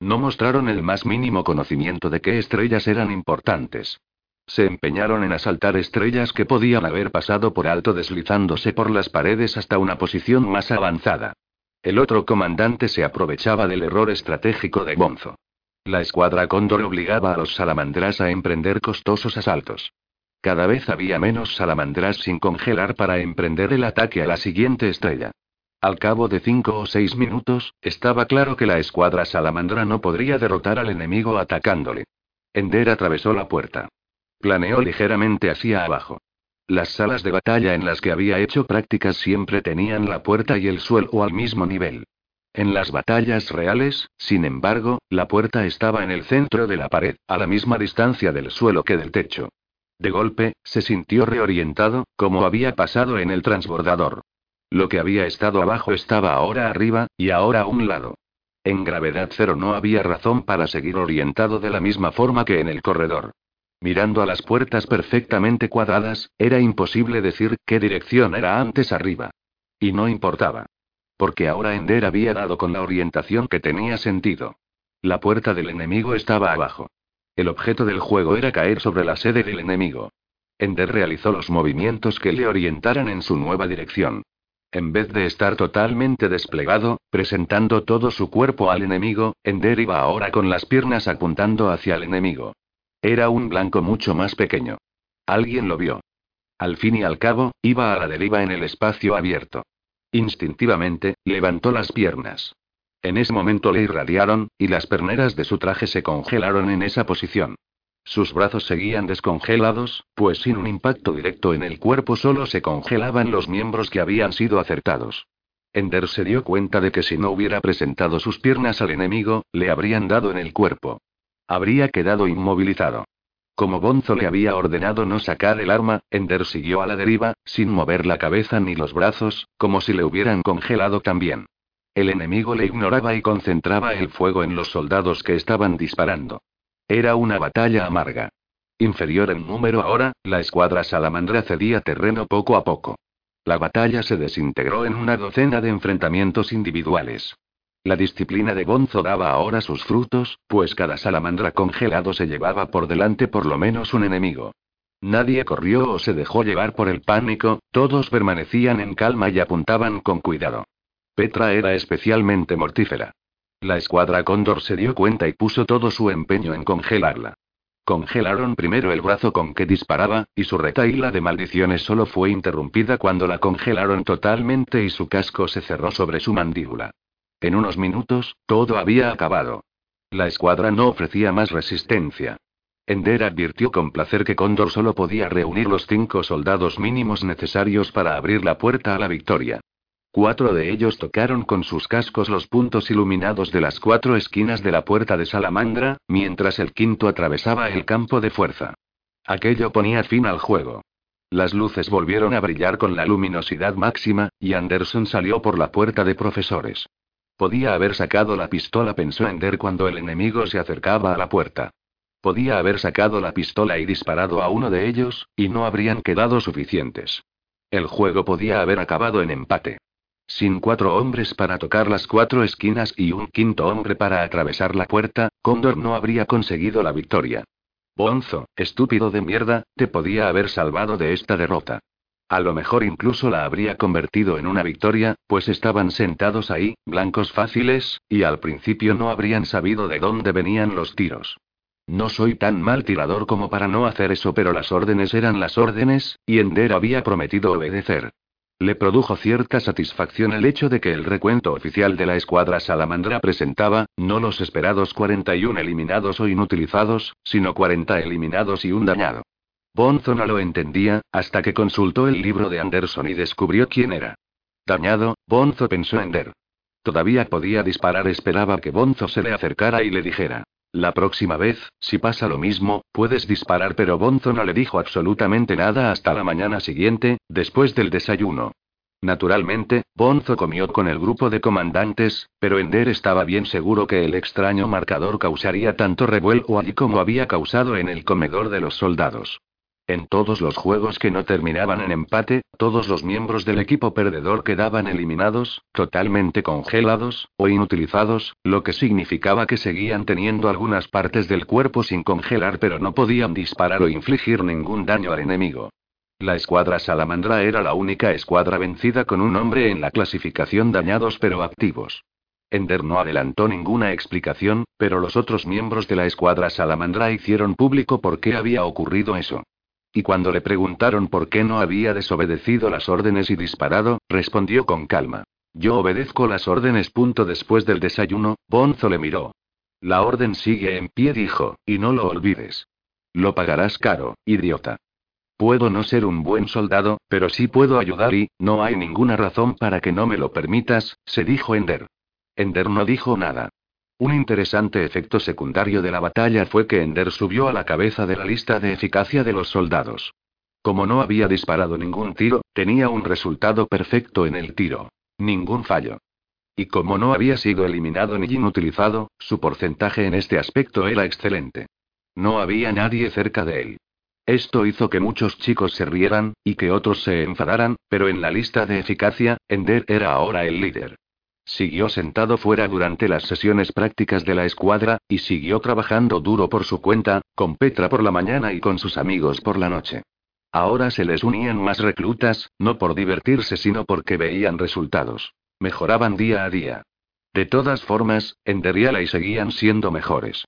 No mostraron el más mínimo conocimiento de qué estrellas eran importantes. Se empeñaron en asaltar estrellas que podían haber pasado por alto deslizándose por las paredes hasta una posición más avanzada. El otro comandante se aprovechaba del error estratégico de Bonzo. La escuadra Cóndor obligaba a los salamandras a emprender costosos asaltos. Cada vez había menos salamandras sin congelar para emprender el ataque a la siguiente estrella. Al cabo de cinco o seis minutos, estaba claro que la escuadra salamandra no podría derrotar al enemigo atacándole. Ender atravesó la puerta. Planeó ligeramente hacia abajo. Las salas de batalla en las que había hecho prácticas siempre tenían la puerta y el suelo al mismo nivel. En las batallas reales, sin embargo, la puerta estaba en el centro de la pared, a la misma distancia del suelo que del techo. De golpe, se sintió reorientado, como había pasado en el transbordador. Lo que había estado abajo estaba ahora arriba, y ahora a un lado. En gravedad cero no había razón para seguir orientado de la misma forma que en el corredor. Mirando a las puertas perfectamente cuadradas, era imposible decir qué dirección era antes arriba. Y no importaba. Porque ahora Ender había dado con la orientación que tenía sentido. La puerta del enemigo estaba abajo. El objeto del juego era caer sobre la sede del enemigo. Ender realizó los movimientos que le orientaran en su nueva dirección. En vez de estar totalmente desplegado, presentando todo su cuerpo al enemigo, Ender iba ahora con las piernas apuntando hacia el enemigo. Era un blanco mucho más pequeño. Alguien lo vio. Al fin y al cabo, iba a la deriva en el espacio abierto. Instintivamente, levantó las piernas. En ese momento le irradiaron, y las perneras de su traje se congelaron en esa posición. Sus brazos seguían descongelados, pues sin un impacto directo en el cuerpo solo se congelaban los miembros que habían sido acertados. Ender se dio cuenta de que si no hubiera presentado sus piernas al enemigo, le habrían dado en el cuerpo. Habría quedado inmovilizado. Como Bonzo le había ordenado no sacar el arma, Ender siguió a la deriva, sin mover la cabeza ni los brazos, como si le hubieran congelado también. El enemigo le ignoraba y concentraba el fuego en los soldados que estaban disparando. Era una batalla amarga. Inferior en número ahora, la escuadra salamandra cedía terreno poco a poco. La batalla se desintegró en una docena de enfrentamientos individuales. La disciplina de Gonzo daba ahora sus frutos, pues cada salamandra congelado se llevaba por delante por lo menos un enemigo. Nadie corrió o se dejó llevar por el pánico, todos permanecían en calma y apuntaban con cuidado. Petra era especialmente mortífera. La escuadra Cóndor se dio cuenta y puso todo su empeño en congelarla. Congelaron primero el brazo con que disparaba, y su retaíla de maldiciones solo fue interrumpida cuando la congelaron totalmente y su casco se cerró sobre su mandíbula. En unos minutos, todo había acabado. La escuadra no ofrecía más resistencia. Ender advirtió con placer que Cóndor solo podía reunir los cinco soldados mínimos necesarios para abrir la puerta a la victoria. Cuatro de ellos tocaron con sus cascos los puntos iluminados de las cuatro esquinas de la puerta de Salamandra, mientras el quinto atravesaba el campo de fuerza. Aquello ponía fin al juego. Las luces volvieron a brillar con la luminosidad máxima, y Anderson salió por la puerta de profesores. Podía haber sacado la pistola, pensó Ender cuando el enemigo se acercaba a la puerta. Podía haber sacado la pistola y disparado a uno de ellos, y no habrían quedado suficientes. El juego podía haber acabado en empate. Sin cuatro hombres para tocar las cuatro esquinas y un quinto hombre para atravesar la puerta, Cóndor no habría conseguido la victoria. Bonzo, estúpido de mierda, te podía haber salvado de esta derrota. A lo mejor incluso la habría convertido en una victoria, pues estaban sentados ahí, blancos fáciles, y al principio no habrían sabido de dónde venían los tiros. No soy tan mal tirador como para no hacer eso, pero las órdenes eran las órdenes, y Ender había prometido obedecer. Le produjo cierta satisfacción el hecho de que el recuento oficial de la escuadra salamandra presentaba, no los esperados 41 eliminados o inutilizados, sino 40 eliminados y un dañado. Bonzo no lo entendía, hasta que consultó el libro de Anderson y descubrió quién era. Dañado, Bonzo pensó en Der. Todavía podía disparar, esperaba que Bonzo se le acercara y le dijera. La próxima vez, si pasa lo mismo, puedes disparar, pero Bonzo no le dijo absolutamente nada hasta la mañana siguiente, después del desayuno. Naturalmente, Bonzo comió con el grupo de comandantes, pero Ender estaba bien seguro que el extraño marcador causaría tanto revuelo allí como había causado en el comedor de los soldados. En todos los juegos que no terminaban en empate, todos los miembros del equipo perdedor quedaban eliminados, totalmente congelados, o inutilizados, lo que significaba que seguían teniendo algunas partes del cuerpo sin congelar pero no podían disparar o infligir ningún daño al enemigo. La escuadra salamandra era la única escuadra vencida con un hombre en la clasificación dañados pero activos. Ender no adelantó ninguna explicación, pero los otros miembros de la escuadra salamandra hicieron público por qué había ocurrido eso. Y cuando le preguntaron por qué no había desobedecido las órdenes y disparado, respondió con calma. Yo obedezco las órdenes. Punto después del desayuno, Bonzo le miró. La orden sigue en pie, dijo, y no lo olvides. Lo pagarás caro, idiota. Puedo no ser un buen soldado, pero sí puedo ayudar y, no hay ninguna razón para que no me lo permitas, se dijo Ender. Ender no dijo nada. Un interesante efecto secundario de la batalla fue que Ender subió a la cabeza de la lista de eficacia de los soldados. Como no había disparado ningún tiro, tenía un resultado perfecto en el tiro. Ningún fallo. Y como no había sido eliminado ni inutilizado, su porcentaje en este aspecto era excelente. No había nadie cerca de él. Esto hizo que muchos chicos se rieran, y que otros se enfadaran, pero en la lista de eficacia, Ender era ahora el líder. Siguió sentado fuera durante las sesiones prácticas de la escuadra, y siguió trabajando duro por su cuenta, con Petra por la mañana y con sus amigos por la noche. Ahora se les unían más reclutas, no por divertirse sino porque veían resultados. Mejoraban día a día. De todas formas, Ender y Alay seguían siendo mejores.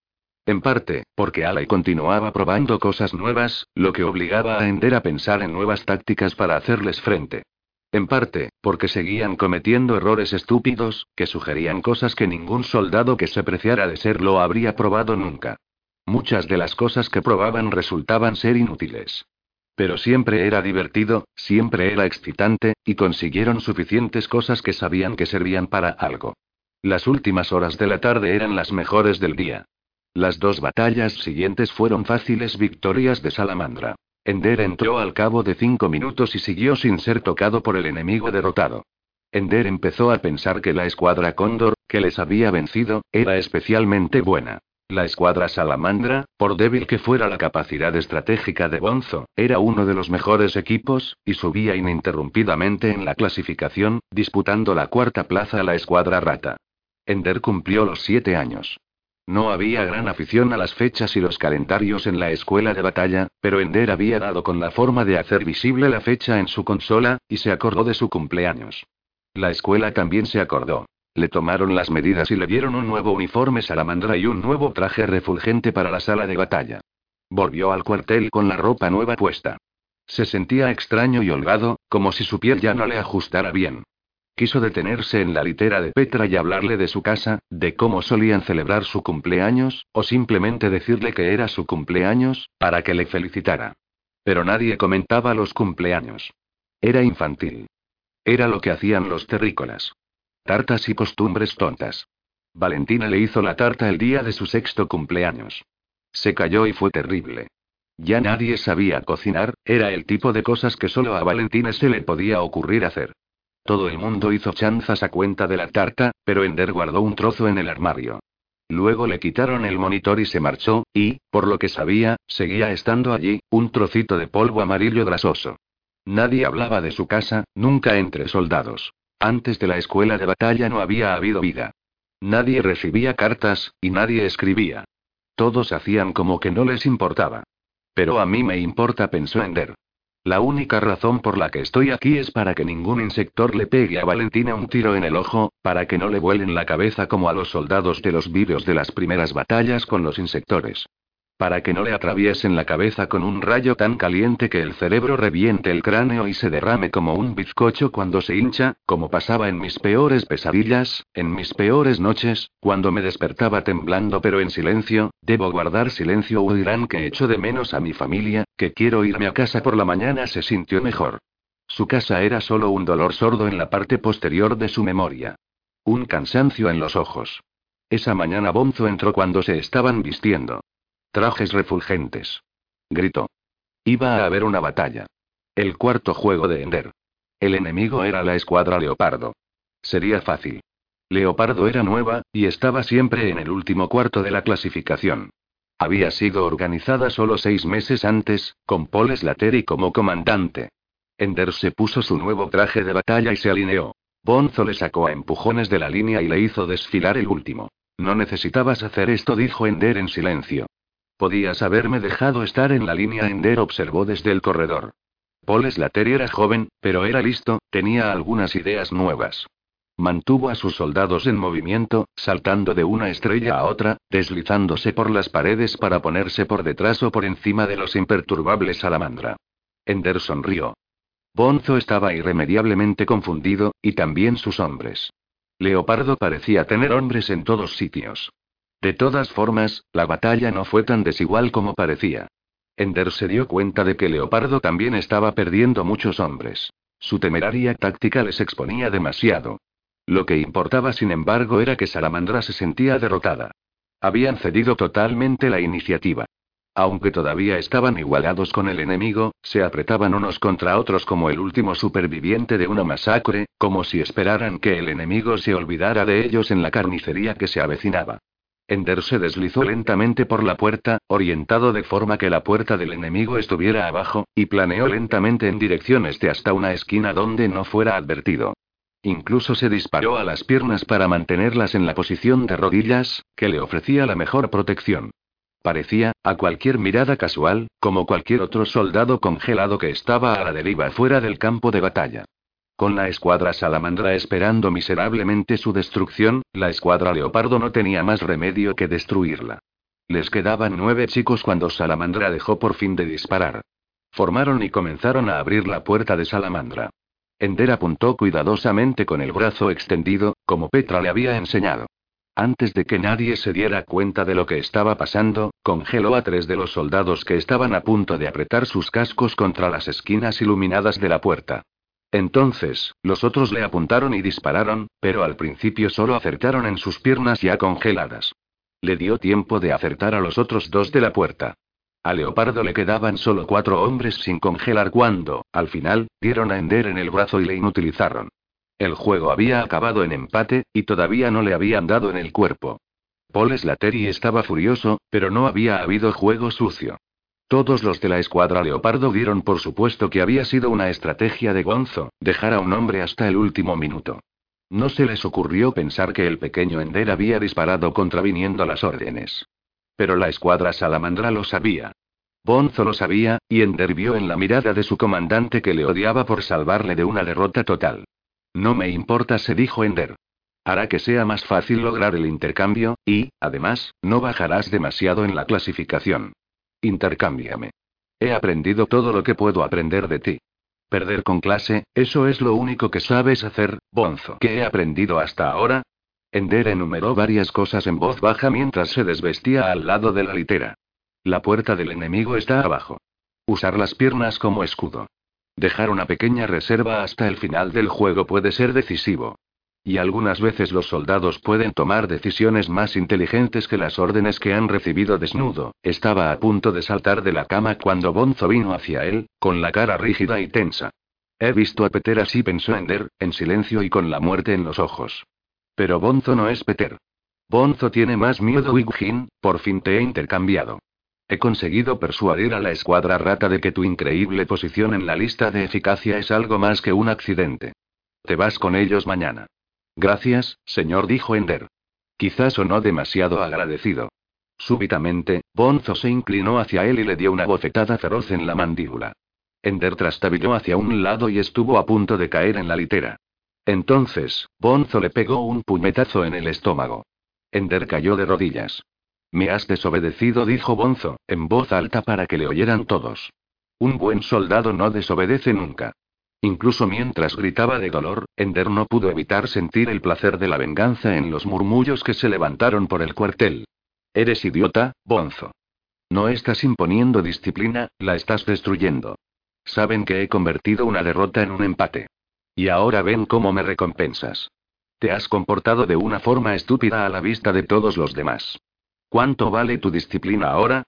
En parte, porque Alay continuaba probando cosas nuevas, lo que obligaba a Ender a pensar en nuevas tácticas para hacerles frente. En parte, porque seguían cometiendo errores estúpidos, que sugerían cosas que ningún soldado que se preciara de serlo habría probado nunca. Muchas de las cosas que probaban resultaban ser inútiles. Pero siempre era divertido, siempre era excitante, y consiguieron suficientes cosas que sabían que servían para algo. Las últimas horas de la tarde eran las mejores del día. Las dos batallas siguientes fueron fáciles victorias de Salamandra. Ender entró al cabo de cinco minutos y siguió sin ser tocado por el enemigo derrotado. Ender empezó a pensar que la escuadra Cóndor, que les había vencido, era especialmente buena. La escuadra Salamandra, por débil que fuera la capacidad estratégica de Bonzo, era uno de los mejores equipos, y subía ininterrumpidamente en la clasificación, disputando la cuarta plaza a la escuadra Rata. Ender cumplió los siete años. No había gran afición a las fechas y los calendarios en la escuela de batalla, pero Ender había dado con la forma de hacer visible la fecha en su consola, y se acordó de su cumpleaños. La escuela también se acordó. Le tomaron las medidas y le dieron un nuevo uniforme salamandra y un nuevo traje refulgente para la sala de batalla. Volvió al cuartel con la ropa nueva puesta. Se sentía extraño y holgado, como si su piel ya no le ajustara bien. Quiso detenerse en la litera de Petra y hablarle de su casa, de cómo solían celebrar su cumpleaños, o simplemente decirle que era su cumpleaños, para que le felicitara. Pero nadie comentaba los cumpleaños. Era infantil. Era lo que hacían los terrícolas. Tartas y costumbres tontas. Valentina le hizo la tarta el día de su sexto cumpleaños. Se cayó y fue terrible. Ya nadie sabía cocinar, era el tipo de cosas que solo a Valentina se le podía ocurrir hacer. Todo el mundo hizo chanzas a cuenta de la tarta, pero Ender guardó un trozo en el armario. Luego le quitaron el monitor y se marchó, y, por lo que sabía, seguía estando allí, un trocito de polvo amarillo grasoso. Nadie hablaba de su casa, nunca entre soldados. Antes de la escuela de batalla no había habido vida. Nadie recibía cartas, y nadie escribía. Todos hacían como que no les importaba. Pero a mí me importa, pensó Ender. La única razón por la que estoy aquí es para que ningún insector le pegue a Valentina un tiro en el ojo, para que no le vuelen la cabeza como a los soldados de los vídeos de las primeras batallas con los insectores. Para que no le atraviesen la cabeza con un rayo tan caliente que el cerebro reviente el cráneo y se derrame como un bizcocho cuando se hincha, como pasaba en mis peores pesadillas, en mis peores noches, cuando me despertaba temblando pero en silencio, debo guardar silencio o dirán que echo de menos a mi familia, que quiero irme a casa por la mañana se sintió mejor. Su casa era solo un dolor sordo en la parte posterior de su memoria. Un cansancio en los ojos. Esa mañana Bonzo entró cuando se estaban vistiendo. Trajes refulgentes. Gritó. Iba a haber una batalla. El cuarto juego de Ender. El enemigo era la escuadra Leopardo. Sería fácil. Leopardo era nueva, y estaba siempre en el último cuarto de la clasificación. Había sido organizada solo seis meses antes, con Paul Slattery como comandante. Ender se puso su nuevo traje de batalla y se alineó. Bonzo le sacó a empujones de la línea y le hizo desfilar el último. No necesitabas hacer esto, dijo Ender en silencio. Podías haberme dejado estar en la línea Ender observó desde el corredor. Paul Slater era joven, pero era listo, tenía algunas ideas nuevas. Mantuvo a sus soldados en movimiento, saltando de una estrella a otra, deslizándose por las paredes para ponerse por detrás o por encima de los imperturbables salamandra. Ender sonrió. Bonzo estaba irremediablemente confundido, y también sus hombres. Leopardo parecía tener hombres en todos sitios. De todas formas, la batalla no fue tan desigual como parecía. Ender se dio cuenta de que Leopardo también estaba perdiendo muchos hombres. Su temeraria táctica les exponía demasiado. Lo que importaba, sin embargo, era que Salamandra se sentía derrotada. Habían cedido totalmente la iniciativa. Aunque todavía estaban igualados con el enemigo, se apretaban unos contra otros como el último superviviente de una masacre, como si esperaran que el enemigo se olvidara de ellos en la carnicería que se avecinaba. Ender se deslizó lentamente por la puerta, orientado de forma que la puerta del enemigo estuviera abajo, y planeó lentamente en dirección este hasta una esquina donde no fuera advertido. Incluso se disparó a las piernas para mantenerlas en la posición de rodillas, que le ofrecía la mejor protección. Parecía, a cualquier mirada casual, como cualquier otro soldado congelado que estaba a la deriva fuera del campo de batalla. Con la escuadra salamandra esperando miserablemente su destrucción, la escuadra leopardo no tenía más remedio que destruirla. Les quedaban nueve chicos cuando Salamandra dejó por fin de disparar. Formaron y comenzaron a abrir la puerta de Salamandra. Ender apuntó cuidadosamente con el brazo extendido, como Petra le había enseñado. Antes de que nadie se diera cuenta de lo que estaba pasando, congeló a tres de los soldados que estaban a punto de apretar sus cascos contra las esquinas iluminadas de la puerta. Entonces, los otros le apuntaron y dispararon, pero al principio solo acertaron en sus piernas ya congeladas. Le dio tiempo de acertar a los otros dos de la puerta. A Leopardo le quedaban solo cuatro hombres sin congelar cuando, al final, dieron a Ender en el brazo y le inutilizaron. El juego había acabado en empate, y todavía no le habían dado en el cuerpo. Paul Slattery estaba furioso, pero no había habido juego sucio. Todos los de la escuadra Leopardo dieron por supuesto que había sido una estrategia de Gonzo, dejar a un hombre hasta el último minuto. No se les ocurrió pensar que el pequeño Ender había disparado contraviniendo las órdenes. Pero la escuadra Salamandra lo sabía. Bonzo lo sabía, y Ender vio en la mirada de su comandante que le odiaba por salvarle de una derrota total. No me importa, se dijo Ender. Hará que sea más fácil lograr el intercambio, y, además, no bajarás demasiado en la clasificación. Intercámbiame. He aprendido todo lo que puedo aprender de ti. Perder con clase, eso es lo único que sabes hacer, Bonzo. ¿Qué he aprendido hasta ahora? Ender enumeró varias cosas en voz baja mientras se desvestía al lado de la litera. La puerta del enemigo está abajo. Usar las piernas como escudo. Dejar una pequeña reserva hasta el final del juego puede ser decisivo. Y algunas veces los soldados pueden tomar decisiones más inteligentes que las órdenes que han recibido desnudo. Estaba a punto de saltar de la cama cuando Bonzo vino hacia él, con la cara rígida y tensa. He visto a Peter así, pensó Ender, en silencio y con la muerte en los ojos. Pero Bonzo no es Peter. Bonzo tiene más miedo, Wigjin, por fin te he intercambiado. He conseguido persuadir a la escuadra rata de que tu increíble posición en la lista de eficacia es algo más que un accidente. Te vas con ellos mañana. Gracias, señor, dijo Ender. Quizás sonó demasiado agradecido. Súbitamente, Bonzo se inclinó hacia él y le dio una bofetada feroz en la mandíbula. Ender trastabilló hacia un lado y estuvo a punto de caer en la litera. Entonces, Bonzo le pegó un puñetazo en el estómago. Ender cayó de rodillas. Me has desobedecido, dijo Bonzo, en voz alta para que le oyeran todos. Un buen soldado no desobedece nunca. Incluso mientras gritaba de dolor, Ender no pudo evitar sentir el placer de la venganza en los murmullos que se levantaron por el cuartel. Eres idiota, Bonzo. No estás imponiendo disciplina, la estás destruyendo. Saben que he convertido una derrota en un empate. Y ahora ven cómo me recompensas. Te has comportado de una forma estúpida a la vista de todos los demás. ¿Cuánto vale tu disciplina ahora?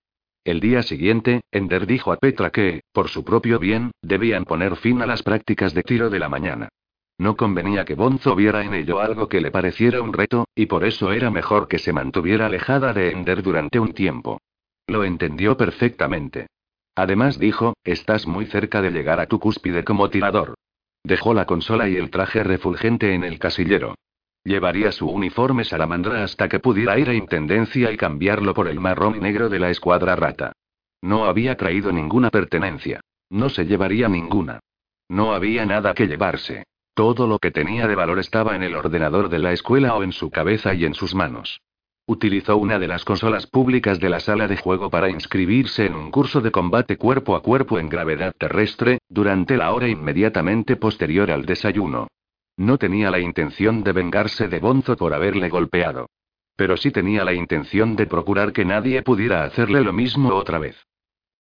El día siguiente, Ender dijo a Petra que, por su propio bien, debían poner fin a las prácticas de tiro de la mañana. No convenía que Bonzo viera en ello algo que le pareciera un reto, y por eso era mejor que se mantuviera alejada de Ender durante un tiempo. Lo entendió perfectamente. Además dijo, estás muy cerca de llegar a tu cúspide como tirador. Dejó la consola y el traje refulgente en el casillero. Llevaría su uniforme salamandra hasta que pudiera ir a Intendencia y cambiarlo por el marrón y negro de la escuadra rata. No había traído ninguna pertenencia. No se llevaría ninguna. No había nada que llevarse. Todo lo que tenía de valor estaba en el ordenador de la escuela o en su cabeza y en sus manos. Utilizó una de las consolas públicas de la sala de juego para inscribirse en un curso de combate cuerpo a cuerpo en gravedad terrestre, durante la hora inmediatamente posterior al desayuno. No tenía la intención de vengarse de Bonzo por haberle golpeado. Pero sí tenía la intención de procurar que nadie pudiera hacerle lo mismo otra vez.